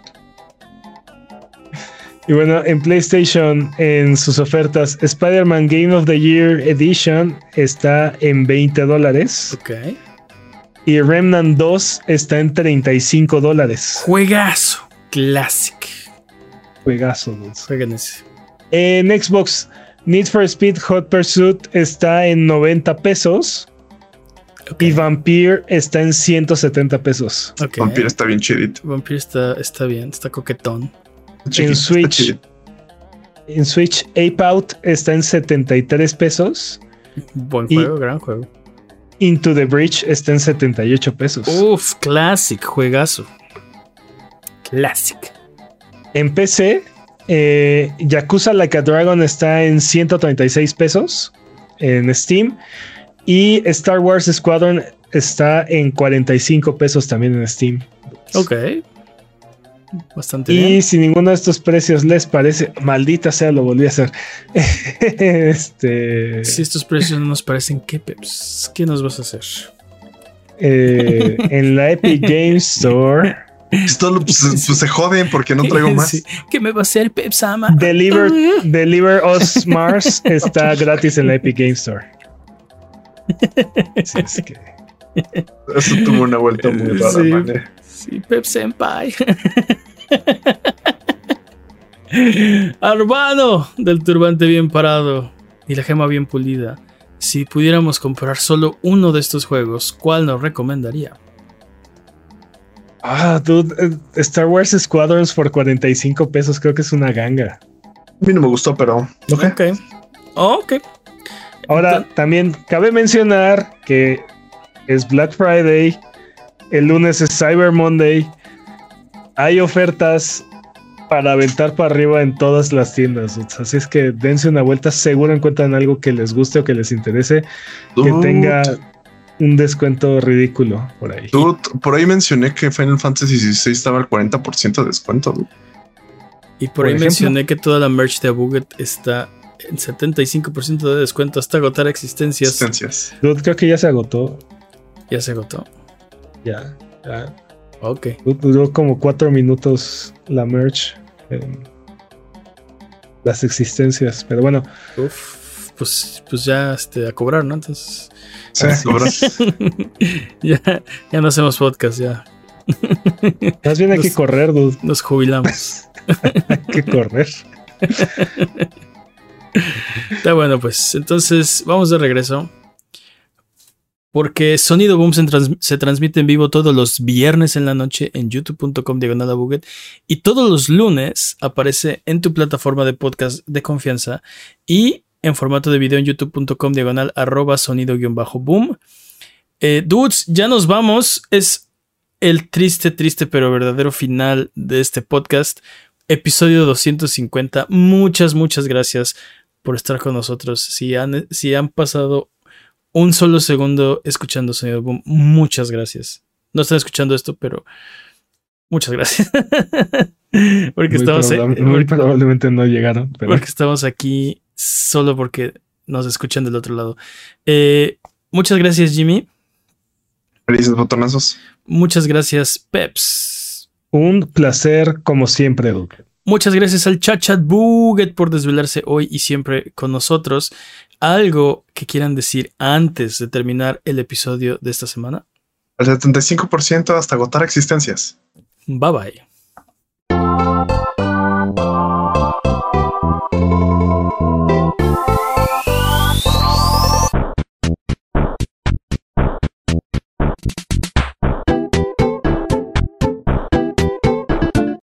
Y bueno, en PlayStation, en sus ofertas, Spider-Man Game of the Year Edition está en 20 dólares. Ok. Y Remnant 2 está en 35 dólares. Juegazo. Classic. Juegazo, Jueguen ese. En Xbox, Need for Speed Hot Pursuit está en 90 pesos. Y Vampire está en 170 pesos. Vampire está bien chidito. Vampire está, está bien, está coquetón. en Switch. En Switch, Ape Out está en 73 pesos. Buen juego, gran juego. Into the Bridge está en 78 pesos. Uf, classic, juegazo. Classic. En PC, eh, Yakuza Like a Dragon está en 136 pesos en Steam. Y Star Wars Squadron está en 45 pesos también en Steam. Ok. Bastante y bien. si ninguno de estos precios les parece, maldita sea, lo volví a hacer. este. Si estos precios no nos parecen, ¿qué peps? ¿Qué nos vas a hacer? Eh, en la Epic Game Store. Esto pues, pues, se joden porque no traigo más. ¿Qué me va a hacer Pepsama? Deliver, Deliver Us Mars está gratis en la Epic Game Store. es que. Eso tuvo una vuelta muy rara, sí, Sí, Pep Senpai. Arbano del turbante bien parado y la gema bien pulida. Si pudiéramos comprar solo uno de estos juegos, ¿cuál nos recomendaría? Ah, dude, eh, Star Wars Squadrons por 45 pesos creo que es una ganga. A mí no me gustó, pero. Ok. Ok. okay. Ahora, también cabe mencionar que es Black Friday, el lunes es Cyber Monday, hay ofertas para aventar para arriba en todas las tiendas. Así es que dense una vuelta, seguro encuentran algo que les guste o que les interese, que tenga un descuento ridículo por ahí. por ahí mencioné que Final Fantasy XVI estaba al 40% de descuento. Y por, ahí mencioné que toda la merch de Buget está en 75% de descuento hasta agotar existencias. Existencias. creo que ya se agotó. Ya se agotó. Ya, ya. Ok. Duró como cuatro minutos la merch. las existencias, pero bueno. Uf, pues, pues ya este, a cobrar, ¿no? Entonces. Sí, a cobrar. ya, ya no hacemos podcast, ya. Más bien hay que correr, dude. Nos jubilamos. hay que correr. Está bueno, pues. Entonces, vamos de regreso. Porque Sonido Boom se, transmite en vivo todos los viernes en la noche en youtube.com diagonal y todos los lunes aparece en tu plataforma de podcast de confianza y en formato de video en youtube.com diagonal arroba sonido-boom. Eh, dudes, ya nos vamos. Es el triste, triste, pero verdadero final de este podcast. Episodio 250. Muchas, muchas gracias por estar con nosotros. Si han, si han pasado un solo segundo escuchando Sonido Boom, muchas gracias. No están escuchando esto, pero muchas gracias. porque estamos muy probablemente no llegaron. Porque estamos aquí solo porque nos escuchan del otro lado. Eh, muchas gracias, Jimmy. Felices botonazos. Muchas gracias, Peps. Un placer, como siempre, Duque. Muchas gracias al Chachat Buget por desvelarse hoy y siempre con nosotros. ¿Algo que quieran decir antes de terminar el episodio de esta semana? El 75% hasta agotar existencias. Bye bye.